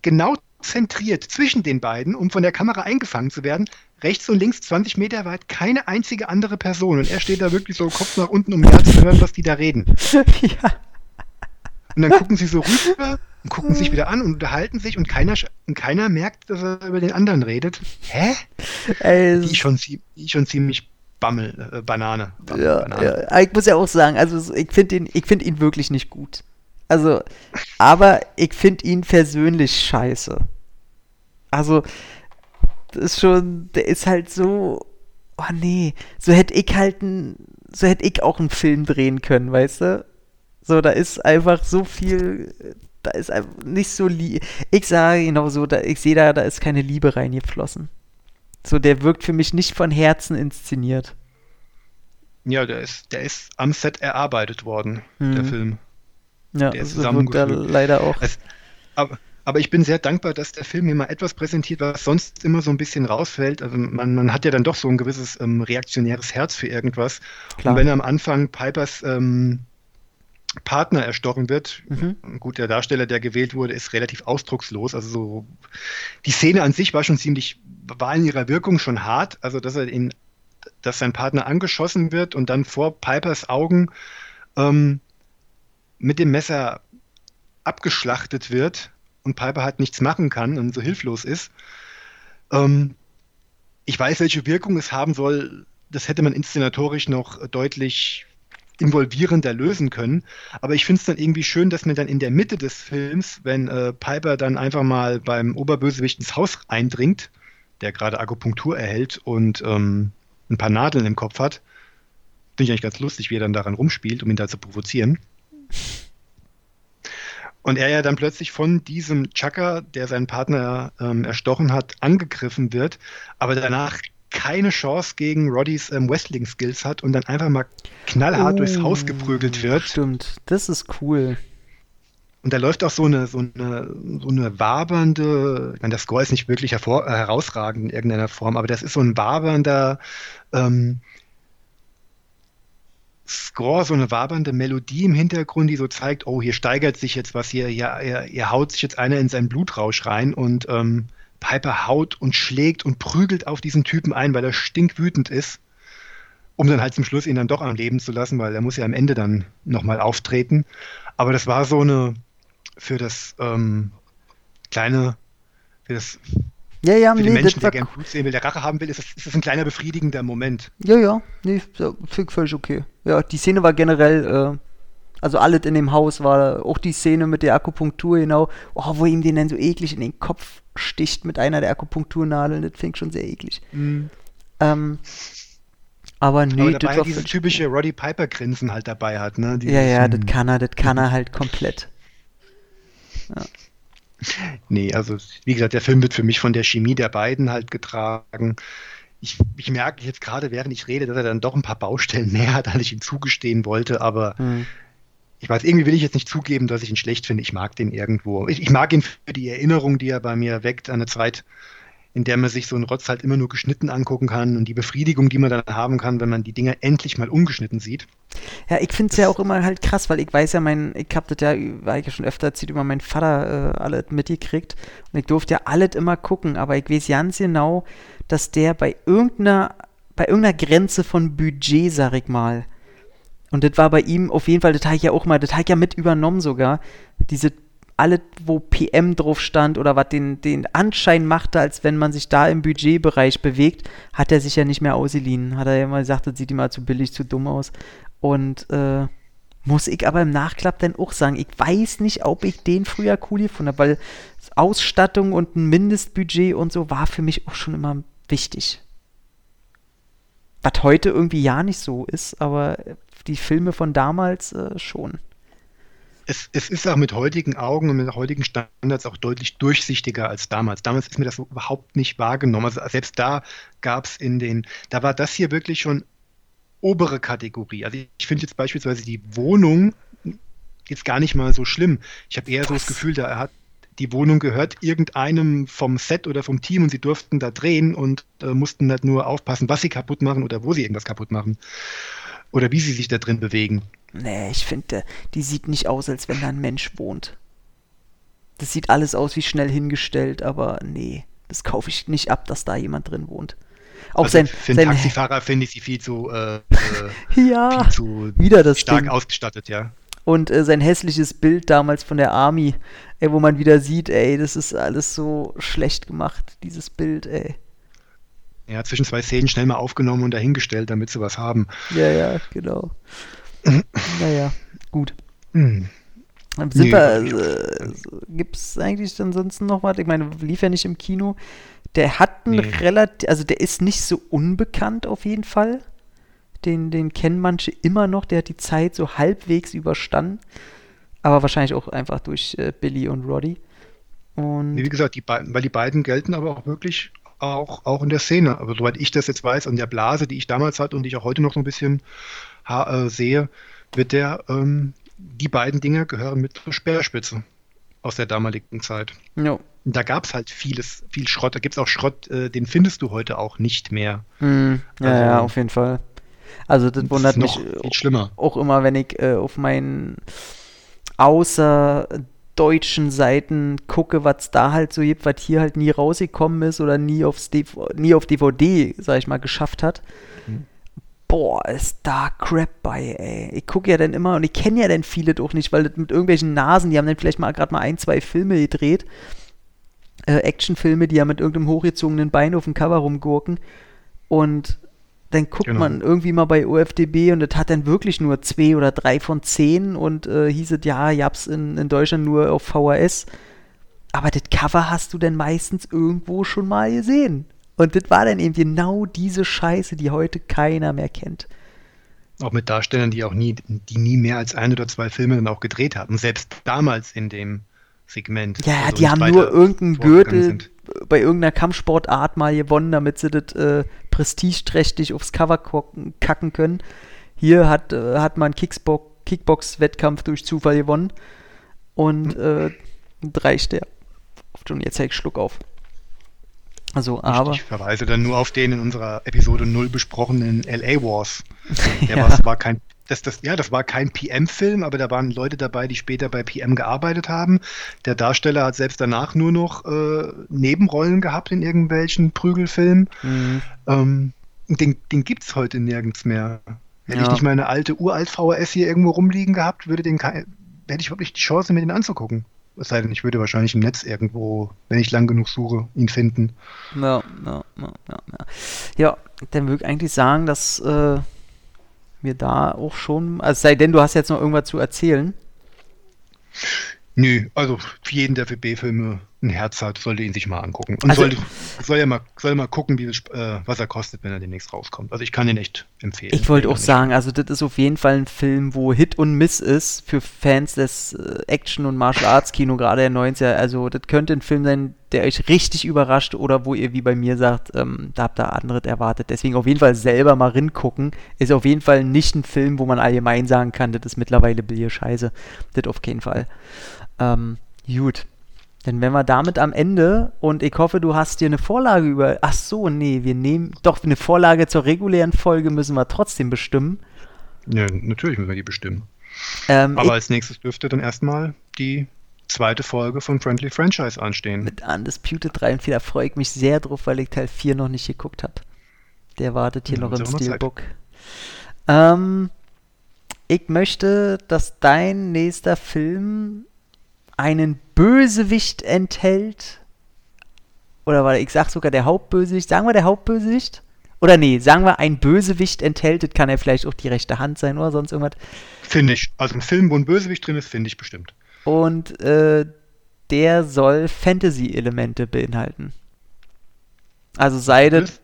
A: genau zentriert zwischen den beiden, um von der Kamera eingefangen zu werden, rechts und links 20 Meter weit keine einzige andere Person. Und er steht da wirklich so Kopf nach unten, um ja zu hören, was die da reden. ja. Und dann gucken sie so rüber und gucken sich wieder an und unterhalten sich und keiner, und keiner merkt, dass er über den anderen redet. Hä? Ey, die, schon, die schon ziemlich Bammel, äh, Banane.
B: Bammel, ja, Banane. ja, ich muss ja auch sagen, also ich finde ihn, find ihn wirklich nicht gut. Also, aber ich finde ihn persönlich scheiße. Also, das ist schon, der ist halt so, oh nee, so hätte ich halt ein, so hätte ich auch einen Film drehen können, weißt du? So, da ist einfach so viel, da ist einfach nicht so lieb. Ich sage genau so, da, ich sehe da, da ist keine Liebe reingeflossen. So, der wirkt für mich nicht von Herzen inszeniert.
A: Ja, der ist, der ist am Set erarbeitet worden, hm. der Film.
B: Ja, der ist wirkt er leider auch.
A: Es, aber, aber ich bin sehr dankbar, dass der Film mir mal etwas präsentiert, was sonst immer so ein bisschen rausfällt. Also man, man hat ja dann doch so ein gewisses ähm, reaktionäres Herz für irgendwas. Klar. Und wenn am Anfang Pipers ähm, Partner erstochen wird, mhm. gut, der Darsteller, der gewählt wurde, ist relativ ausdruckslos. Also so die Szene an sich war schon ziemlich, war in ihrer Wirkung schon hart. Also dass er ihn, dass sein Partner angeschossen wird und dann vor Pipers Augen ähm, mit dem Messer abgeschlachtet wird und Piper halt nichts machen kann und so hilflos ist. Ähm, ich weiß, welche Wirkung es haben soll. Das hätte man inszenatorisch noch deutlich involvierender lösen können. Aber ich finde es dann irgendwie schön, dass man dann in der Mitte des Films, wenn äh, Piper dann einfach mal beim Oberbösewicht ins Haus eindringt, der gerade Akupunktur erhält und ähm, ein paar Nadeln im Kopf hat. Finde ich eigentlich ganz lustig, wie er dann daran rumspielt, um ihn da zu provozieren. Und er ja dann plötzlich von diesem Chaka, der seinen Partner ähm, erstochen hat, angegriffen wird, aber danach keine Chance gegen Roddys ähm, Wrestling-Skills hat und dann einfach mal knallhart oh, durchs Haus geprügelt wird.
B: Stimmt, das ist cool.
A: Und da läuft auch so eine, so eine, so eine wabernde, ich meine, der Score ist nicht wirklich hervor, äh, herausragend in irgendeiner Form, aber das ist so ein wabernder ähm, Score, so eine wabernde Melodie im Hintergrund, die so zeigt, oh, hier steigert sich jetzt was, hier, hier, hier, hier haut sich jetzt einer in seinen Blutrausch rein und ähm, Piper haut und schlägt und prügelt auf diesen Typen ein, weil er stinkwütend ist, um dann halt zum Schluss ihn dann doch am Leben zu lassen, weil er muss ja am Ende dann nochmal auftreten. Aber das war so eine, für das ähm, kleine, für das
B: ja, ja,
A: für nee, den Menschen, der gerne Blut sehen will, der Rache haben will, ist das, ist das ein kleiner befriedigender Moment.
B: Ja, ja, nee, völlig okay. Ja, die Szene war generell, äh, also alles in dem Haus war, auch die Szene mit der Akupunktur, genau, oh, wo ihm den dann so eklig in den Kopf sticht mit einer der Akupunkturnadeln, das fing schon sehr eklig. Mhm. Ähm, aber nee, aber
A: dabei das dieses typische Roddy Piper Grinsen halt dabei hat, ne?
B: Dieses, ja, ja, das kann er, das kann er halt komplett.
A: Ja. Nee, also wie gesagt, der Film wird für mich von der Chemie der beiden halt getragen. Ich, ich merke jetzt gerade, während ich rede, dass er dann doch ein paar Baustellen mehr hat, als ich ihm zugestehen wollte, aber hm. ich weiß, irgendwie will ich jetzt nicht zugeben, dass ich ihn schlecht finde. Ich mag den irgendwo. Ich, ich mag ihn für die Erinnerung, die er bei mir weckt, an eine Zeit, in der man sich so einen Rotz halt immer nur geschnitten angucken kann und die Befriedigung, die man dann haben kann, wenn man die Dinger endlich mal umgeschnitten sieht.
B: Ja, ich finde es ja auch immer halt krass, weil ich weiß ja, mein, ich habe das ja, war ich ja schon öfter erzählt, über meinen Vater äh, alles mitgekriegt und ich durfte ja alles immer gucken, aber ich weiß ganz genau, dass der bei irgendeiner, bei irgendeiner Grenze von Budget, sag ich mal, und das war bei ihm auf jeden Fall, das habe ich ja auch mal, das habe ich ja mit übernommen sogar, diese alles, wo PM drauf stand oder was den, den Anschein machte, als wenn man sich da im Budgetbereich bewegt, hat er sich ja nicht mehr ausgeliehen. Hat er ja immer gesagt, das sieht ihm mal zu billig, zu dumm aus. Und äh, muss ich aber im Nachklapp dann auch sagen, ich weiß nicht, ob ich den früher cool gefunden habe, weil Ausstattung und ein Mindestbudget und so war für mich auch schon immer wichtig. Was heute irgendwie ja nicht so ist, aber die Filme von damals äh, schon
A: es, es ist auch mit heutigen Augen und mit heutigen Standards auch deutlich durchsichtiger als damals. Damals ist mir das so überhaupt nicht wahrgenommen. Also selbst da gab es in den, da war das hier wirklich schon obere Kategorie. Also ich finde jetzt beispielsweise die Wohnung jetzt gar nicht mal so schlimm. Ich habe eher Was? so das Gefühl, da hat die Wohnung gehört irgendeinem vom Set oder vom Team und sie durften da drehen und äh, mussten nicht nur aufpassen, was sie kaputt machen oder wo sie irgendwas kaputt machen oder wie sie sich da drin bewegen.
B: Nee, ich finde, die sieht nicht aus, als wenn da ein Mensch wohnt. Das sieht alles aus wie schnell hingestellt, aber nee, das kaufe ich nicht ab, dass da jemand drin wohnt.
A: Auch also sein, für einen Taxifahrer finde ich sie viel zu, äh, äh
B: ja, viel zu wieder das
A: stark
B: Ding.
A: ausgestattet, ja.
B: Und äh, sein hässliches Bild damals von der Army, ey, wo man wieder sieht, ey, das ist alles so schlecht gemacht, dieses Bild, ey.
A: Ja, zwischen zwei Szenen schnell mal aufgenommen und dahingestellt, damit sie was haben.
B: Ja, ja, genau. Naja, gut. Hm. Sind nee, wir, äh, gibt es eigentlich ansonsten noch was? Ich meine, lief ja nicht im Kino. Der hat einen nee. relativ, also der ist nicht so unbekannt auf jeden Fall. Den, den kennen manche immer noch, der hat die Zeit so halbwegs überstanden. Aber wahrscheinlich auch einfach durch äh, Billy und Roddy. Und
A: nee, wie gesagt, die beiden, weil die beiden gelten aber auch wirklich auch, auch in der Szene. Aber soweit ich das jetzt weiß, an der Blase, die ich damals hatte und die ich auch heute noch so ein bisschen äh, sehe, wird der, ähm, die beiden Dinge gehören mit zur Speerspitze aus der damaligen Zeit.
B: No.
A: Da gab es halt vieles, viel Schrott. Da gibt es auch Schrott, äh, den findest du heute auch nicht mehr.
B: Mm, ja, also, ja, auf jeden Fall. Also das, wundert mich
A: schlimmer.
B: auch immer, wenn ich äh, auf meinen außerdeutschen Seiten gucke, was da halt so gibt, was hier halt nie rausgekommen ist oder nie, aufs nie auf DVD, sag ich mal, geschafft hat. Hm boah, ist da Crap bei, ey. Ich gucke ja dann immer und ich kenne ja dann viele doch nicht, weil das mit irgendwelchen Nasen, die haben dann vielleicht mal gerade mal ein, zwei Filme gedreht. Äh, Actionfilme, die ja mit irgendeinem hochgezogenen Bein auf dem Cover rumgurken. Und dann guckt genau. man irgendwie mal bei OFDB und das hat dann wirklich nur zwei oder drei von zehn und äh, hieß es, ja, ich hab's in, in Deutschland nur auf VHS. Aber das Cover hast du dann meistens irgendwo schon mal gesehen. Und das war dann eben genau diese Scheiße, die heute keiner mehr kennt.
A: Auch mit Darstellern, die auch nie, die nie mehr als ein oder zwei Filme dann auch gedreht haben. Selbst damals in dem Segment.
B: Ja, also die haben nur irgendeinen Gürtel sind. bei irgendeiner Kampfsportart mal gewonnen, damit sie das äh, prestigeträchtig aufs Cover kacken können. Hier hat, äh, hat man Kickbox-Wettkampf durch Zufall gewonnen. Und äh, drei Sterne. Und jetzt ich Schluck auf. Also, aber.
A: Ich verweise dann nur auf den in unserer Episode 0 besprochenen LA Wars. Der ja. war, war kein das, das, ja, das war kein PM-Film, aber da waren Leute dabei, die später bei PM gearbeitet haben. Der Darsteller hat selbst danach nur noch äh, Nebenrollen gehabt in irgendwelchen Prügelfilmen. Mhm. Ähm, den den gibt es heute nirgends mehr. Hätte ja. ich nicht meine alte uralt VHS hier irgendwo rumliegen gehabt, würde den hätte ich wirklich die Chance, mir den anzugucken. Es sei denn, ich würde wahrscheinlich im Netz irgendwo, wenn ich lang genug suche, ihn finden.
B: Ja, ja, ja, ja. Ja, dann würde ich eigentlich sagen, dass äh, wir da auch schon, also sei denn, du hast jetzt noch irgendwas zu erzählen.
A: Nö, also für jeden, der für B-Filme ein Herz hat, sollte ihn sich mal angucken. Und also, soll, soll, ja mal, soll mal gucken, wie äh, was er kostet, wenn er demnächst rauskommt. Also ich kann ihn echt empfehlen.
B: Ich wollte auch sagen, also das ist auf jeden Fall ein Film, wo Hit und Miss ist für Fans des äh, Action- und Martial Arts Kino, gerade der 90er. Also das könnte ein Film sein, der euch richtig überrascht oder wo ihr wie bei mir sagt, ähm, da habt ihr anderes erwartet. Deswegen auf jeden Fall selber mal ringucken. Ist auf jeden Fall nicht ein Film, wo man allgemein sagen kann, das ist mittlerweile Billier Scheiße. Das auf keinen Fall. Ähm, gut. Denn wenn wir damit am Ende, und ich hoffe, du hast dir eine Vorlage über. Ach so, nee, wir nehmen. Doch, eine Vorlage zur regulären Folge müssen wir trotzdem bestimmen.
A: Ja, natürlich müssen wir die bestimmen. Ähm, Aber als nächstes dürfte dann erstmal die zweite Folge von Friendly Franchise anstehen.
B: Mit Undisputed 3 und 4, da freue ich mich sehr drauf, weil ich Teil 4 noch nicht geguckt habe. Der wartet hier ja, noch im Steelbook. Ähm, ich möchte, dass dein nächster Film einen Bösewicht enthält. Oder warte, ich sag sogar der Hauptbösewicht. Sagen wir der Hauptbösewicht? Oder nee, sagen wir, ein Bösewicht enthält, das kann ja vielleicht auch die rechte Hand sein oder sonst irgendwas.
A: Finde ich. Also ein Film, wo ein Bösewicht drin ist, finde ich bestimmt.
B: Und äh, der soll Fantasy-Elemente beinhalten. Also sei das,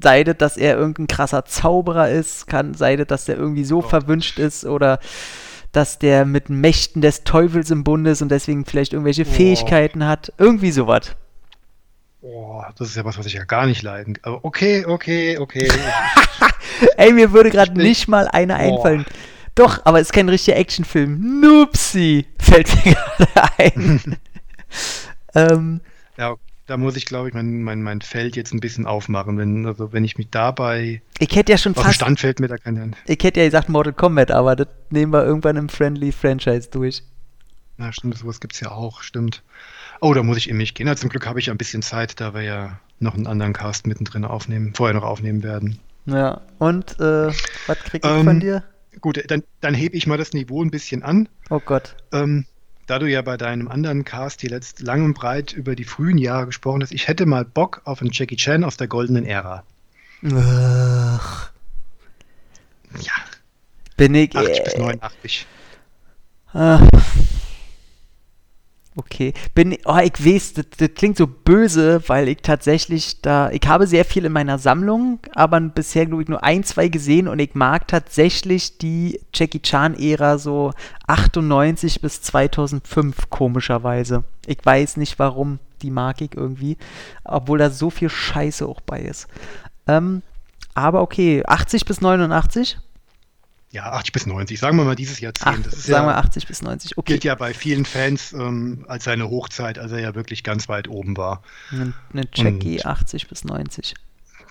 B: sei das, dass er irgendein krasser Zauberer ist, kann, sei das, dass er irgendwie so oh. verwünscht ist oder dass der mit Mächten des Teufels im Bund ist und deswegen vielleicht irgendwelche oh. Fähigkeiten hat. Irgendwie sowas.
A: Boah, das ist ja was, was ich ja gar nicht leiden kann. Aber okay, okay, okay.
B: Ey, mir würde gerade nicht mal einer einfallen. Doch, aber es ist kein richtiger Actionfilm. Noopsie fällt mir gerade ein.
A: ähm, ja, okay da muss ich, glaube ich, mein, mein, mein Feld jetzt ein bisschen aufmachen. Wenn, also wenn ich mich dabei.
B: Ich hätte ja schon
A: fast. Stand fällt mir da kein.
B: Ich hätte ja gesagt Mortal Kombat, aber das nehmen wir irgendwann im Friendly Franchise durch.
A: Na, stimmt, sowas gibt es ja auch, stimmt. Oh, da muss ich in mich gehen. Ja, zum Glück habe ich ja ein bisschen Zeit, da wir ja noch einen anderen Cast mittendrin aufnehmen, vorher noch aufnehmen werden.
B: Ja, und äh, was krieg ich ähm, von dir?
A: Gut, dann, dann hebe ich mal das Niveau ein bisschen an.
B: Oh Gott.
A: Ähm, da du ja bei deinem anderen Cast hier letzt lang und breit über die frühen Jahre gesprochen hast, ich hätte mal Bock auf einen Jackie Chan aus der goldenen Ära. Ach. Ja.
B: Bin ich.
A: 80 äh, bis 89.
B: Ach. Okay. Bin, oh, ich weiß, das, das, klingt so böse, weil ich tatsächlich da, ich habe sehr viel in meiner Sammlung, aber bisher, glaube ich, nur ein, zwei gesehen und ich mag tatsächlich die Jackie Chan-Ära so 98 bis 2005, komischerweise. Ich weiß nicht warum, die mag ich irgendwie, obwohl da so viel Scheiße auch bei ist. Ähm, aber okay, 80 bis 89?
A: Ja, 80 bis 90, sagen wir mal dieses Jahrzehnt.
B: Ach, sagen ja, wir 80 bis 90,
A: okay. Gilt ja bei vielen Fans ähm, als seine Hochzeit, als er ja wirklich ganz weit oben war.
B: Eine, eine Jackie Und 80 bis 90.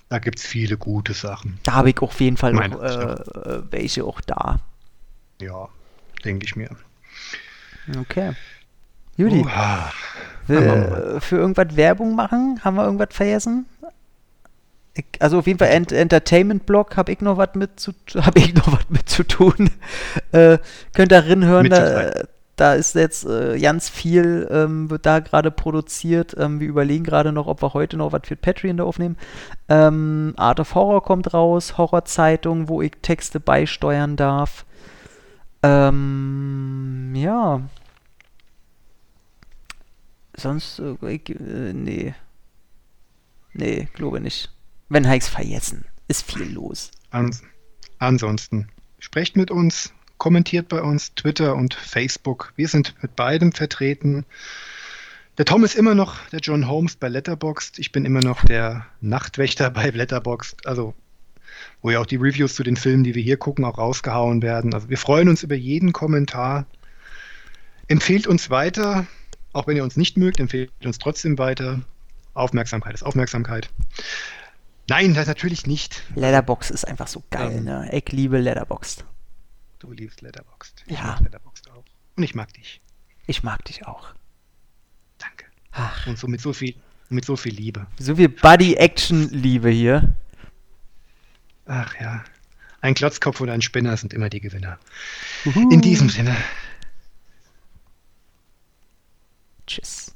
A: Da gibt es viele gute Sachen.
B: Da habe ich auf jeden Fall noch äh, welche auch da.
A: Ja, denke ich mir.
B: Okay. Judy, uh, für irgendwas Werbung machen? Haben wir irgendwas vergessen? Also auf jeden Fall Ent Entertainment-Blog habe ich noch was mit zu habe ich noch was mit zu tun. äh, könnt ihr hören, da, da, ist jetzt äh, ganz viel, ähm, wird da gerade produziert. Ähm, wir überlegen gerade noch, ob wir heute noch was für Patreon da aufnehmen. Ähm, Art of Horror kommt raus, Horrorzeitung, wo ich Texte beisteuern darf. Ähm, ja. Sonst, äh, ich, äh, nee. Nee, glaube nicht. Wenn heißt vergessen. Ist viel los.
A: An ansonsten, sprecht mit uns, kommentiert bei uns, Twitter und Facebook. Wir sind mit beidem vertreten. Der Tom ist immer noch der John Holmes bei Letterboxd. Ich bin immer noch der Nachtwächter bei Letterboxd. Also, wo ja auch die Reviews zu den Filmen, die wir hier gucken, auch rausgehauen werden. Also, wir freuen uns über jeden Kommentar. Empfehlt uns weiter. Auch wenn ihr uns nicht mögt, empfehlt uns trotzdem weiter. Aufmerksamkeit ist Aufmerksamkeit. Nein, das natürlich nicht.
B: Letterbox ist einfach so geil, ähm, ne? Ich liebe Letterboxd.
A: Du liebst Letterboxd.
B: Ich ja.
A: mag Letterboxd auch. Und ich mag dich.
B: Ich mag dich auch.
A: Danke. Ach. Und so mit so viel, mit so viel Liebe.
B: So viel Buddy-Action-Liebe hier.
A: Ach ja. Ein Klotzkopf oder ein Spinner sind immer die Gewinner. Uhu. In diesem Sinne. Tschüss.